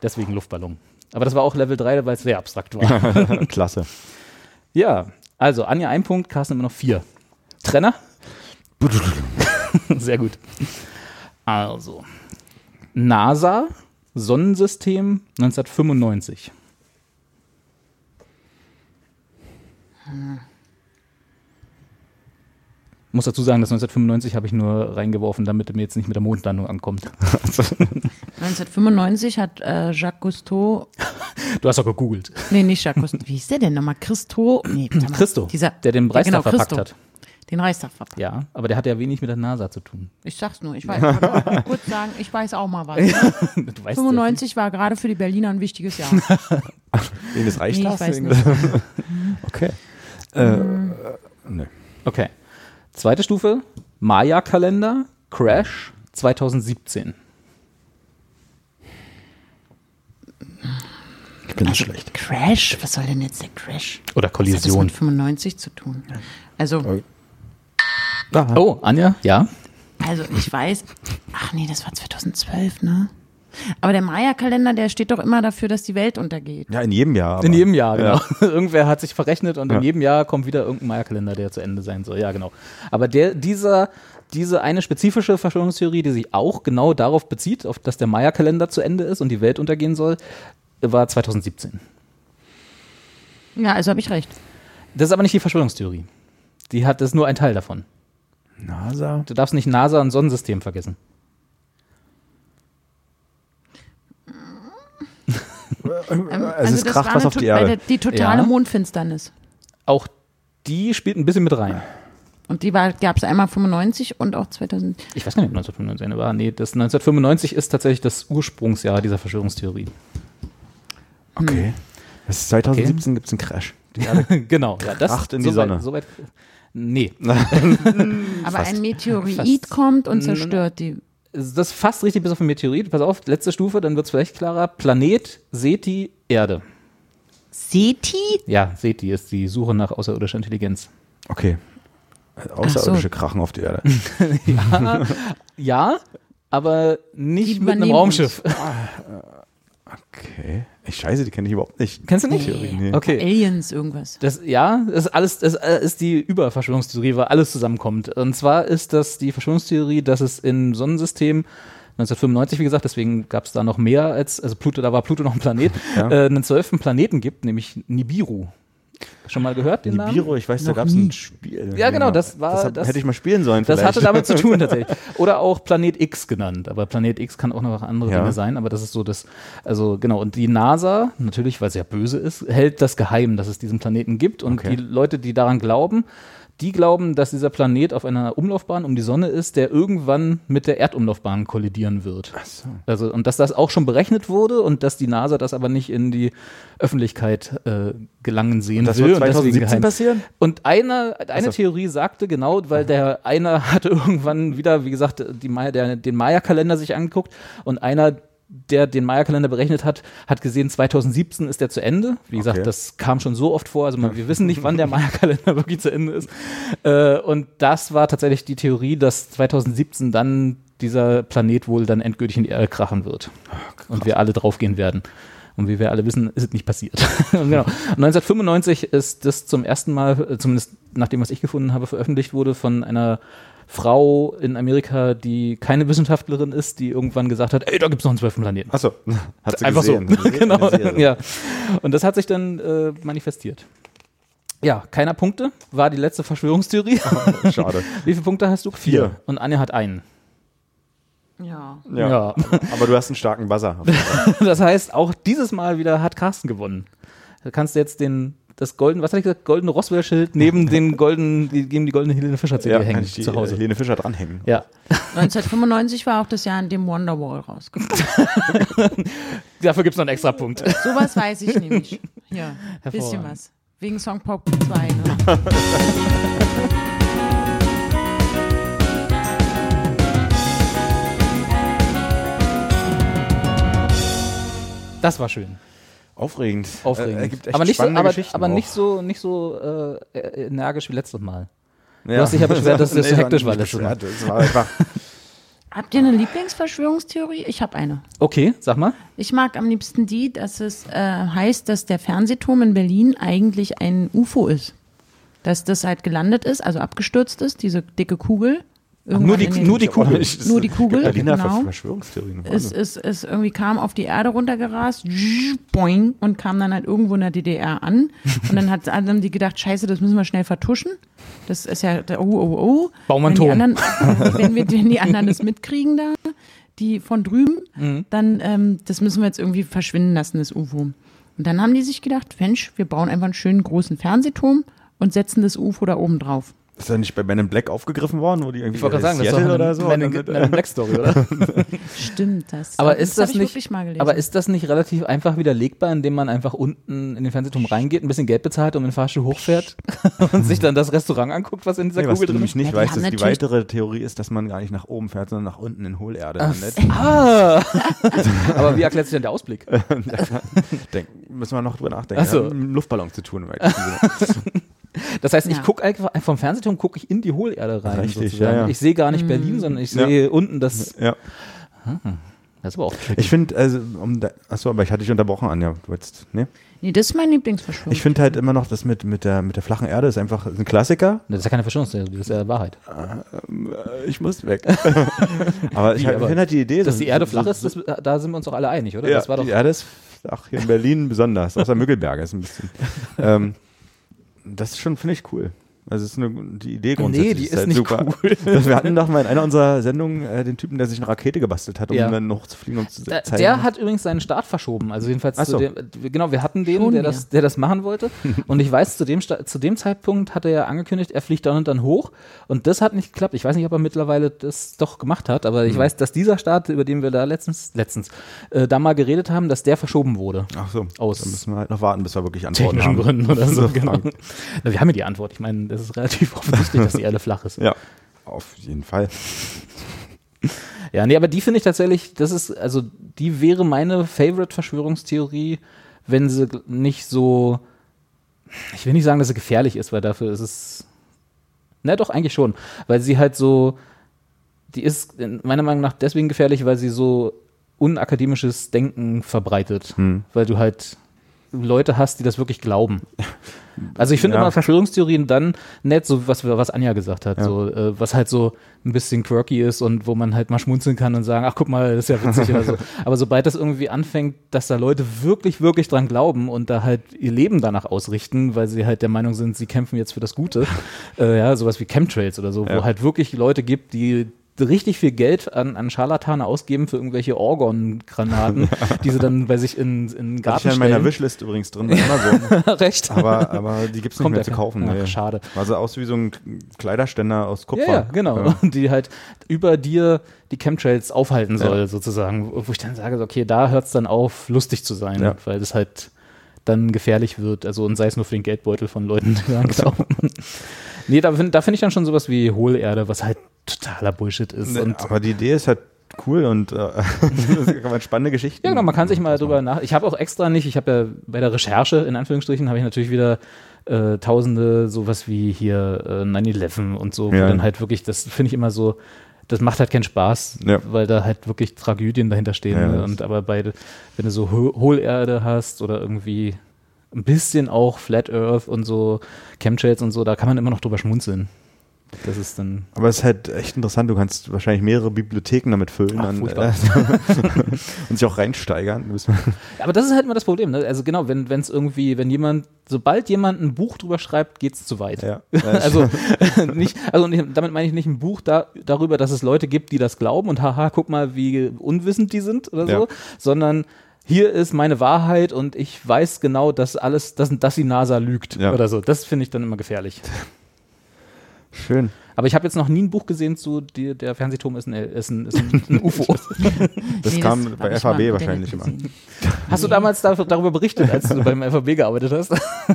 Speaker 1: Deswegen Luftballon. Aber das war auch Level 3, weil es sehr abstrakt war.
Speaker 2: Klasse.
Speaker 1: Ja, also Anja ein Punkt, Carsten immer noch vier. Trenner? Sehr gut. Also, NASA, Sonnensystem 1995. Muss dazu sagen, das 1995 habe ich nur reingeworfen, damit er mir jetzt nicht mit der Mondlandung ankommt.
Speaker 3: 1995 hat äh, Jacques Cousteau,
Speaker 1: Du hast doch gegoogelt.
Speaker 3: nee, nicht Jacques Cousteau, wie hieß der denn nochmal? Christo? Nee, mal,
Speaker 1: Christo,
Speaker 3: dieser,
Speaker 1: der den Reichstag
Speaker 3: genau,
Speaker 1: verpackt
Speaker 3: Christo.
Speaker 1: hat.
Speaker 3: Den Reichstag verpackt.
Speaker 1: Ja, aber der hat ja wenig mit der NASA zu tun.
Speaker 3: Ich sag's nur, ich weiß, ich kurz sagen, ich weiß auch mal was.
Speaker 1: Du weißt
Speaker 3: 95 war gerade für die Berliner ein wichtiges Jahr.
Speaker 2: Wegen des
Speaker 3: Nee,
Speaker 2: Reichstags?
Speaker 3: ich weiß nicht.
Speaker 2: Okay. Äh, äh, nee.
Speaker 1: Okay. Zweite Stufe, Maya-Kalender, Crash 2017.
Speaker 2: Ich bin schlecht.
Speaker 3: Crash? Was soll denn jetzt der Crash?
Speaker 1: Oder
Speaker 3: Was hat das
Speaker 1: Kollision.
Speaker 3: mit 95 zu tun? Also,
Speaker 1: Oh, Anja? Ja?
Speaker 3: also ich weiß, ach nee, das war 2012, ne? Aber der Maya-Kalender, der steht doch immer dafür, dass die Welt untergeht.
Speaker 2: Ja, in jedem Jahr. Aber.
Speaker 1: In jedem Jahr, genau.
Speaker 2: Ja.
Speaker 1: Irgendwer hat sich verrechnet und
Speaker 2: Ja.
Speaker 1: in jedem Jahr kommt wieder irgendein Maya-Kalender, der zu Ende sein soll. Ja, genau. Aber der, dieser, diese eine spezifische Verschwörungstheorie, die sich auch genau darauf bezieht, auf dass der Maya-Kalender zu Ende ist und die Welt untergehen soll, war 2017.
Speaker 3: Ja, also habe ich recht.
Speaker 1: Das ist aber nicht die Verschwörungstheorie. Die hat, das ist nur ein Teil davon.
Speaker 2: NASA.
Speaker 1: Du darfst nicht NASA und Sonnensystem vergessen.
Speaker 2: Also es
Speaker 3: das
Speaker 2: kracht
Speaker 3: war
Speaker 2: was auf die Erde.
Speaker 3: der- Die totale
Speaker 1: Ja.
Speaker 3: Mondfinsternis.
Speaker 1: Auch die spielt ein bisschen mit rein.
Speaker 3: Und die gab es einmal 95 und auch 2000.
Speaker 1: Ich weiß gar nicht, ob 1995 eine war. Nee, das 1995 ist tatsächlich das Ursprungsjahr dieser Verschwörungstheorie.
Speaker 2: Okay. Das ist 2017 gibt es einen Crash. Die Erde
Speaker 1: genau, ja, das
Speaker 2: Kracht in die
Speaker 1: soweit-
Speaker 2: Sonne.
Speaker 1: Soweit, nee,
Speaker 3: Aber ein Meteorit
Speaker 1: Fast.
Speaker 3: kommt und zerstört die.
Speaker 1: Das ist fast richtig bis auf den Meteorit. Pass auf, letzte Stufe, dann wird es vielleicht klarer. Planet, Seti, Erde.
Speaker 3: Seti?
Speaker 1: Ja, Seti ist die Suche nach außerirdischer Intelligenz.
Speaker 2: Okay. Außerirdische Krachen auf die Erde.
Speaker 1: Ja, ja aber nicht mit einem Raumschiff.
Speaker 2: Okay. Ich scheiße, die kenne ich überhaupt nicht.
Speaker 1: Kennst du nicht?
Speaker 2: Theorie, nee.
Speaker 1: Okay.
Speaker 3: Aliens, irgendwas.
Speaker 1: Das, ja, das ist alles, das äh, ist die Überverschwörungstheorie, weil alles zusammenkommt. Und zwar ist das die Verschwörungstheorie, dass es im Sonnensystem 1995, wie gesagt, deswegen gab es da noch mehr als, also Pluto, da war Pluto noch ein Planet,
Speaker 2: Ja.
Speaker 1: äh, einen zwölften Planeten gibt, nämlich Nibiru. Schon mal gehört, den Namen?
Speaker 2: Nibiru, ich weiß, da
Speaker 3: Noch
Speaker 2: gab es ein Spiel.
Speaker 1: Ja, genau, das war-
Speaker 2: Das,
Speaker 1: das-
Speaker 2: hätte ich mal spielen sollen.
Speaker 1: Das
Speaker 2: vielleicht.
Speaker 1: hatte damit zu tun tatsächlich. Oder auch Planet X genannt. Aber Planet X kann auch noch andere
Speaker 2: Ja.
Speaker 1: Dinge sein. Aber das ist so das, also genau. Und die NASA, natürlich, weil sie ja böse ist, hält das geheim, dass es diesen Planeten gibt. Und
Speaker 2: Okay.
Speaker 1: die Leute, die daran glauben, die glauben, dass dieser Planet auf einer Umlaufbahn um die Sonne ist, der irgendwann mit der Erdumlaufbahn kollidieren wird. Also, und dass das auch schon berechnet wurde und dass die NASA das aber nicht in die Öffentlichkeit äh, gelangen sehen
Speaker 2: Das
Speaker 1: will.
Speaker 2: wird
Speaker 1: und deswegen
Speaker 2: 2017
Speaker 1: geheim.
Speaker 2: passieren?
Speaker 1: Und eine, eine
Speaker 2: so.
Speaker 1: Theorie sagte genau, weil der einer hatte irgendwann wieder, wie gesagt, die Maya, der, den Maya-Kalender sich angeguckt und einer, der den Maya-Kalender berechnet hat, hat gesehen, 2017 ist der zu Ende. Wie gesagt,
Speaker 2: Okay.
Speaker 1: das kam schon so oft vor. Also man, wir wissen nicht, wann der Maya-Kalender wirklich zu Ende ist. Äh, und das war tatsächlich die Theorie, dass 2017 dann dieser Planet wohl dann endgültig in die Erde krachen wird. und wir alle draufgehen werden. Und wie wir alle wissen, ist es nicht passiert. genau. 1995 ist das zum ersten Mal, äh, zumindest nach dem, was ich gefunden habe, veröffentlicht wurde von einer Frau in Amerika, die keine Wissenschaftlerin ist, die irgendwann gesagt hat, ey, da gibt es noch einen zwölften Planeten.
Speaker 2: Achso, hat sie
Speaker 1: Einfach
Speaker 2: gesehen.
Speaker 1: so. genau.
Speaker 2: Serie.
Speaker 1: Ja. Und das hat sich dann äh, manifestiert. Ja, keiner Punkte. War die letzte Verschwörungstheorie.
Speaker 2: Schade.
Speaker 1: Wie viele Punkte hast du?
Speaker 2: Vier.
Speaker 1: Und Anja hat einen.
Speaker 3: Ja.
Speaker 2: Ja. Aber du hast einen starken Buzzer.
Speaker 1: Das heißt, auch dieses Mal wieder hat Carsten gewonnen. Da kannst du jetzt den, das golden, was hatte ich gesagt, goldene Roswell-Schild neben den goldenen, die, geben die goldene Helene Fischer-CD
Speaker 2: Ja,
Speaker 1: hängen
Speaker 2: kann ich die
Speaker 1: zu Hause.
Speaker 2: äh, Helene Fischer dranhängen.
Speaker 1: Ja.
Speaker 3: 1995 war auch das Jahr, in dem Wonderwall rauskam.
Speaker 1: Dafür gibt es noch einen extra Punkt.
Speaker 3: Sowas weiß ich nämlich. Ja, bisschen
Speaker 1: Hervorragend.
Speaker 3: was. Wegen Song Pop 2. Ne?
Speaker 1: Das war schön.
Speaker 2: Aufregend.
Speaker 1: Aufregend.
Speaker 2: Äh,
Speaker 1: aber nicht so, aber,
Speaker 2: Geschichten
Speaker 1: aber nicht so, nicht so äh, energisch wie letztes Mal.
Speaker 2: Ja.
Speaker 1: hast dich ja beschwert, dass das so
Speaker 2: Nee,
Speaker 1: hektisch war letztes Mal.
Speaker 2: Es war einfach.
Speaker 3: Habt ihr eine Lieblingsverschwörungstheorie? Ich habe eine.
Speaker 1: Okay, sag mal.
Speaker 3: Ich mag am liebsten die, dass es äh, heißt, dass der Fernsehturm in Berlin eigentlich ein UFO ist. Dass das halt gelandet ist, also abgestürzt ist, diese dicke Kugel.
Speaker 1: Nur die,
Speaker 3: den-
Speaker 1: nur die Kugel.
Speaker 3: Nur die Kugel,
Speaker 2: Berliner
Speaker 3: genau.
Speaker 2: Verschwörungstheorien.
Speaker 3: Es, es, es irgendwie kam auf die Erde runtergerast, boing, und kam dann halt irgendwo in der DDR an. Und dann hat, haben die gedacht, scheiße, das müssen wir schnell vertuschen. Das ist ja, oh, oh, oh.
Speaker 1: Bauen wir einen
Speaker 3: wenn, die anderen, wenn, wir, wenn die anderen das mitkriegen da, die von drüben,
Speaker 1: Mhm.
Speaker 3: dann, ähm, das müssen wir jetzt irgendwie verschwinden lassen, das UFO. Und dann haben die sich gedacht, Mensch, wir bauen einfach einen schönen großen Fernsehturm und setzen das UFO da oben drauf.
Speaker 2: Ist er nicht bei Men in Black aufgegriffen worden, wo die irgendwie
Speaker 1: Ich wollte gerade sagen, das ist
Speaker 2: Seattle
Speaker 1: doch
Speaker 2: oder so?
Speaker 1: eine,
Speaker 2: Und dann-
Speaker 1: eine Black Story, oder?
Speaker 3: Stimmt das.
Speaker 1: Aber
Speaker 3: das
Speaker 1: ist das
Speaker 3: ich
Speaker 1: nicht,
Speaker 3: wirklich mal gelesen.
Speaker 1: aber ist das nicht relativ einfach widerlegbar, indem man einfach unten in den Fernsehturm reingeht, ein bisschen Geld bezahlt und mit dem Fahrstuhl hochfährt und sich dann das Restaurant anguckt, was in dieser
Speaker 2: Nee,
Speaker 1: Kugel drin
Speaker 2: nämlich
Speaker 1: ist?
Speaker 2: nicht
Speaker 3: Ja, die
Speaker 2: weißt, ist, die weitere Theorie ist, dass man gar nicht nach oben fährt, sondern nach unten in Hohlerde landet.
Speaker 1: Ah! aber wie erklärt sich denn der Ausblick?
Speaker 2: Denk, müssen wir noch drüber nachdenken.
Speaker 1: Ach so.
Speaker 2: Mit einem Luftballon zu tun.
Speaker 1: Das heißt, ich
Speaker 3: Ja.
Speaker 1: gucke einfach vom Fernsehturm gucke ich in die Hohlerde rein.
Speaker 2: Richtig,
Speaker 1: sozusagen.
Speaker 2: ja, ja.
Speaker 1: Ich sehe gar nicht Berlin, sondern ich
Speaker 2: Ja.
Speaker 1: sehe unten das.
Speaker 2: ja.
Speaker 1: Das ist aber auch tricky.
Speaker 2: Ich finde, also, um da, achso, aber ich hatte dich unterbrochen, Anja. Du jetzt, nee?
Speaker 3: Nee, das ist mein Lieblingsverschwörung.
Speaker 2: Ich finde halt immer noch, das mit, mit, der, mit der flachen Erde ist einfach ein Klassiker.
Speaker 1: Das ist ja keine Verschwörungstheorie, das ist ja Wahrheit.
Speaker 2: Ich muss weg. aber ich finde halt die Idee,
Speaker 1: Dass
Speaker 2: so-
Speaker 1: die Erde
Speaker 2: so-
Speaker 1: flach
Speaker 2: so-
Speaker 1: ist, das, da sind wir uns doch alle einig, oder?
Speaker 2: Ja,
Speaker 1: das war doch
Speaker 2: die Erde ist flach, hier in Berlin besonders, außer Müggelberge ist ein bisschen. ähm, das ist schon, finde ich cool. Also es ist eine, die Idee grundsätzlich
Speaker 1: die ist
Speaker 2: halt
Speaker 1: nicht
Speaker 2: super.
Speaker 1: cool.
Speaker 2: Wir hatten doch mal in einer unserer Sendungen äh, den Typen, der sich eine Rakete gebastelt hat, um
Speaker 1: Ja.
Speaker 2: dann hochzufliegen und zu
Speaker 1: Da,
Speaker 2: zeigen.
Speaker 1: der hat übrigens seinen Start verschoben. Also jedenfalls
Speaker 2: Ach
Speaker 1: zu
Speaker 2: so.
Speaker 1: dem, genau, wir hatten den, der das, der das machen wollte. Und ich weiß, zu dem, zu dem Zeitpunkt hat er ja angekündigt, er fliegt dann und dann hoch. Und das hat nicht geklappt. Ich weiß nicht, ob er mittlerweile das doch gemacht hat, aber
Speaker 2: Hm.
Speaker 1: ich weiß, dass dieser Start, über den wir da letztens, letztens, äh, da mal geredet haben, dass der verschoben wurde.
Speaker 2: Ach so,
Speaker 1: Aus
Speaker 2: dann müssen wir halt noch warten, bis wir wirklich Antworten
Speaker 1: Technischen
Speaker 2: haben.
Speaker 1: Gründen oder so, genau. Na, wir haben ja die Antwort. Ich meine, das ist relativ offensichtlich, dass die Erde flach ist.
Speaker 2: Ja, auf jeden Fall.
Speaker 1: Ja, nee, aber die finde ich tatsächlich, das ist, also die wäre meine Favorite-Verschwörungstheorie, wenn sie nicht so, ich will nicht sagen, dass sie gefährlich ist, weil dafür ist es, na doch, eigentlich schon, weil sie halt so, die ist in meiner Meinung nach deswegen gefährlich, weil sie so unakademisches Denken verbreitet,
Speaker 2: Hm.
Speaker 1: weil du halt Leute hast, die das wirklich glauben. Also ich finde
Speaker 2: Ja.
Speaker 1: immer Verschwörungstheorien dann nett, so was, was Anja gesagt hat,
Speaker 2: Ja.
Speaker 1: so äh, was halt so ein bisschen quirky ist und wo man halt mal schmunzeln kann und sagen, ach guck mal, das ist ja witzig oder so. Aber sobald das irgendwie anfängt, dass da Leute wirklich, wirklich dran glauben und da halt ihr Leben danach ausrichten, weil sie halt der Meinung sind, sie kämpfen jetzt für das Gute, äh, ja, sowas wie Chemtrails oder so,
Speaker 2: Ja.
Speaker 1: wo halt wirklich Leute gibt, die richtig viel Geld an, an Scharlatane ausgeben für irgendwelche Orgon-Granaten, die sie dann bei sich in, in den
Speaker 2: Hatte ich
Speaker 1: Garten
Speaker 2: ja in meiner. Wishlist übrigens drin bei Amazon.
Speaker 1: Recht.
Speaker 2: aber, aber die gibt es nicht
Speaker 1: Kommt
Speaker 2: mehr zu kaufen.
Speaker 1: Ach,
Speaker 2: nee.
Speaker 1: schade.
Speaker 2: War so aus wie so ein Kleiderständer aus Kupfer.
Speaker 1: Ja, ja, genau.
Speaker 2: Ja.
Speaker 1: Die halt über dir die Chemtrails aufhalten soll,
Speaker 2: Ja.
Speaker 1: sozusagen. Wo ich dann sage, okay, da hört es dann auf, lustig zu sein, weil das halt dann gefährlich wird. Also und sei es nur für den Geldbeutel von Leuten, die daran glauben. nee, da finde da find ich dann schon sowas wie Hohlerde, was halt totaler Bullshit ist.
Speaker 2: Nee, aber die Idee ist halt cool und äh, das kann man spannende Geschichten.
Speaker 1: Ja, genau, man kann sich mal drüber nach. Ich habe auch extra nicht, ich habe ja bei der Recherche, in Anführungsstrichen, habe ich natürlich wieder äh, tausende, sowas wie hier äh, 9-11 und so, wo
Speaker 2: Ja.
Speaker 1: dann halt wirklich, das finde ich immer so, das macht halt keinen Spaß,
Speaker 2: Ja.
Speaker 1: weil da halt wirklich Tragödien dahinter stehen.
Speaker 2: Ja,
Speaker 1: Und aber bei, wenn du so Ho Hohlerde hast oder irgendwie ein bisschen auch Flat Earth und so Chemtrails und so, da kann man immer noch drüber schmunzeln. Das ist dann.
Speaker 2: Aber es ist halt echt interessant. Du kannst wahrscheinlich mehrere Bibliotheken damit füllen
Speaker 1: Ach, furchtbar.
Speaker 2: äh, und sich auch reinsteigern.
Speaker 1: Aber das ist halt immer das Problem. Ne? Also genau, wenn es irgendwie, wenn jemand, sobald jemand ein Buch drüber schreibt, geht es zu weit.
Speaker 2: Ja.
Speaker 1: Also nicht, also nicht, damit meine ich nicht ein Buch da, darüber, dass es Leute gibt, die das glauben und haha, guck mal, wie unwissend die sind oder so,
Speaker 2: Ja.
Speaker 1: sondern hier ist meine Wahrheit und ich weiß genau, dass alles, dass, dass die NASA lügt
Speaker 2: Ja.
Speaker 1: oder so. Das finde ich dann immer gefährlich.
Speaker 2: Schön.
Speaker 1: Aber ich habe jetzt noch nie ein Buch gesehen zu die, der Fernsehturm ist ein, ist ein, ist ein, ein UFO.
Speaker 2: Das
Speaker 3: Nee,
Speaker 2: kam
Speaker 3: hab
Speaker 2: bei FAB wahrscheinlich immer.
Speaker 1: Hast du damals da, darüber berichtet, als du beim FAB gearbeitet hast?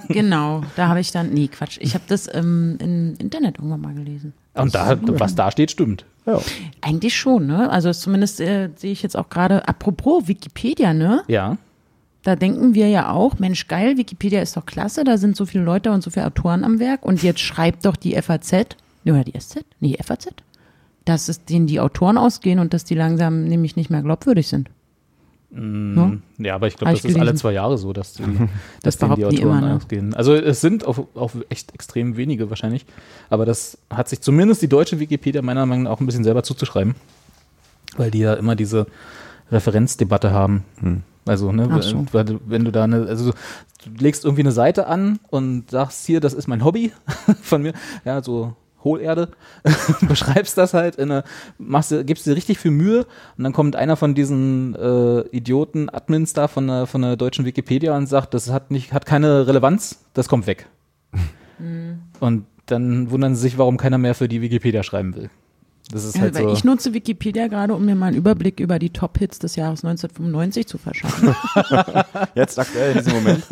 Speaker 3: Genau, da habe ich dann, nee, Quatsch, ich habe das ähm, im Internet irgendwann mal gelesen.
Speaker 1: Und da, was da steht, stimmt.
Speaker 2: Ja.
Speaker 3: Eigentlich schon, ne? Also zumindest äh, sehe ich jetzt auch gerade, apropos Wikipedia, ne?
Speaker 1: Ja.
Speaker 3: Da denken wir ja auch, Mensch, geil, Wikipedia ist doch klasse, da sind so viele Leute und so viele Autoren am Werk und jetzt schreibt doch die FAZ, ne, oder die SZ? Nee, die FAZ, dass es denen die Autoren ausgehen und dass die langsam nämlich nicht mehr glaubwürdig sind. Ne?
Speaker 1: Ja, aber ich glaube, das
Speaker 3: ich
Speaker 1: ist alle zwei Jahre so, dass, die, dass
Speaker 3: Das
Speaker 1: denen die Autoren
Speaker 3: immer, ne?
Speaker 1: ausgehen. Also es sind auch, auch echt extrem wenige wahrscheinlich. Aber das hat sich zumindest die deutsche Wikipedia meiner Meinung nach auch ein bisschen selber zuzuschreiben. Weil die ja immer diese Referenzdebatte haben. Also, ne,
Speaker 3: so.
Speaker 1: du- wenn du da eine, also du legst irgendwie eine Seite an und sagst hier, das ist mein Hobby von mir, ja, so Hohlerde, beschreibst das halt, in eine, machst, du- gibst dir richtig viel Mühe und dann kommt einer von diesen äh, Idioten, Admins da von der, von der deutschen Wikipedia und sagt, das hat nicht, hat keine Relevanz, das kommt weg. Und dann wundern sie sich, warum keiner mehr für die Wikipedia schreiben will. Das ist
Speaker 3: Ja,
Speaker 1: halt
Speaker 3: weil
Speaker 1: so.
Speaker 3: ich nutze Wikipedia gerade, um mir mal einen Überblick über die Top-Hits des Jahres 1995 zu verschaffen.
Speaker 2: Jetzt aktuell in diesem Moment.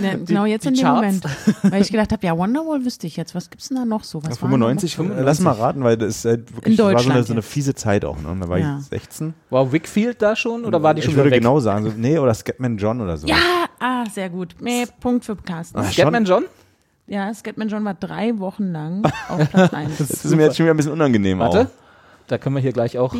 Speaker 3: Ne, genau jetzt
Speaker 1: die
Speaker 3: in dem
Speaker 1: Charts.
Speaker 3: Moment. Weil ich gedacht habe, ja, Wonderwall wüsste ich jetzt. Was gibt's denn da noch so? Was war denn da noch
Speaker 2: 95,
Speaker 3: so?
Speaker 2: äh, lass mal raten, weil das ist halt wirklich war so eine, so eine fiese Zeit auch. Ne? Da war
Speaker 3: Ja.
Speaker 2: ich 16.
Speaker 1: War Wickfield da schon oder war die schon
Speaker 2: ich würde
Speaker 1: weg?
Speaker 2: genau sagen, so, nee, oder Scatman John oder so.
Speaker 3: Ja, ah, sehr gut. Nee, Punkt für Carsten.
Speaker 2: Ah,
Speaker 1: Scatman John?
Speaker 3: Ja, Scatman John war drei Wochen lang auf Platz 1.
Speaker 2: Das ist mir jetzt schon wieder ein bisschen unangenehm
Speaker 1: Warte.
Speaker 2: auch.
Speaker 1: Da können wir hier gleich auch.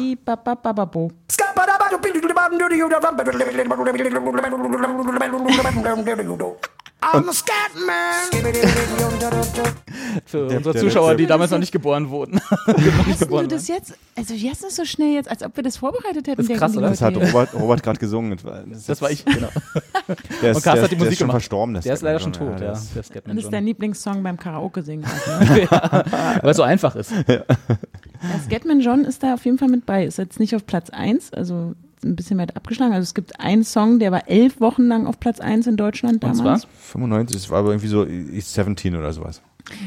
Speaker 4: I'm a Scatman.
Speaker 1: Für
Speaker 2: Der-
Speaker 1: unsere
Speaker 2: der
Speaker 1: Zuschauer, die damals noch nicht geboren wurden. nicht
Speaker 3: Hast du das jetzt? Also wie hast du das so schnell jetzt, als ob wir das vorbereitet hätten?
Speaker 1: Das ist krass, oder?
Speaker 2: Das hat. Robert, Robert gerade gesungen. Das,
Speaker 1: Das war ich, genau.
Speaker 2: Der ist,
Speaker 1: Und Carsten
Speaker 2: der,
Speaker 1: hat die
Speaker 2: der
Speaker 1: Musik
Speaker 2: ist schon
Speaker 1: gemacht.
Speaker 2: verstorben.
Speaker 1: Der ist leider schon tot,
Speaker 2: der
Speaker 1: ja.
Speaker 2: ist-
Speaker 1: Der
Speaker 3: das ist dein Lieblingssong beim Karaoke singen. Halt, ne?
Speaker 1: Weil es so einfach ist.
Speaker 3: ja, Scatman John ist da auf jeden Fall mit bei. Ist jetzt nicht auf Platz 1, also ein bisschen weit abgeschlagen. Also es gibt einen Song, der war elf Wochen lang auf Platz 1 in Deutschland
Speaker 1: Und
Speaker 3: damals.
Speaker 1: zwar?
Speaker 2: 95, es war aber irgendwie so East 17 oder sowas.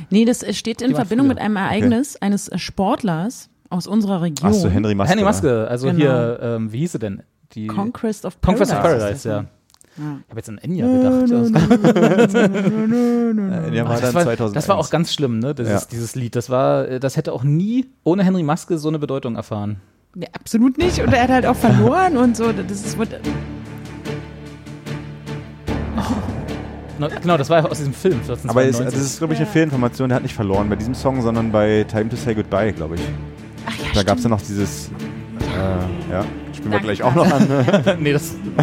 Speaker 3: Nee, das steht in Verbindung
Speaker 1: früher.
Speaker 3: mit einem Ereignis eines äh, Sportlers aus unserer Region.
Speaker 2: Ach so, Henry Maske.
Speaker 1: Henry Maske, also
Speaker 3: Genau.
Speaker 1: hier, ähm, wie hieß sie denn? Die
Speaker 3: Conquest of
Speaker 1: Conquest
Speaker 3: Paradise.
Speaker 1: of Paradise, ja.
Speaker 3: Ja.
Speaker 1: Ich habe jetzt an Enya gedacht. Das, war,
Speaker 2: 2001.
Speaker 1: das war auch ganz schlimm, ne? Das
Speaker 2: Ja.
Speaker 1: ist dieses Lied. Das war, äh, das hätte auch nie ohne Henry Maske so eine Bedeutung erfahren.
Speaker 3: Nee, absolut nicht. Und er hat halt auch verloren und so. Das ist,
Speaker 1: genau, das war ja aus diesem Film.
Speaker 2: Aber
Speaker 1: 1992.
Speaker 2: das ist, glaube ich, eine Fehlinformation. Der hat nicht verloren bei diesem Song, sondern bei Time to Say Goodbye, glaube ich.
Speaker 3: ach ja,
Speaker 2: Da gab es ja noch dieses. Äh, ja, spielen wir gleich auch noch an.
Speaker 1: nee, das nicht.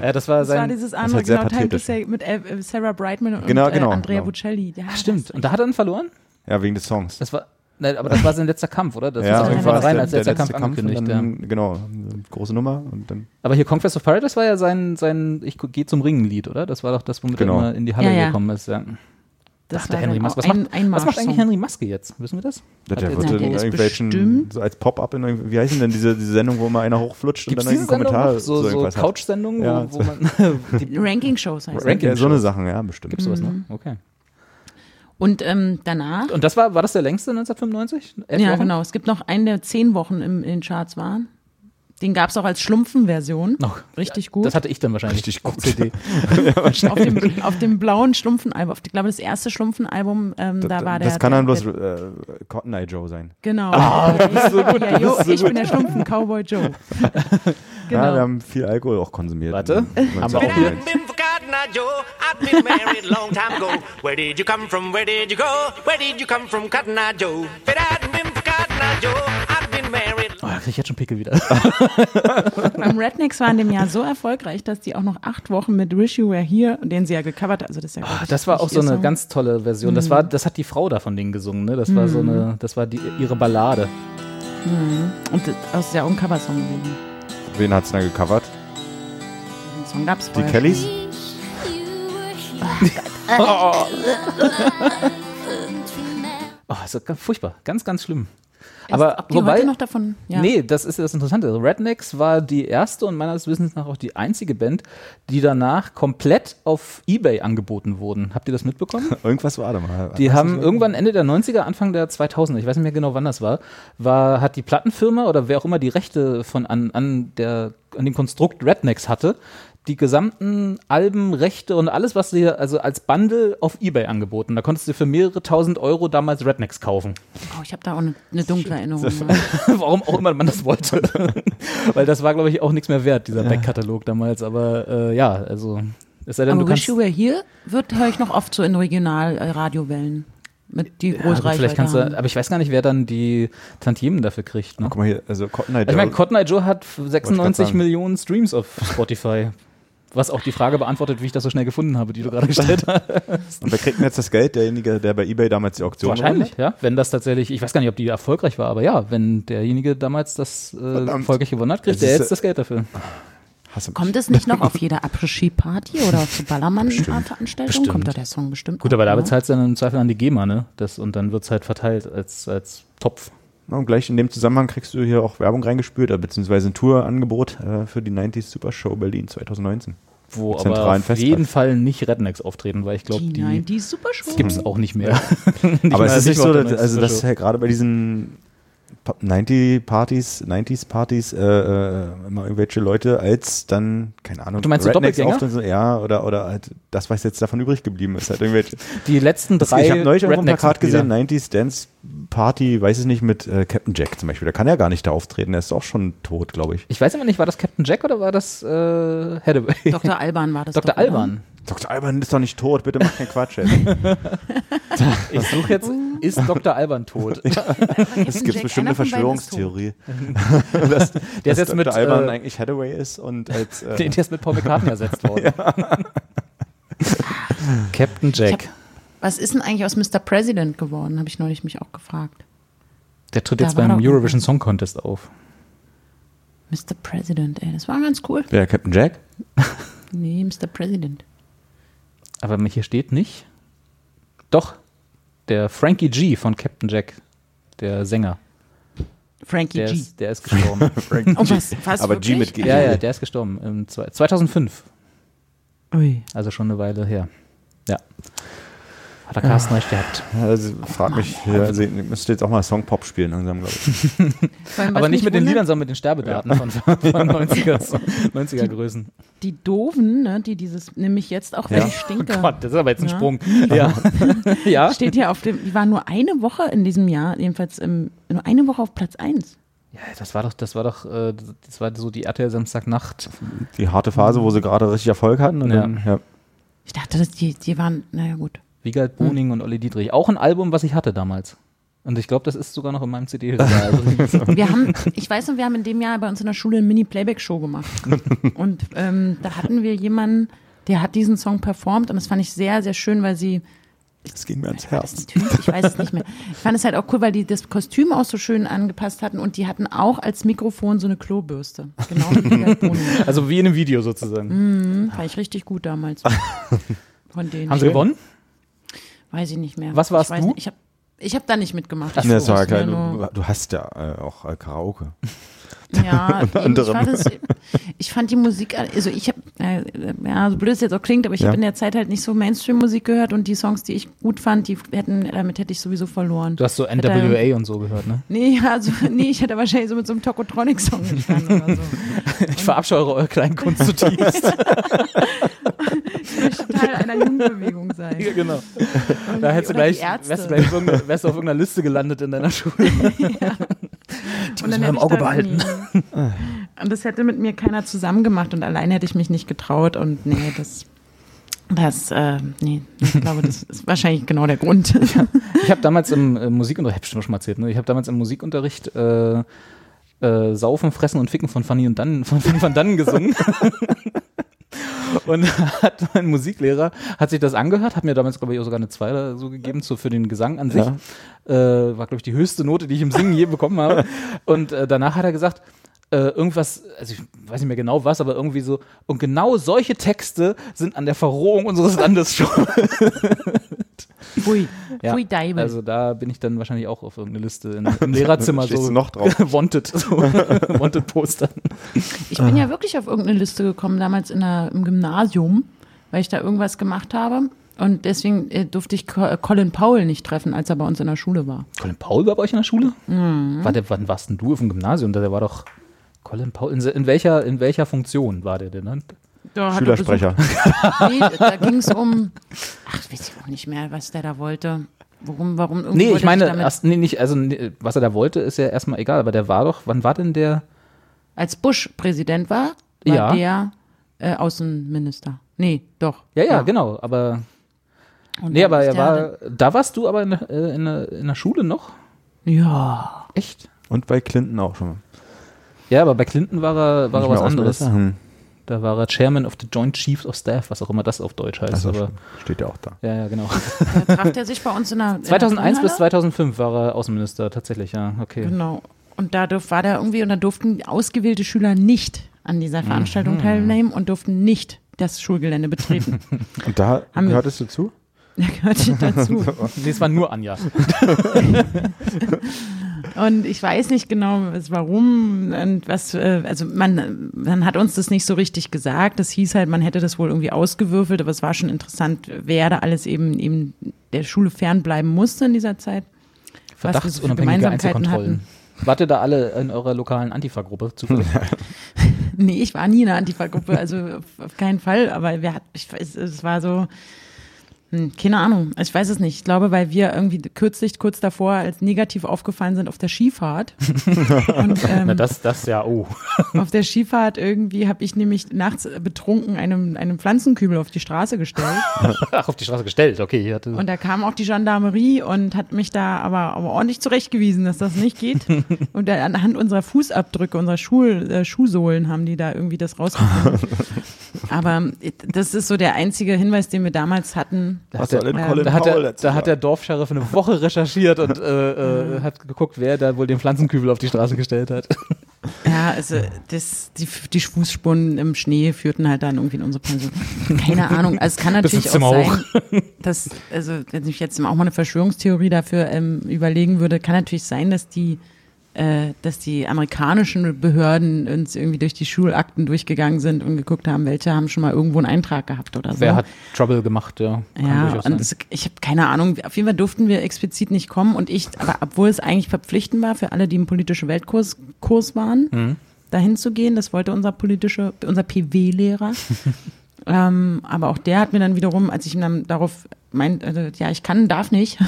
Speaker 1: Ja, das war
Speaker 3: Das war
Speaker 1: sein.
Speaker 3: dieses
Speaker 2: ist
Speaker 3: andere,
Speaker 2: halt
Speaker 3: genau, Time to. Say mit äh, Sarah Brightman und
Speaker 2: Genau,
Speaker 3: äh,
Speaker 2: genau,
Speaker 3: Andrea
Speaker 2: genau.
Speaker 3: Bocelli. Ja,
Speaker 1: Ach, stimmt. Und da hat er dann verloren?
Speaker 2: ja, wegen des Songs.
Speaker 1: Das war. Nein, aber das war sein letzter Kampf, oder? Das
Speaker 2: ja,
Speaker 1: ist
Speaker 2: war
Speaker 1: rein
Speaker 2: der,
Speaker 1: als letzter
Speaker 2: letzte
Speaker 1: Kampf
Speaker 2: Kampf
Speaker 1: angekündigt. Ja.
Speaker 2: dann, Genau, eine große Nummer und dann.
Speaker 1: Aber hier Conquest of Paradise war ja sein, sein Ich gehe zum Ringen-Lied, oder? Das war doch das, womit
Speaker 2: Genau.
Speaker 1: er immer in die Halle
Speaker 3: Ja, ja.
Speaker 1: gekommen ist. Ja.
Speaker 3: das
Speaker 1: Dachte
Speaker 3: war
Speaker 1: Henry Maske. Was
Speaker 3: ein,
Speaker 1: macht,
Speaker 3: ein
Speaker 1: was macht eigentlich. Henry Maske jetzt? Wissen wir das?
Speaker 2: Der,
Speaker 1: Hat
Speaker 2: der wird in irgendwelchen, so als Pop-up in irgendwie, wie heißen denn diese, diese Sendung, wo mal einer hochflutscht
Speaker 1: Gibt
Speaker 2: und dann
Speaker 1: Sendung
Speaker 2: Kommentar?
Speaker 1: So, so
Speaker 2: irgendwas hat?
Speaker 1: Couch-Sendungen,
Speaker 2: Ja,
Speaker 1: wo, wo man. die,
Speaker 3: Ranking-Shows heißt
Speaker 1: Ranking-
Speaker 2: Ja, so eine. Sachen, ja, bestimmt.
Speaker 1: gibt's sowas noch? Okay.
Speaker 3: Und ähm, danach,
Speaker 1: Und das war, war das der längste 1995? Elf
Speaker 3: ja
Speaker 1: Wochen?
Speaker 3: genau, es gibt noch einen, der zehn Wochen im, in den Charts war. Den gab es auch als Schlumpfen-Version.
Speaker 1: Noch.
Speaker 3: Richtig gut.
Speaker 1: Das hatte ich dann wahrscheinlich.
Speaker 2: Richtig
Speaker 1: auf
Speaker 2: gut.
Speaker 1: CD.
Speaker 3: auf, dem, auf dem blauen Schlumpfenalbum. Ich glaube, das erste Schlumpfenalbum, ähm, da war der.
Speaker 2: das kann dann bloß
Speaker 3: der,
Speaker 2: äh, Cotton Eye Joe sein.
Speaker 3: Genau. Ah, so gut, ja, jo, ich bin der Schlumpfen-Cowboy Joe. genau.
Speaker 2: Ja, wir haben viel Alkohol auch konsumiert.
Speaker 1: Warte. Haben wir auch hier.
Speaker 4: Eye Joe. I've been married a long time ago. Where did you come from? Where did you go? Where did you come from, Cotton Eye Joe? If it hadn't been for Cotton Eye Joe, I've been married.
Speaker 1: Oh, da krieg ich jetzt schon Pickel wieder.
Speaker 3: Beim Rednecks war in dem Jahr so erfolgreich, dass die auch noch acht Wochen mit Wish You Were Here, den sie ja gecovert hat, also das ist ja ich,
Speaker 1: Das war auch so eine
Speaker 3: Song.
Speaker 1: ganz tolle Version. Das war, das hat die Frau da von denen gesungen, ne? Das war so eine, das war die, ihre Ballade.
Speaker 3: Und das ist ja auch ein Coversong gewesen.
Speaker 2: Wen hat's dann gecovert?
Speaker 3: Den Song gab's
Speaker 2: Die
Speaker 3: vorher.
Speaker 2: Kellys?
Speaker 1: Oh, ist doch ganz furchtbar. Ganz, ganz schlimm. Aber
Speaker 3: ob die
Speaker 1: wobei,
Speaker 3: heute noch davon, ja.
Speaker 1: nee, das ist das Interessante. Rednecks war die erste und meines Wissens nach auch die einzige Band, die danach komplett auf Ebay angeboten wurden. Habt ihr das mitbekommen?
Speaker 2: Irgendwas war da mal.
Speaker 1: Die
Speaker 2: Was
Speaker 1: haben
Speaker 2: ist
Speaker 1: irgendwann Ende der 90er, Anfang der 2000er, ich weiß nicht mehr genau, wann das war, war hat die Plattenfirma oder wer auch immer die Rechte von an, an, der, an dem Konstrukt Rednecks hatte, die gesamten Alben, Rechte und alles, was sie also als Bundle auf Ebay angeboten. Da konntest du für mehrere tausend Euro damals Rednecks kaufen.
Speaker 3: Oh, ich habe da auch eine, eine dunkle Erinnerung.
Speaker 1: Warum auch immer man das wollte. Weil das war, glaube ich, auch nichts mehr wert, dieser Backkatalog damals. Aber äh, ja, also es sei denn,
Speaker 3: Aber
Speaker 1: du
Speaker 3: Wish. You Were Here wird höre ich noch oft so in Regional-Radiowellen. Mit die
Speaker 1: Ja, gut,
Speaker 3: Großreichweite
Speaker 1: vielleicht kannst du, aber ich weiß gar nicht, wer dann die Tantiemen dafür kriegt. Ne?
Speaker 2: Guck mal hier, also Cotton Eye
Speaker 1: Ich meine,
Speaker 2: Joe.
Speaker 1: Cotton Eye Joe hat
Speaker 2: grad
Speaker 1: 96
Speaker 2: sagen.
Speaker 1: Millionen Streams auf Spotify. Was auch die Frage beantwortet, wie ich das so schnell gefunden habe, die du gerade gestellt hast.
Speaker 2: Und wer kriegt denn jetzt das Geld? Derjenige, der bei EBay damals die Auktion
Speaker 1: Wahrscheinlich, ja. Wenn das tatsächlich, ich weiß gar nicht, ob die erfolgreich war, aber ja, wenn derjenige damals das äh, erfolgreich gewonnen hat, kriegt
Speaker 2: Es
Speaker 1: der jetzt
Speaker 2: äh,
Speaker 1: das Geld dafür.
Speaker 3: Kommt es nicht noch auf jeder Après-Ski-Party oder auf?
Speaker 1: Bestimmt.
Speaker 3: Kommt da der Song bestimmt
Speaker 1: Gut, aber da
Speaker 3: ne?
Speaker 1: bezahlst du dann im Zweifel an die GEMA, ne? Das, und dann wird es halt verteilt als, als Topf.
Speaker 2: Und gleich in dem Zusammenhang kriegst du hier auch Werbung reingespült, äh, beziehungsweise ein Tourangebot äh, für die 90s Super Show Berlin 2019.
Speaker 1: Wo aber auf
Speaker 2: Festplatz.
Speaker 1: jeden Fall nicht Rednecks auftreten, weil ich glaube,
Speaker 3: Die,
Speaker 1: die,
Speaker 3: die Super Show.
Speaker 1: gibt es auch nicht mehr. Nicht
Speaker 2: Aber es ist nicht so,
Speaker 1: auf der
Speaker 2: dass,
Speaker 1: 90s
Speaker 2: also dass ja gerade bei diesen Pa- 90 Partys, 90s Partys äh, äh, immer irgendwelche Leute als dann, keine Ahnung,
Speaker 1: Du meinst so
Speaker 2: Rednecks
Speaker 1: Doppelgänger?
Speaker 2: auftreten, so, ja, oder, oder halt das, was jetzt davon übrig geblieben ist. Halt irgendwelche.
Speaker 1: die letzten drei
Speaker 2: ich habe neulich auf einem Plakat gesehen,
Speaker 1: Rednecks-Mitglieder.
Speaker 2: 90s Dance Party, weiß ich nicht, mit äh, Captain Jack zum Beispiel. Der kann ja gar nicht da auftreten, der ist auch schon tot, glaube ich.
Speaker 1: Ich weiß immer nicht, war das Captain Jack oder war das äh, Hathaway?
Speaker 3: Dr. Alban war das
Speaker 1: Dr.
Speaker 3: oder?
Speaker 1: Alban.
Speaker 2: Dr. Alban ist doch nicht tot, bitte mach keinen Quatsch jetzt.
Speaker 1: Ich suche jetzt, Ist Dr. Alban tot?
Speaker 5: Es gibt bestimmt eine Verschwörungstheorie. dass,
Speaker 1: Der ist
Speaker 5: dass
Speaker 1: jetzt mit,
Speaker 5: Dr. Alban
Speaker 1: äh,
Speaker 5: eigentlich Hathaway ist und als äh,
Speaker 1: Der der ist mit Paul McCartney ersetzt worden. Captain Jack.
Speaker 3: Was ist denn eigentlich aus Mr. President geworden? Habe ich neulich mich auch gefragt.
Speaker 1: Der tritt
Speaker 3: Da
Speaker 1: jetzt beim Eurovision Song Contest auf.
Speaker 3: Mr. President, ey, das war ganz cool.
Speaker 5: wer, Captain Jack?
Speaker 3: Nee, Mr. President.
Speaker 1: Aber hier steht nicht. Doch, der Frankie G von Captain Jack, der Sänger.
Speaker 3: Frankie
Speaker 1: Der
Speaker 3: G.
Speaker 1: ist, der ist gestorben.
Speaker 3: Oh, was, was
Speaker 5: Aber G
Speaker 3: wirklich?
Speaker 5: mit G.
Speaker 1: ja, ja, der ist gestorben. Im zwei- 2005.
Speaker 3: Ui.
Speaker 1: Also schon eine Weile her. Ja. Hat der Carsten recht gehabt.
Speaker 5: Also, frag mich, ja, also, ich müsste jetzt auch mal Songpop spielen langsam, glaube ich.
Speaker 1: Aber nicht mit den Liedern, sondern mit den Sterbedaten von, von 90er, 90er Größen.
Speaker 3: Die Doofen, ne, die dieses, nämlich jetzt auch, wenn
Speaker 5: Ja.
Speaker 3: ich stinke.
Speaker 1: Gott, das ist aber jetzt ein
Speaker 3: Ja.
Speaker 1: Sprung. Ja. ja.
Speaker 3: Steht hier auf dem, die war nur eine Woche in diesem Jahr, jedenfalls im, nur eine Woche auf Platz 1.
Speaker 1: Ja, das war doch, das war doch, äh, das war so die RTL Samstagnacht.
Speaker 5: Die harte Phase, wo sie gerade richtig Erfolg hatten. Und
Speaker 1: Ja.
Speaker 5: dann, ja.
Speaker 3: Ich dachte, dass die, die waren, naja gut.
Speaker 1: Wiegald Boning und Olli Dietrich. Auch ein Album, was ich hatte damals. Und ich glaube, das ist sogar noch in meinem CD. Also,
Speaker 3: Wir haben, ich weiß noch, wir haben in dem Jahr bei uns in der Schule eine Mini-Playback-Show gemacht. Und ähm, da hatten wir jemanden, der hat diesen Song performt und das fand ich sehr, sehr schön, weil sie
Speaker 5: Das ging mir ans
Speaker 3: war
Speaker 5: Herz.
Speaker 3: Ich weiß es nicht mehr. Ich fand es halt auch cool, weil die das Kostüm auch so schön angepasst hatten und die hatten auch als Mikrofon so eine Klobürste. Genau wie
Speaker 1: also wie in einem Video sozusagen.
Speaker 3: Fand ich richtig gut damals. Von denen.
Speaker 1: Haben sie gewonnen?
Speaker 3: Weiß ich nicht mehr.
Speaker 1: Was warst
Speaker 3: ich weiß
Speaker 1: du?
Speaker 3: Nicht. Ich habe ich hab da nicht mitgemacht.
Speaker 5: Das war
Speaker 3: mir
Speaker 5: kein,
Speaker 3: nur-
Speaker 5: du, du hast ja äh, auch äh, Karaoke.
Speaker 3: Ja, ich, fand das, ich fand die Musik, also ich habe, äh, ja, so blöd es jetzt auch klingt, aber ich
Speaker 5: Ja.
Speaker 3: habe in der Zeit halt nicht so Mainstream-Musik gehört und die Songs, die ich gut fand, die hätten, damit hätte ich sowieso verloren.
Speaker 1: Du hast so
Speaker 3: Hätte-
Speaker 1: NWA und so gehört, ne?
Speaker 3: Nee, also, nee, ich hätte wahrscheinlich so mit so einem Tokotronic-Song gestanden oder so.
Speaker 1: Ich verabscheue eure Kleinkunst zutiefst.
Speaker 3: Ich möchte Teil einer Jugendbewegung sein.
Speaker 1: ja, genau. Da hättest du
Speaker 3: die
Speaker 1: gleich, wärst du, gleich auf irgendeiner- wärst du auf irgendeiner Liste gelandet in deiner Schule. Die
Speaker 3: Und
Speaker 1: müssen
Speaker 3: dann
Speaker 1: wir im Auge behalten.
Speaker 3: Und das hätte mit mir keiner zusammen gemacht und alleine hätte ich mich nicht getraut und nee, das, das, äh, nee, ich glaube, das ist wahrscheinlich genau der Grund.
Speaker 1: Ich habe damals im äh, Musikunterricht, ich schon mal erzählt, ne? Ich habe damals im Musikunterricht äh, äh, Saufen, Fressen und Ficken von Fanny und Dannen, von Fanny van Dannen gesungen. und hat mein Musiklehrer hat sich das angehört, hat mir damals glaube ich auch sogar eine 2 oder so gegeben so für den Gesang an sich. Äh, war glaube ich die höchste Note, die ich im Singen je bekommen habe. Und äh, danach hat er gesagt, äh, irgendwas, also ich weiß nicht mehr genau was, aber irgendwie so, und genau solche Texte sind an der Verrohung unseres Landes schuld.
Speaker 3: Pfui,
Speaker 1: Ja,
Speaker 3: pfui Deibel.
Speaker 1: Also da bin ich dann wahrscheinlich auch auf irgendeine Liste in, im Lehrerzimmer so
Speaker 5: du noch drauf?
Speaker 1: wanted, so wanted Poster.
Speaker 3: ich bin ja wirklich auf irgendeine Liste gekommen, damals in der, im Gymnasium, weil ich da irgendwas gemacht habe. Und deswegen äh, durfte ich äh, Colin Powell nicht treffen, als er bei uns in der Schule war.
Speaker 1: Colin Paul war bei euch in der Schule?
Speaker 3: Mhm.
Speaker 1: War der, wann warst denn du auf dem Gymnasium? Der war doch Colin Paul. In, in welcher in welcher Funktion war der denn?
Speaker 3: Da er
Speaker 5: Schülersprecher.
Speaker 3: Nee, da ging es um, ach, weiß ich auch nicht mehr, was der da wollte. Worum, warum irgendwie
Speaker 1: Nee,
Speaker 3: wollte
Speaker 1: ich meine,
Speaker 3: damit,
Speaker 1: erst, nee, nicht, also nee, was er da wollte, ist ja erstmal egal, aber der war doch, wann war denn der?
Speaker 3: als Bush Präsident war, war
Speaker 1: Ja.
Speaker 3: der äh, Außenminister. Nee, doch.
Speaker 1: Ja, ja, genau, aber
Speaker 3: Und
Speaker 1: nee, aber er war, da warst du aber in, der- äh, in, in der Schule noch?
Speaker 3: Ja.
Speaker 1: Echt?
Speaker 5: Und bei Clinton auch schon.
Speaker 1: Ja, aber bei Clinton war er, war er was anderes.
Speaker 5: Hm.
Speaker 1: Da war er Chairman of the Joint Chiefs of Staff, was auch immer das auf Deutsch heißt.
Speaker 5: Also,
Speaker 1: aber,
Speaker 5: steht ja auch da.
Speaker 1: ja, ja, genau.
Speaker 3: Da traf der sich bei uns in der. in der
Speaker 1: 2001 bis
Speaker 3: Turnhalle.
Speaker 1: 2005 war er Außenminister, tatsächlich, ja, okay.
Speaker 3: Genau. Und da durf, war der irgendwie, und da durften ausgewählte Schüler nicht an dieser Veranstaltung teilnehmen und durften nicht das Schulgelände betreten.
Speaker 5: Und da
Speaker 3: Haben
Speaker 5: gehörtest du zu?
Speaker 3: Da gehörte ich dazu.
Speaker 1: Nee, es war nur Anja.
Speaker 3: Und ich weiß nicht genau, was- warum und was, äh, also man, man hat uns das nicht so richtig gesagt. Das hieß halt, man hätte das wohl irgendwie ausgewürfelt, aber es war schon interessant, wer da alles eben, eben der Schule fernbleiben musste in dieser Zeit.
Speaker 1: Verdachtsunabhängige Einzelkontrollen. Wart ihr da alle in eurer lokalen Antifa-Gruppe zufällig?
Speaker 3: Nee, ich war nie in einer Antifa-Gruppe, also auf, keinen Fall, aber wir hat, ich weiß, es war so, Hm, keine Ahnung, ich weiß es nicht. Ich glaube, weil wir irgendwie kürzlich kurz davor als negativ aufgefallen sind auf der Skifahrt.
Speaker 1: Und, ähm, Na das, das ja, oh.
Speaker 3: auf der Skifahrt irgendwie habe ich nämlich nachts betrunken einem, einem Pflanzenkübel auf die Straße gestellt.
Speaker 1: Ach, auf die Straße gestellt, okay.
Speaker 3: Und da kam auch die Gendarmerie und hat mich da aber, aber ordentlich zurechtgewiesen, dass das nicht geht. und anhand unserer Fußabdrücke, unserer Schuh, äh, Schuhsohlen haben die da irgendwie das rausgefunden. aber das ist so der einzige Hinweis, den wir damals hatten
Speaker 1: da hat, der, äh, da, hat der, da hat der Dorfscheriff eine Woche recherchiert und äh, äh, hat geguckt, wer da wohl den Pflanzenkübel auf die Straße gestellt hat.
Speaker 3: Ja, also das, die, die Fußspuren im Schnee führten halt dann irgendwie in unsere Pension. Keine Ahnung. Also es kann natürlich auch sein, dass, also wenn ich jetzt auch mal eine Verschwörungstheorie dafür ähm, überlegen würde, kann natürlich sein, dass die äh, dass die amerikanischen Behörden uns irgendwie durch die Schulakten durchgegangen sind und geguckt haben, welche haben schon mal irgendwo einen Eintrag gehabt oder so.
Speaker 1: Wer hat Trouble gemacht, ja.
Speaker 3: ja, und das, ich habe keine Ahnung. Auf jeden Fall durften wir explizit nicht kommen und ich, aber obwohl es eigentlich verpflichtend war für alle, die im politischen Weltkurs Kurs waren, mhm. dahin zu gehen, das wollte unser politische, unser PW-Lehrer. ähm, aber auch der hat mir dann wiederum, als ich ihm dann darauf meint, also, ja, ich kann, darf nicht,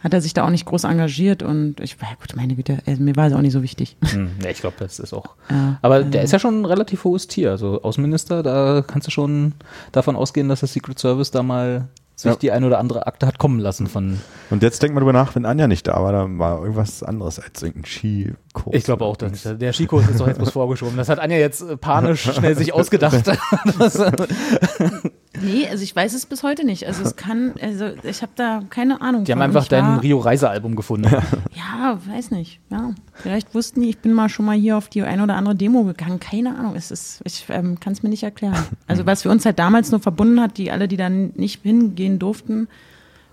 Speaker 3: hat er sich da auch nicht groß engagiert und ich war ja gut, meine Güte, also mir war es auch nicht so wichtig.
Speaker 1: Hm, ja, ich glaube, das ist auch. Ja, aber also der ist ja schon ein relativ hohes Tier. Also Außenminister, da kannst du schon davon ausgehen, dass der Secret Service da mal sich ja. die ein oder andere Akte hat kommen lassen von.
Speaker 5: Und jetzt denkt man drüber nach, wenn Anja nicht da war, dann war irgendwas anderes als irgendein Skikurs.
Speaker 1: Ich glaube auch, dass der Skikurs ist doch jetzt bloß vorgeschoben. Das hat Anja jetzt äh, panisch schnell sich ausgedacht.
Speaker 3: Nee, also ich weiß es bis heute nicht. Also es kann, also ich habe da keine Ahnung.
Speaker 1: Die haben einfach dein Rio-Reisealbum gefunden.
Speaker 3: ja, weiß nicht. Ja, vielleicht wussten die, ich bin mal schon mal hier auf die eine oder andere Demo gegangen. Keine Ahnung. Es ist, ich ähm, kann es mir nicht erklären. Also was für uns halt damals nur verbunden hat, die alle, die dann nicht hingehen durften,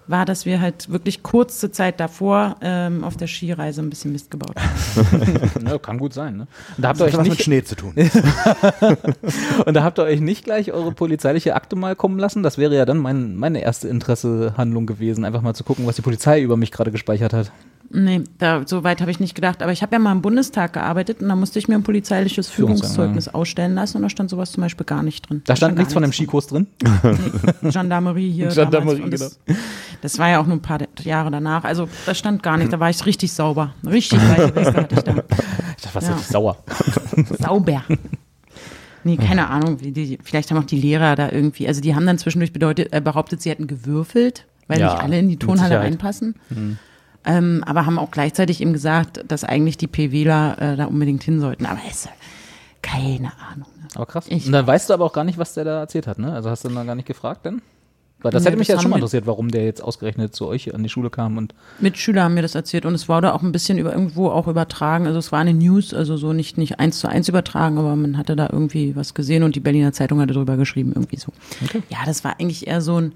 Speaker 3: war, dass wir halt wirklich kurze Zeit davor ähm, auf der Skireise ein bisschen Mist gebaut haben.
Speaker 1: ja, kann gut sein. Ne?
Speaker 5: Und da habt ihr euch was nicht mit Schnee zu tun.
Speaker 1: und da habt ihr euch nicht gleich eure polizeiliche Akte mal kommen lassen. Das wäre ja dann mein, meine erste Interessehandlung gewesen, einfach mal zu gucken, was die Polizei über mich gerade gespeichert hat.
Speaker 3: Nee, da, so weit habe ich nicht gedacht. Aber ich habe ja mal im Bundestag gearbeitet und da musste ich mir ein polizeiliches Führungszeugnis ausstellen lassen und da stand sowas zum Beispiel gar nicht drin.
Speaker 1: Da, stand, stand nichts von dem Skikurs drin?
Speaker 3: Nee, Gendarmerie hier.
Speaker 1: Gendarmerie, das, genau.
Speaker 3: Das war ja auch nur ein paar Jahre danach. Also da stand gar nicht, da war ich richtig sauber. Richtig weiche Weste hatte ich da.
Speaker 1: Ich dachte, was ja. ist sauer?
Speaker 3: Sauber. Nee, keine Ahnung, wie die, vielleicht haben auch die Lehrer da irgendwie, also die haben dann zwischendurch bedeutet, äh, behauptet, sie hätten gewürfelt, weil ja, nicht alle in die Tonhalle reinpassen. Mhm. Ähm, aber haben auch gleichzeitig eben gesagt, dass eigentlich die PWler äh, da unbedingt hin sollten. Aber es keine Ahnung. Ne?
Speaker 1: Aber krass. Ich Und dann weißt du aber auch gar nicht, was der da erzählt hat, ne? Also hast du dann gar nicht gefragt denn? Weil das nee, hätte mich ja schon mal interessiert, warum der jetzt ausgerechnet zu euch an die Schule kam und.
Speaker 3: Mitschüler haben mir das erzählt und es wurde auch ein bisschen über irgendwo auch übertragen. Also es war eine News, also so nicht, nicht eins zu eins übertragen, aber man hatte da irgendwie was gesehen und die Berliner Zeitung hatte darüber geschrieben, irgendwie so. Okay. Ja, das war eigentlich eher so ein,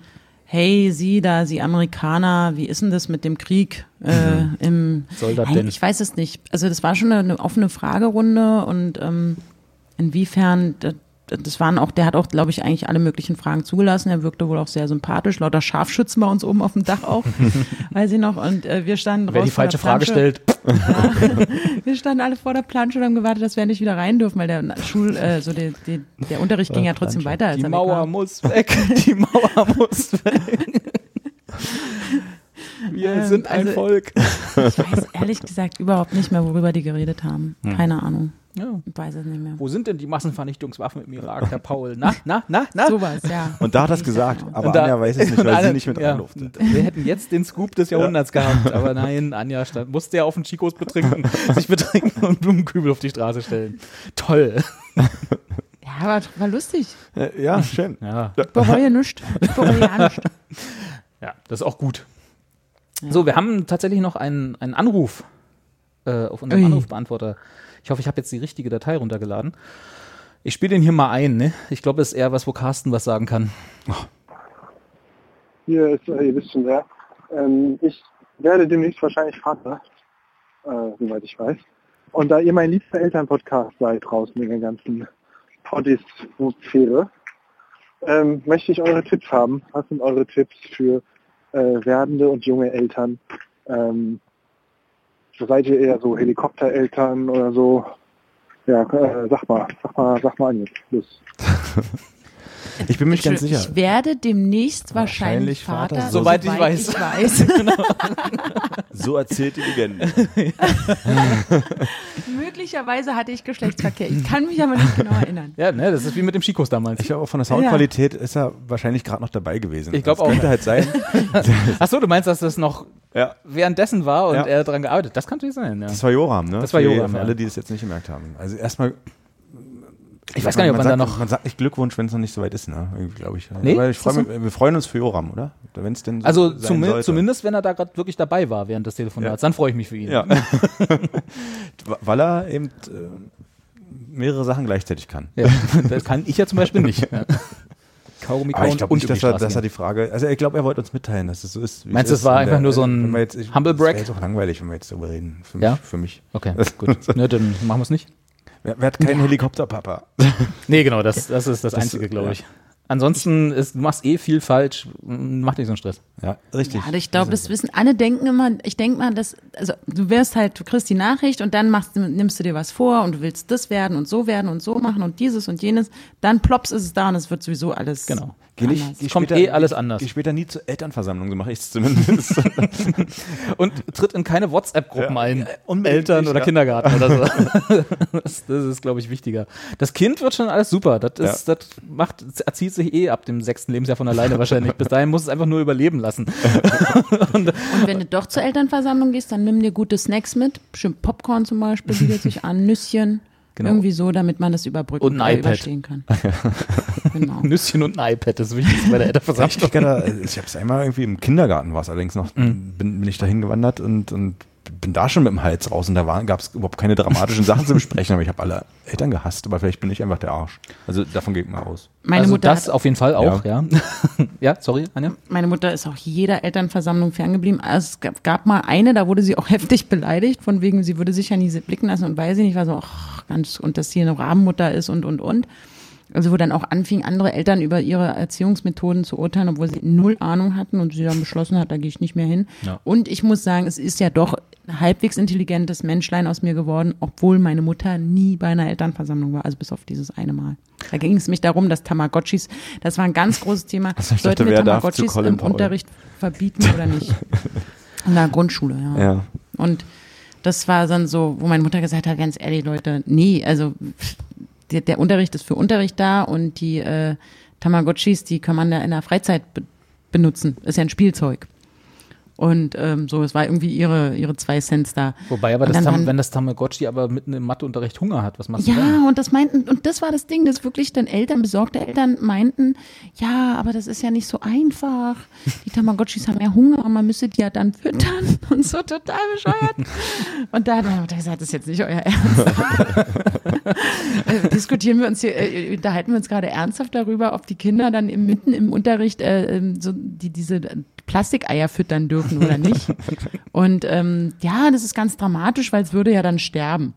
Speaker 3: hey, Sie da, Sie Amerikaner, wie ist denn das mit dem Krieg äh, mhm. im
Speaker 1: Soll das denn?
Speaker 3: Ich weiß es nicht. Also das war schon eine, eine offene Fragerunde und ähm, inwiefern das waren auch, der hat auch, glaube ich, eigentlich alle möglichen Fragen zugelassen. Er wirkte wohl auch sehr sympathisch. Lauter Scharfschützen bei uns oben auf dem Dach auch, weiß ich noch. Und äh, wir standen
Speaker 1: Wer die falsche Frage stellt.
Speaker 3: Ja, wir standen alle vor der Plansche und haben gewartet, dass wir nicht wieder rein dürfen, weil der Schul, äh, so der, der, der Unterricht ging ja trotzdem weiter.
Speaker 1: Als die Mauer muss weg. Die Mauer muss weg. Wir ähm, sind ein also, Volk.
Speaker 3: Ich weiß ehrlich gesagt überhaupt nicht mehr, worüber die geredet haben. Hm. Keine Ahnung. Ja. Ich weiß es nicht mehr.
Speaker 1: Wo sind denn die Massenvernichtungswaffen im Irak, Herr Paul? Na, na, na, na?
Speaker 3: Sowas, ja.
Speaker 5: Und da hat er es gesagt, aber da, Anja weiß es nicht, weil Anja, sie nicht mit ja.
Speaker 1: Wir hätten jetzt den Scoop des Jahrhunderts ja. gehabt, aber nein, Anja stand, musste ja auf den Chicos betrinken, sich betrinken und Blumenkübel auf die Straße stellen. Toll.
Speaker 3: Ja, aber war lustig.
Speaker 5: Ja, schön.
Speaker 3: Ja. Ich bereue nichts. Ich bereue ja nichts.
Speaker 1: Ja, das ist auch gut. Ja. So, wir haben tatsächlich noch einen, einen Anruf äh, auf unserem Ui. Anrufbeantworter. Ich hoffe, ich habe jetzt die richtige Datei runtergeladen. Ich spiele den hier mal ein. Ne? Ich glaube, es ist eher was, wo Carsten was sagen kann. Oh.
Speaker 6: Hier ist, äh, ihr wisst schon wer. Ähm, ich werde demnächst wahrscheinlich Vater, äh, soweit ich weiß. Und da ihr mein liebster Elternpodcast seid draußen in der ganzen Podis-Sphäre, ähm, möchte ich eure Tipps haben. Was sind eure Tipps für äh, werdende und junge Eltern? Ähm, seid ihr eher so Helikoptereltern oder so? Ja, äh, sag mal, sag mal, sag mal an jetzt. Los.
Speaker 2: Ich bin mich ganz sicher.
Speaker 3: Ich werde demnächst wahrscheinlich,
Speaker 2: Wahrscheinlich Vater
Speaker 3: Vater,
Speaker 2: sein.
Speaker 1: Soweit ich weiß.
Speaker 3: ich weiß.
Speaker 2: So erzählt die Legende.
Speaker 3: Möglicherweise hatte ich Geschlechtsverkehr. Ich kann mich aber nicht genau erinnern.
Speaker 1: Ja, ne, das ist wie mit dem Chikos damals.
Speaker 2: Ich glaube, auch von der Soundqualität ist er wahrscheinlich gerade noch dabei gewesen.
Speaker 1: Ich glaub
Speaker 2: Das
Speaker 1: auch.
Speaker 2: Könnte halt sein.
Speaker 1: Ach so, du meinst, dass das noch
Speaker 2: ja.
Speaker 1: währenddessen war und
Speaker 2: Ja.
Speaker 1: er daran gearbeitet? Das kann natürlich sein, ja.
Speaker 2: Das war Joram, ne?
Speaker 1: Das war
Speaker 2: Für-
Speaker 1: Joram,
Speaker 2: Für
Speaker 1: ja.
Speaker 2: alle, die es jetzt nicht gemerkt haben. Also erstmal.
Speaker 1: Ich weiß gar nicht, ob
Speaker 2: man
Speaker 1: man da
Speaker 2: sagt,
Speaker 1: noch.
Speaker 2: Man sagt nicht Glückwunsch, wenn es noch nicht so weit ist, ne? Irgendwie, glaube ich.
Speaker 1: Nee?
Speaker 2: Aber ich freu
Speaker 1: das
Speaker 2: mich, wir freuen uns für Joram, oder? Wenn es denn so
Speaker 1: Also
Speaker 2: sollte.
Speaker 1: zumindest, wenn er da gerade wirklich dabei war während des Telefonats, dann freue ich mich für ihn.
Speaker 2: Ja. Weil er eben äh, mehrere Sachen gleichzeitig kann.
Speaker 1: Ja, das kann ich ja zum Beispiel nicht. Ja. Kaugummi
Speaker 2: Aber
Speaker 1: kauen
Speaker 2: ich glaube nicht, dass
Speaker 1: die
Speaker 2: er, dass er die Frage, also ich glaube, er wollte uns mitteilen, dass es so ist.
Speaker 1: Meinst du, es war einfach
Speaker 2: äh,
Speaker 1: nur so ein
Speaker 2: wenn wir jetzt, ich,
Speaker 1: Humble
Speaker 2: das wär
Speaker 1: Brag?
Speaker 2: jetzt auch langweilig, wenn wir jetzt darüber reden. Für
Speaker 1: Ja?
Speaker 2: mich. Für mich.
Speaker 1: Okay, gut. Ne, dann machen wir es nicht.
Speaker 2: Wer, wer hat keinen Helikopterpapa?
Speaker 1: Nee, genau, das, das ist das,
Speaker 2: Das-
Speaker 1: Einzige, glaube
Speaker 2: ja.
Speaker 1: Ansonsten, ist, du machst eh viel falsch, mach nicht so einen Stress.
Speaker 2: Ja, richtig.
Speaker 3: Ja, ich glaube, das wissen alle denken immer, ich denke mal, dass, also du wirst halt, du kriegst die Nachricht und dann machst, du- nimmst du dir was vor und du willst das werden und so werden und so machen und dieses und jenes, dann plops ist es da und es wird sowieso alles.
Speaker 1: Genau.
Speaker 2: Geh nicht,
Speaker 3: anders.
Speaker 2: geh
Speaker 1: Kommt
Speaker 2: später-
Speaker 1: eh alles anders.
Speaker 2: Geh später nie zur Elternversammlung, so mache ich es zumindest.
Speaker 1: Und tritt in keine WhatsApp-Gruppen
Speaker 2: Ja,
Speaker 1: ein.
Speaker 2: unbedingt
Speaker 1: Eltern oder
Speaker 2: ja.
Speaker 1: Kindergarten oder so. das, das ist, glaube ich, wichtiger. Das Kind wird schon alles super. Das, ist, das macht, das erzieht sich eh ab dem sechsten Lebensjahr von alleine wahrscheinlich. Bis dahin muss es einfach nur überleben lassen.
Speaker 3: Und wenn du doch zur Elternversammlung gehst, dann nimm dir gute Snacks mit, bestimmt Popcorn zum Beispiel, bietet sich an, Nüsschen.
Speaker 1: Genau.
Speaker 3: Irgendwie so, damit man das überbrücken
Speaker 1: Und ein
Speaker 3: äh,
Speaker 1: iPad.
Speaker 3: überstehen kann. genau.
Speaker 1: Nüsschen und ein iPad, das ist wichtig bei der Elternversammlung.
Speaker 2: ich habe es einmal irgendwie im Kindergarten war es allerdings noch,
Speaker 1: Mhm.
Speaker 2: bin, bin ich dahin gewandert und, und bin da schon mit dem Hals raus und da gab es überhaupt keine dramatischen Sachen zu besprechen, aber ich habe alle Eltern gehasst, aber vielleicht bin ich einfach der Arsch. Also davon geht mal aus.
Speaker 3: Meine
Speaker 1: also
Speaker 3: Mutter
Speaker 1: das auf jeden Fall auch, ja. Ja, sorry, Anja.
Speaker 3: Meine Mutter ist auch jeder Elternversammlung ferngeblieben. Also es gab, gab mal eine, da wurde sie auch heftig beleidigt, von wegen, sie würde sich ja nie blicken lassen und weiß ich nicht, war so, ach, ganz, und dass sie eine Rabenmutter ist und, und, und. Also wo dann auch anfing, andere Eltern über ihre Erziehungsmethoden zu urteilen, obwohl sie null Ahnung hatten und sie dann beschlossen hat, da gehe ich nicht mehr hin.
Speaker 1: Ja.
Speaker 3: Und ich muss sagen, es ist ja doch ein halbwegs intelligentes Menschlein aus mir geworden, obwohl meine Mutter nie bei einer Elternversammlung war, also bis auf dieses eine Mal. Da ging es mich darum, dass Tamagotchis, das war ein ganz großes Thema,
Speaker 2: Also ich
Speaker 3: sollten
Speaker 2: dachte,
Speaker 3: wir Tamagotchis im
Speaker 2: Powell?
Speaker 3: Unterricht verbieten oder nicht? In der Grundschule, ja.
Speaker 2: Ja.
Speaker 3: Und das war dann so, wo meine Mutter gesagt hat, ganz ehrlich, Leute, nee, also der, der Unterricht ist für Unterricht da und die äh, Tamagotchis, die kann man da in der Freizeit be benutzen. Ist ja ein Spielzeug. Und ähm, so, es war irgendwie ihre, ihre zwei Cents da.
Speaker 1: Wobei aber
Speaker 3: Und
Speaker 1: das Tam, wenn das Tamagotchi aber mitten im Matheunterricht Hunger hat, was machst du dann?
Speaker 3: Ja, und das meinten, und das war das Ding, dass wirklich dann Eltern, besorgte Eltern meinten, ja, aber das ist ja nicht so einfach. Die Tamagotchis haben ja Hunger, man müsste die ja dann füttern und so total bescheuert. Und da hat meine Mutter gesagt, das ist jetzt nicht euer Ernst. äh, diskutieren wir uns hier, äh, unterhalten wir uns gerade ernsthaft darüber, ob die Kinder dann im, mitten im Unterricht äh, ähm, so die, diese Plastikeier füttern dürfen oder nicht. Und ähm, ja, das ist ganz dramatisch, weil es würde ja dann sterben.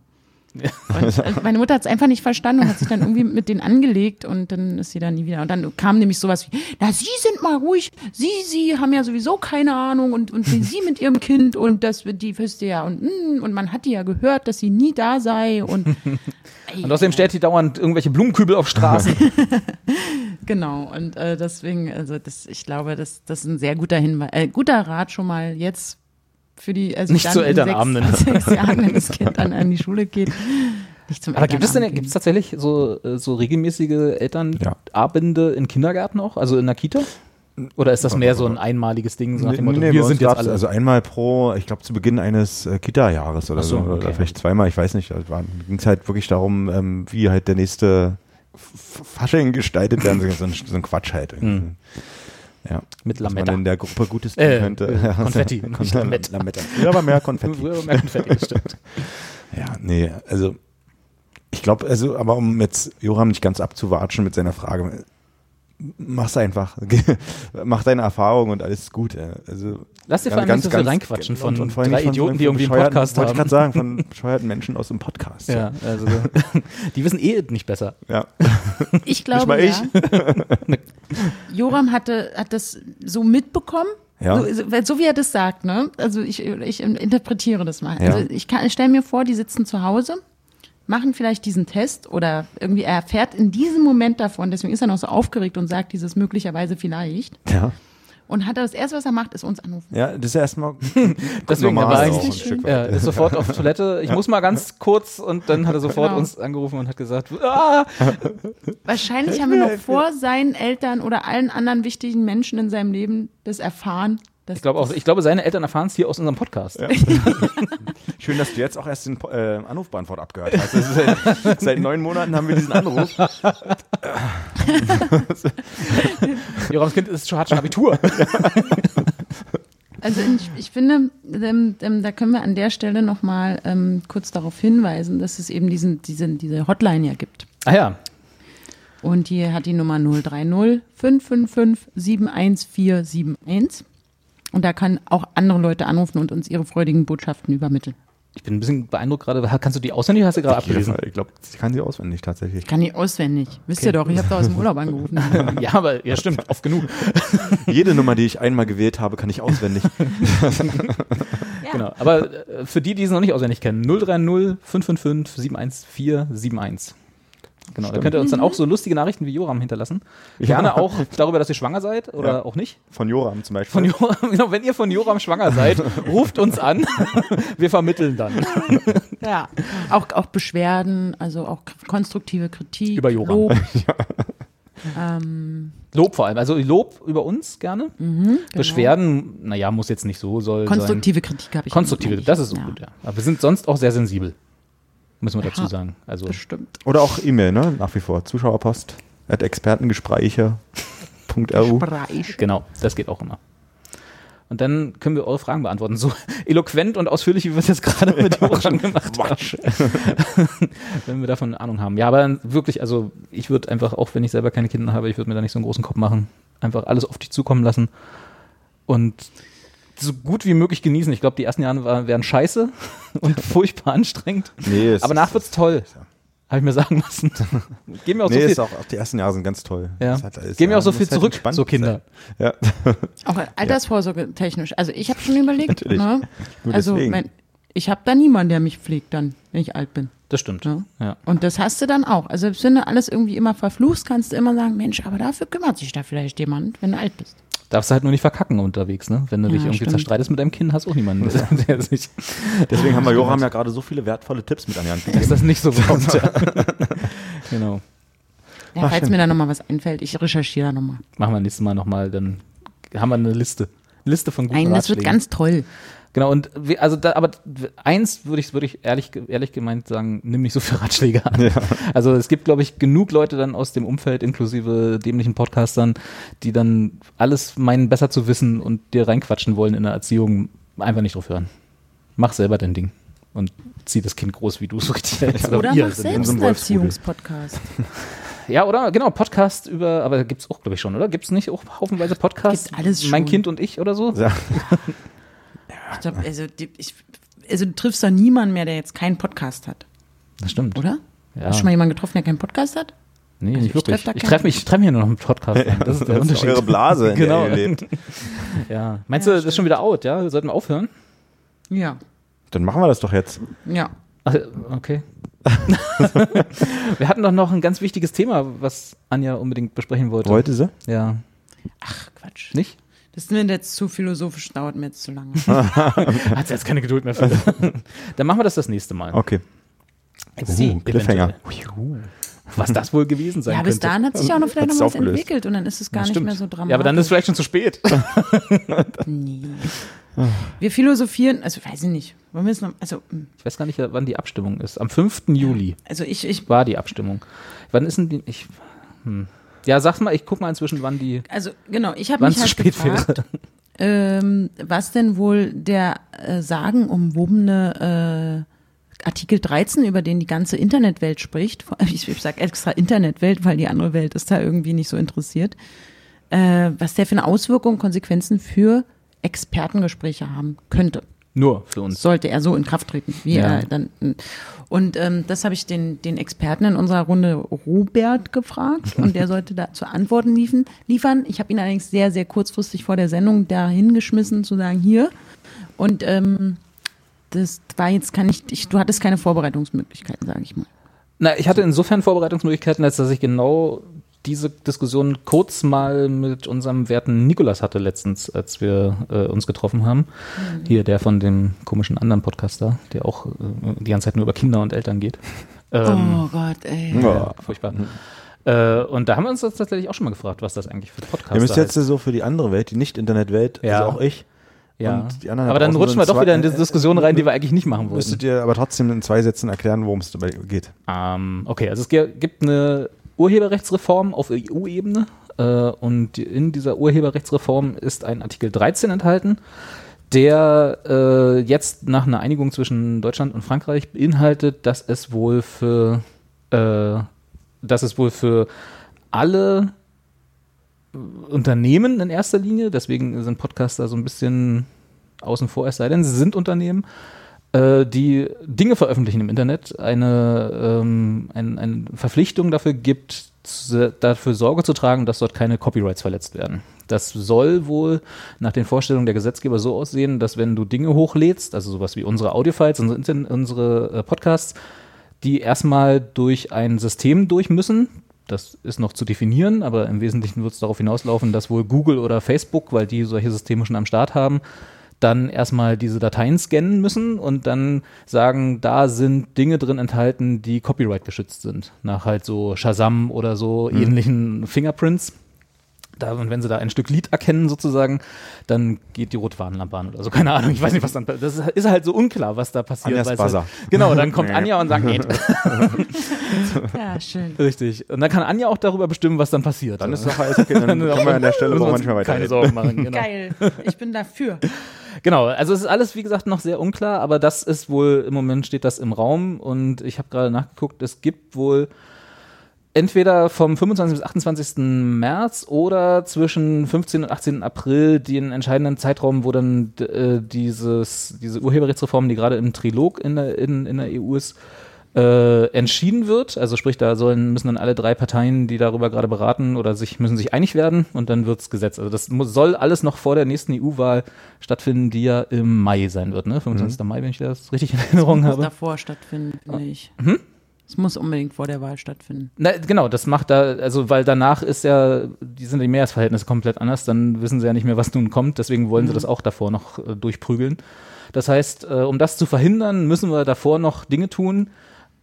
Speaker 3: Und äh, meine Mutter hat es einfach nicht verstanden und hat sich dann irgendwie mit denen angelegt und dann ist sie dann nie wieder. Und dann kam nämlich sowas wie, na, Sie sind mal ruhig, Sie, Sie haben ja sowieso keine Ahnung und, und Sie Sie mit Ihrem Kind und das die wüsste ja und, mm, und man hat die ja gehört, dass sie nie da sei und
Speaker 1: Und außerdem stellt die dauernd irgendwelche Blumenkübel auf Straßen.
Speaker 3: Genau, und äh, deswegen, also das, ich glaube, das, das ist ein sehr guter Hinweis, äh, guter Rat schon mal jetzt für die, also
Speaker 1: Nicht zu Elternabenden.
Speaker 3: Sechs, sechs Jahren, wenn das Kind dann an die Schule geht. Nicht zum
Speaker 1: Aber gibt es denn, gibt es tatsächlich so, äh, so regelmäßige
Speaker 2: Ja.
Speaker 1: Elternabende in Kindergärten auch, also in der Kita? Oder ist das mehr so ein einmaliges Ding, so nach dem Motto,
Speaker 2: Nee, bei
Speaker 1: wir sind jetzt alle.
Speaker 2: Also einmal pro, ich glaube zu Beginn eines äh, Kita-Jahres oder
Speaker 1: Ach so,
Speaker 2: so, oder
Speaker 1: okay.
Speaker 2: vielleicht zweimal, ich weiß nicht. Also ging es halt wirklich darum, ähm, wie halt der nächste Fasching gestaltet werden, so, so, ein, so ein Quatsch halt. irgendwie. Ja.
Speaker 1: Mit
Speaker 2: Was man
Speaker 1: Lametta.
Speaker 2: in der Gruppe Gutes tun
Speaker 1: Äh,
Speaker 2: könnte.
Speaker 1: äh, Konfetti,
Speaker 2: Kon
Speaker 1: nicht Lametta.
Speaker 2: Lametta. Früher war mehr Konfetti.
Speaker 1: Früher mehr Konfetti, stimmt.
Speaker 2: Ja, nee, also ich glaube, also, aber um jetzt Joram nicht ganz abzuwatschen mit seiner Frage, mach's einfach. Mach deine Erfahrung und alles ist gut. Ja. Also,
Speaker 1: Lass dir vor allem nicht so viel reinquatschen von
Speaker 2: vor allem
Speaker 1: drei
Speaker 2: nicht
Speaker 1: Idioten, die irgendwie einen Podcast
Speaker 2: Wollte ich
Speaker 1: haben.
Speaker 2: gerade sagen, von bescheuerten Menschen aus dem Podcast.
Speaker 1: Ja, also die wissen eh nicht besser.
Speaker 2: ja.
Speaker 3: Ich glaube,
Speaker 2: mal ich.
Speaker 3: ja. Joram hatte, hat das so mitbekommen.
Speaker 2: Ja.
Speaker 3: So, so, wie er das sagt, ne? Also ich, ich interpretiere das mal.
Speaker 2: Ja.
Speaker 3: Also ich, kann- ich stelle mir vor, die sitzen zu Hause, machen vielleicht diesen Test oder irgendwie er erfährt in diesem Moment davon, deswegen ist er noch so aufgeregt und sagt dieses möglicherweise vielleicht.
Speaker 5: Ja.
Speaker 3: Und hat er das erste, was er macht, ist uns anrufen.
Speaker 5: Ja, das ist ja erstmal.
Speaker 1: Deswegen
Speaker 5: normal
Speaker 1: war er eigentlich
Speaker 5: ein Stück weit.
Speaker 1: er ist sofort auf Toilette. Ich muss mal ganz kurz und dann hat er sofort
Speaker 3: Genau.
Speaker 1: uns angerufen und hat gesagt, ah,
Speaker 3: Wahrscheinlich haben wir noch vor seinen Eltern oder allen anderen wichtigen Menschen in seinem Leben das erfahren. Dass
Speaker 1: ich glaube auch, ich glaube, seine Eltern erfahren es hier aus unserem Podcast.
Speaker 5: Schön, dass du jetzt auch erst den äh, Anrufbeantwort abgehört hast. Das ist seit, seit neun Monaten haben wir diesen Anruf.
Speaker 1: Jorams Kind ist schon, hat schon Abitur.
Speaker 3: Also ich, ich finde, ähm, ähm, da können wir an der Stelle nochmal ähm, kurz darauf hinweisen, dass es eben diesen, diesen, diese Hotline ja gibt.
Speaker 1: ah ja,
Speaker 3: Und die hat die Nummer 030 555 71471. Und da kann auch andere Leute anrufen und uns ihre freudigen Botschaften übermitteln.
Speaker 1: ich bin ein bisschen beeindruckt gerade. Kannst du die auswendig hast du gerade abgelesen?
Speaker 5: Ich glaube, ich kann sie auswendig tatsächlich.
Speaker 3: Ich kann die auswendig. Wisst ihr doch, ich habe da aus dem Urlaub angerufen.
Speaker 1: Ja, aber ja, stimmt, oft genug.
Speaker 5: Jede Nummer, die ich einmal gewählt habe, kann ich auswendig.
Speaker 1: Genau. Aber äh, für die, die es noch nicht auswendig kennen, 030 555 71471. Genau, da könnt ihr uns dann auch so lustige Nachrichten wie Joram hinterlassen. Gerne auch darüber, dass ihr schwanger seid oder
Speaker 5: Ja.
Speaker 1: auch nicht.
Speaker 5: Von Joram zum Beispiel.
Speaker 1: Von Joram, genau, wenn ihr von Joram schwanger seid, ruft uns an. Wir vermitteln dann.
Speaker 3: Ja, auch, auch Beschwerden, also auch konstruktive Kritik.
Speaker 1: Über Joram.
Speaker 3: Lob. ähm,
Speaker 1: Lob vor allem. Also Lob über uns gerne. Beschwerden, naja, muss jetzt nicht so soll sein.
Speaker 3: konstruktive Kritik habe ich.
Speaker 1: Konstruktive, das ist so
Speaker 3: ja,
Speaker 1: gut, ja. Aber wir sind sonst auch sehr sensibel. Müssen wir dazu
Speaker 3: Ja.
Speaker 1: sagen. Also
Speaker 3: Das stimmt.
Speaker 5: Oder auch E-Mail, ne? Nach wie vor. Zuschauerpost at expertengespräche.ru.
Speaker 1: Genau, das geht auch immer. Und dann können wir eure Fragen beantworten. So eloquent und ausführlich, wie wir es jetzt gerade mit Joram gemacht haben. wenn wir davon Ahnung haben. Ja, aber wirklich, also ich würde einfach, auch wenn ich selber keine Kinder habe, ich würde mir da nicht so einen großen Kopf machen. Einfach alles auf dich zukommen lassen und so gut wie möglich genießen. Ich glaube, die ersten Jahre wären scheiße und furchtbar anstrengend.
Speaker 5: Nee, es
Speaker 1: Aber nach wird's toll. Habe ich mir sagen lassen. Geben mir auch
Speaker 5: Nee,
Speaker 1: so viel,
Speaker 5: ist auch, auch die ersten Jahre sind ganz toll.
Speaker 1: ja.
Speaker 5: Alles-
Speaker 1: Geben mir auch so viel
Speaker 5: halt
Speaker 1: zurück,
Speaker 5: entspannt
Speaker 1: so Kinder.
Speaker 5: Ja.
Speaker 3: Auch Altersvorsorge technisch. Also ich habe schon überlegt. Ne? Also mein, ich habe da niemanden, der mich pflegt dann, wenn ich alt bin.
Speaker 1: Das stimmt.
Speaker 3: Ja.
Speaker 1: Ja.
Speaker 3: Und das hast du dann auch. Also selbst wenn du alles irgendwie immer verfluchst, kannst du immer sagen, Mensch, aber dafür kümmert sich da vielleicht jemand, wenn du alt bist.
Speaker 1: Darfst du halt nur nicht verkacken unterwegs, ne? Wenn du dich
Speaker 3: Ja,
Speaker 1: irgendwie
Speaker 3: stimmt.
Speaker 1: zerstreitest mit deinem Kind, hast du auch niemanden, der sich,
Speaker 5: Deswegen haben wir Joram ja gerade so viele wertvolle Tipps mit an die Hand gegeben.
Speaker 1: dass das nicht so kommt. Ja. genau.
Speaker 3: Ja, falls mir da nochmal was einfällt, ich recherchiere da nochmal.
Speaker 1: Machen wir nächstes Mal nochmal, dann haben wir eine Liste. Liste von guten
Speaker 3: Nein, das wird ganz toll.
Speaker 1: Genau, und wir, also da, aber eins würde ich, würde ich ehrlich, ehrlich gemeint sagen, nimm nicht so viele Ratschläge an. Also es gibt, glaube ich, genug Leute dann aus dem Umfeld, inklusive dämlichen Podcastern, die dann alles meinen, besser zu wissen und dir reinquatschen wollen in der Erziehung. Einfach nicht drauf hören. Mach selber dein Ding. Und zieh das Kind groß, wie du es richtig hältst.
Speaker 3: Oder
Speaker 1: ihr
Speaker 3: mach
Speaker 1: sind
Speaker 3: selbst einen. Erziehungspodcast.
Speaker 1: Ja, oder? Genau, Podcast über, aber gibt's auch, glaube ich, schon, oder? Gibt's nicht auch haufenweise Podcasts?
Speaker 3: Gibt alles
Speaker 1: Mein
Speaker 3: schon.
Speaker 1: Kind und ich oder so?
Speaker 5: Ja.
Speaker 3: Ich glaub, also, ich, also du triffst doch niemanden mehr, der jetzt keinen Podcast hat,
Speaker 1: Das stimmt.
Speaker 3: oder?
Speaker 1: Ja.
Speaker 3: Hast du schon mal jemanden getroffen, der keinen Podcast hat?
Speaker 1: Nee,
Speaker 3: Also
Speaker 1: nicht
Speaker 3: ich
Speaker 1: wirklich. Ich
Speaker 3: keinen.
Speaker 1: treffe mich, ich treffe mich hier nur noch im Podcast ein. Das ist der
Speaker 5: Das ist
Speaker 1: Unterschied.
Speaker 5: eure Blase, in
Speaker 1: Genau.
Speaker 5: der ihr lebt.
Speaker 1: Ja. Meinst du, das ist schon wieder out, ja? Sollten wir aufhören?
Speaker 3: Ja.
Speaker 5: Dann machen wir das doch jetzt.
Speaker 3: Ja.
Speaker 1: Ach, okay. wir hatten doch noch ein ganz wichtiges Thema, was Anja unbedingt besprechen wollte.
Speaker 5: Wollte sie?
Speaker 1: Ja.
Speaker 3: Ach, Quatsch.
Speaker 1: Nicht?
Speaker 3: Das ist mir jetzt zu philosophisch, dauert mir jetzt zu lange.
Speaker 1: Hat sie jetzt keine Geduld mehr für. Dann machen wir das das nächste Mal.
Speaker 5: Okay.
Speaker 1: Sie,
Speaker 5: Uh, Cliffhanger.
Speaker 1: eventuell. Was das wohl gewesen sein
Speaker 3: ja, bis
Speaker 1: könnte.
Speaker 3: dahin hat sich auch noch vielleicht
Speaker 5: Hat's
Speaker 3: noch was
Speaker 5: aufgelöst.
Speaker 3: entwickelt und dann ist es gar
Speaker 1: Das
Speaker 3: nicht mehr so dramatisch.
Speaker 1: Ja, aber dann ist vielleicht schon zu spät.
Speaker 3: Nee. Wir philosophieren, also weiß ich nicht. Wollen wir es noch, also, hm,
Speaker 1: Ich weiß gar nicht, wann die Abstimmung ist. Am 5. Juli
Speaker 3: also ich, ich,
Speaker 1: war die Abstimmung. Wann ist denn die? Ich, hm. Ja, sag mal, ich guck mal inzwischen, wann die,
Speaker 3: also genau, ich habe mich halt
Speaker 1: spät
Speaker 3: gefragt, ähm, was denn wohl der äh, sagenumwobene äh, Artikel 13, über den die ganze Internetwelt spricht, ich, ich sage extra Internetwelt, weil die andere Welt ist da irgendwie nicht so interessiert, äh, was der für eine Auswirkung, Konsequenzen für Expertengespräche haben könnte.
Speaker 1: Nur für uns.
Speaker 3: sollte er so in Kraft treten, wie
Speaker 1: Ja.
Speaker 3: er dann. Und ähm, das habe ich den, den Experten in unserer Runde Robert gefragt und der sollte dazu Antworten liefen, liefern. Ich habe ihn allerdings sehr, sehr kurzfristig vor der Sendung dahin geschmissen, zu sagen, hier. Und ähm, das war jetzt kann ich, ich du hattest keine Vorbereitungsmöglichkeiten, sage ich mal.
Speaker 1: Na, ich hatte insofern Vorbereitungsmöglichkeiten, als dass ich genau diese Diskussion kurz mal mit unserem werten Nikolas hatte letztens, als wir äh, uns getroffen haben. Hier der von dem komischen anderen Podcaster, der auch äh, die ganze Zeit nur über Kinder und Eltern geht. Ähm,
Speaker 3: oh Gott, ey.
Speaker 1: ja, furchtbar. Äh, und da haben wir uns das tatsächlich auch schon mal gefragt, was das eigentlich für Podcaster
Speaker 5: Ihr müsst jetzt
Speaker 1: heißt.
Speaker 5: so für die andere Welt, die Nicht-Internet-Welt,
Speaker 1: Ja.
Speaker 5: also auch ich,
Speaker 1: Ja.
Speaker 5: und die anderen
Speaker 1: Aber dann rutschen wir doch wieder in diese Diskussion rein, die wir eigentlich nicht machen wollten.
Speaker 5: müsstet ihr aber trotzdem in zwei Sätzen erklären, worum es dabei geht.
Speaker 1: Ähm, okay, also es gibt eine Urheberrechtsreform auf EU-Ebene äh, und in dieser Urheberrechtsreform ist ein Artikel 13 enthalten, der äh, jetzt nach einer Einigung zwischen Deutschland und Frankreich beinhaltet, dass es wohl für äh, dass es wohl für alle Unternehmen in erster Linie, deswegen sind Podcaster so ein bisschen außen vor, es sei denn, sie sind Unternehmen, äh, die Dinge veröffentlichen im Internet, eine, ähm, ein, eine Verpflichtung dafür gibt, zu, dafür Sorge zu tragen, dass dort keine Copyrights verletzt werden. Das soll wohl nach den Vorstellungen der Gesetzgeber so aussehen, dass wenn du Dinge hochlädst, also sowas wie unsere Audiofiles, unsere, unsere äh, Podcasts, die erstmal durch ein System durch müssen. Das ist noch zu definieren, aber im Wesentlichen wird es darauf hinauslaufen, dass wohl Google oder Facebook, weil die solche Systeme schon am Start haben, dann erstmal diese Dateien scannen müssen und dann sagen, da sind Dinge drin enthalten, die Copyright geschützt sind. Nach halt so Shazam oder so ähnlichen Fingerprints. Da, und wenn sie da ein Stück Lied erkennen sozusagen, dann geht die rote Warnlampe an oder so. Keine Ahnung, ich weiß nicht, was dann, das ist, halt so unklar, was da passiert.
Speaker 5: Anjas Buzzer.
Speaker 1: Halt, genau, dann kommt Anja und sagt, geht.
Speaker 3: Ja, schön.
Speaker 1: Richtig. Und dann kann Anja auch darüber bestimmen, was dann passiert.
Speaker 5: Dann ist doch alles okay, dann können wir an der Stelle auch manchmal weiter.
Speaker 1: Keine Sorgen machen, genau.
Speaker 3: Geil. Ich bin dafür.
Speaker 1: Genau, also es ist alles, wie gesagt, noch sehr unklar, aber das ist wohl, im Moment steht das im Raum und ich habe gerade nachgeguckt, es gibt wohl entweder vom 25. bis 28. März oder zwischen 15. und 18. April den entscheidenden Zeitraum, wo dann äh, dieses, diese Urheberrechtsreform, die gerade im Trilog in der, in, in der EU ist, äh, entschieden wird. Also sprich, da sollen, müssen dann alle drei Parteien, die darüber gerade beraten oder sich, müssen sich einig werden und dann wird's Gesetz. Also das muss, soll alles noch vor der nächsten EU-Wahl stattfinden, die ja im Mai sein wird, ne? 25. Mai, wenn ich das richtig in Erinnerung
Speaker 3: muss
Speaker 1: habe.
Speaker 3: davor stattfinden, finde ich.
Speaker 1: Hm?
Speaker 3: Es muss unbedingt vor der Wahl stattfinden.
Speaker 1: Na, genau, das macht da, also weil danach ist ja, die sind die Mehrheitsverhältnisse komplett anders, dann wissen sie ja nicht mehr, was nun kommt, deswegen wollen sie das auch davor noch äh, durchprügeln. Das heißt, äh, um das zu verhindern, müssen wir davor noch Dinge tun.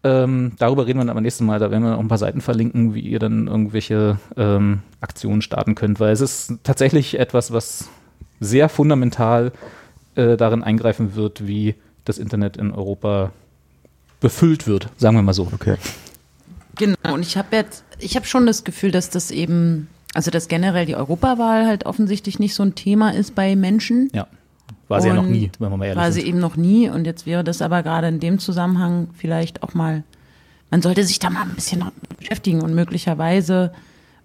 Speaker 1: Ähm, darüber reden wir dann aber nächstes Mal, da werden wir noch ein paar Seiten verlinken, wie ihr dann irgendwelche ähm, Aktionen starten könnt, weil es ist tatsächlich etwas, was sehr fundamental äh, darin eingreifen wird, wie das Internet in Europa befüllt wird, sagen wir mal so.
Speaker 5: Okay.
Speaker 3: Genau, und ich habe jetzt, ich habe schon das Gefühl, dass das eben, also dass generell die Europawahl halt offensichtlich nicht so ein Thema ist bei Menschen.
Speaker 1: Ja. War sie ja noch nie, wenn wir mal ehrlich
Speaker 3: War
Speaker 1: sind.
Speaker 3: sie eben noch nie und jetzt wäre das aber gerade in dem Zusammenhang vielleicht auch mal, man sollte sich da mal ein bisschen beschäftigen und möglicherweise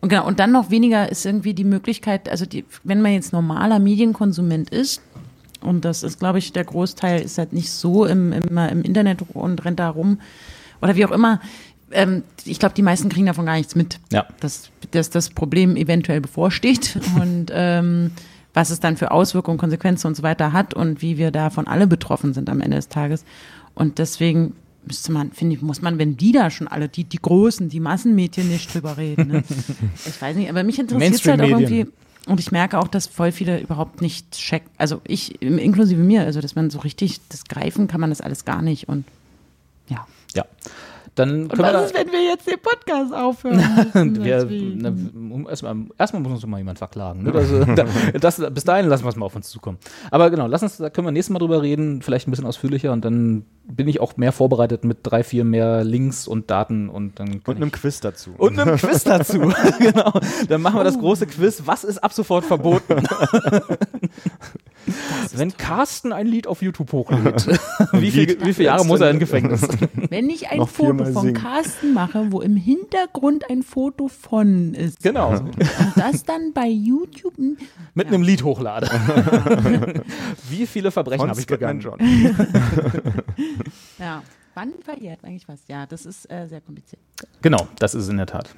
Speaker 3: und genau, und dann noch weniger ist irgendwie die Möglichkeit, also die, wenn man jetzt normaler Medienkonsument ist, und das ist, glaube ich, der Großteil ist halt nicht so im, im, im Internet und rennt da rum oder wie auch immer. Ähm, ich glaube, die meisten kriegen davon gar nichts mit
Speaker 1: Ja.
Speaker 3: dass, dass das Problem eventuell bevorsteht und ähm, was es dann für Auswirkungen, Konsequenzen und so weiter hat und wie wir davon alle betroffen sind am Ende des Tages. Und deswegen müsste man, finde ich, muss man, wenn die da schon alle, die, die Großen, die Massenmedien nicht drüber reden. Ne? Ich weiß nicht, aber mich interessiert es halt auch irgendwie. Und ich merke auch, dass voll viele überhaupt nicht checken. Also ich, inklusive mir, also dass man so richtig das greifen kann man das alles gar nicht. Und ja.
Speaker 1: Ja. Dann
Speaker 3: Und
Speaker 1: können wir,
Speaker 3: was ist, wenn wir jetzt den Podcast aufhören
Speaker 1: wir, erstmal, erstmal muss uns mal jemand verklagen. Ne? Da, das, bis dahin lassen wir es mal auf uns zukommen. Aber genau, lass uns, da können wir nächstes Mal drüber reden, vielleicht ein bisschen ausführlicher und dann bin ich auch mehr vorbereitet mit drei, vier mehr Links und Daten und dann
Speaker 5: Und einem
Speaker 1: ich,
Speaker 5: Quiz dazu.
Speaker 1: und einem Quiz dazu. genau. Dann machen wir das große Quiz. Was ist ab sofort verboten? Wenn Carsten ein Lied auf YouTube hochlädt, wie, viel, wie viele Jahre muss er in Gefängnis?
Speaker 3: Wenn ich ein Foto von
Speaker 5: singen.
Speaker 3: Carsten mache, wo im Hintergrund ein Foto von ist
Speaker 1: Genau.
Speaker 3: und das dann bei YouTube
Speaker 1: Mit einem Lied hochlade. wie viele Verbrechen habe ich begangen?
Speaker 5: John.
Speaker 3: ja, wann verjährt eigentlich was? Ja, das ist äh, sehr kompliziert.
Speaker 1: Genau, das ist in der Tat.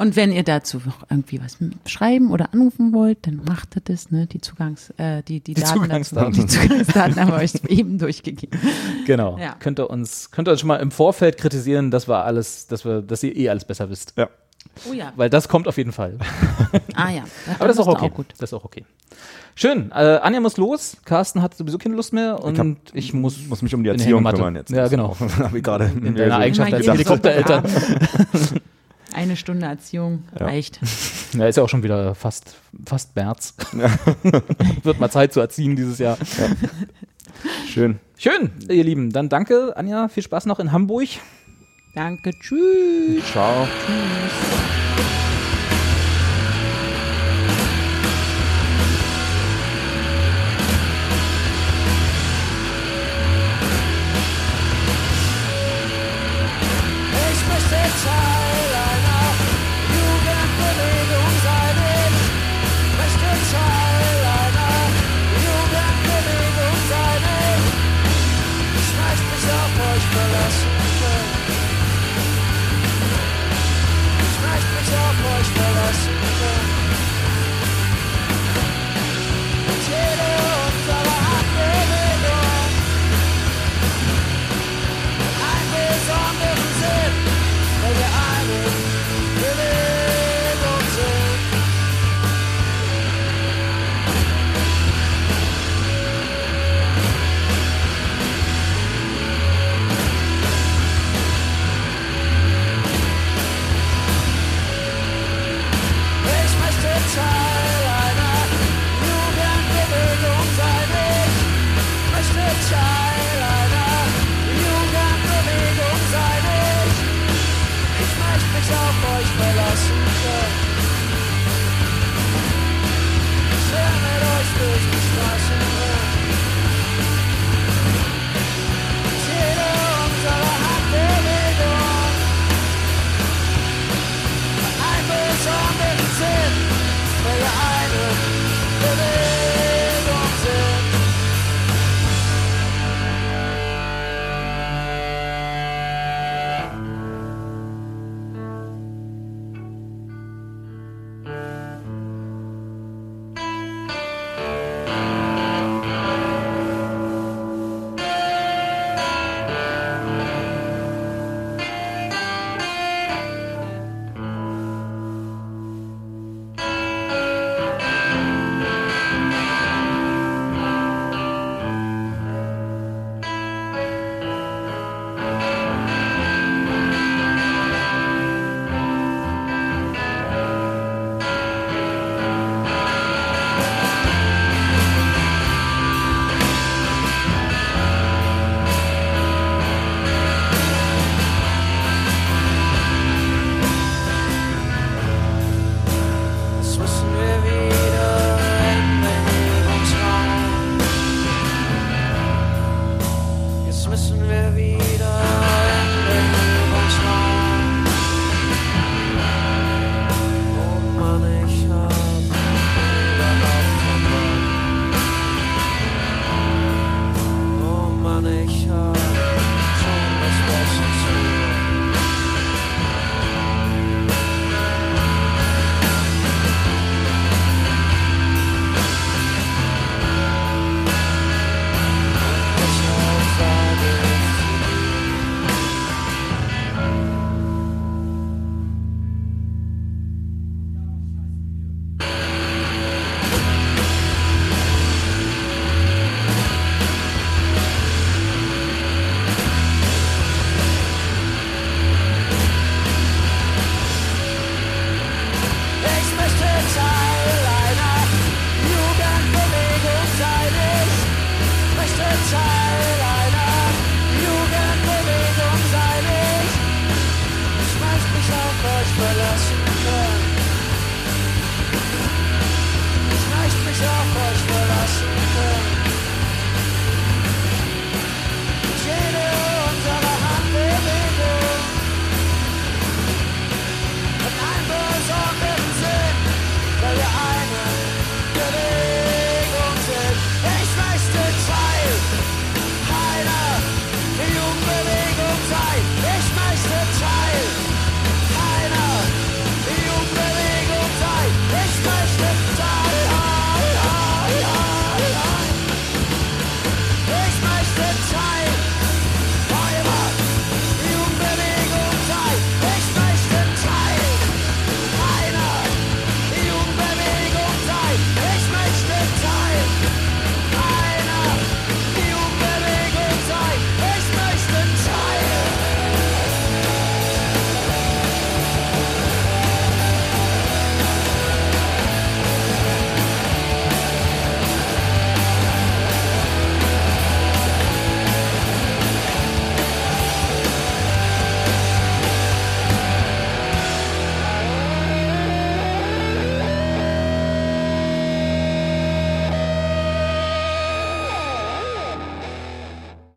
Speaker 3: Und wenn ihr dazu noch irgendwie was schreiben oder anrufen wollt, dann macht ihr das, ne? Die Zugangs, äh, die, die,
Speaker 1: Die
Speaker 3: Daten
Speaker 1: Zugangsdaten.
Speaker 3: Dazu, die Zugangsdaten haben wir euch eben durchgegeben.
Speaker 1: Genau.
Speaker 3: Ja.
Speaker 1: Könnt ihr uns, könnt ihr uns schon mal im Vorfeld kritisieren, dass wir alles, dass wir, dass ihr eh alles besser wisst.
Speaker 5: Ja.
Speaker 3: Oh ja.
Speaker 1: Weil das kommt auf jeden Fall.
Speaker 3: Ah ja.
Speaker 1: Aber das ist auch okay. Das ist auch okay. Schön. Äh, Anja muss los. Carsten hat sowieso keine Lust mehr und
Speaker 5: hab-
Speaker 1: ich, muss,
Speaker 5: Muss mich um die
Speaker 1: in
Speaker 5: Erziehung kümmern jetzt.
Speaker 1: Ja, genau.
Speaker 5: Habe ich gerade
Speaker 1: In deiner Eigenschaft als Helikoptereltern.
Speaker 3: Eine Stunde Erziehung reicht.
Speaker 1: Ja, ist ja auch schon wieder fast, fast März. Wird mal Zeit zu erziehen dieses Jahr.
Speaker 5: Schön.
Speaker 1: Schön, ihr Lieben. Dann danke, Anja. Viel Spaß noch in Hamburg.
Speaker 3: Danke, tschüss.
Speaker 5: Ciao.
Speaker 7: Ich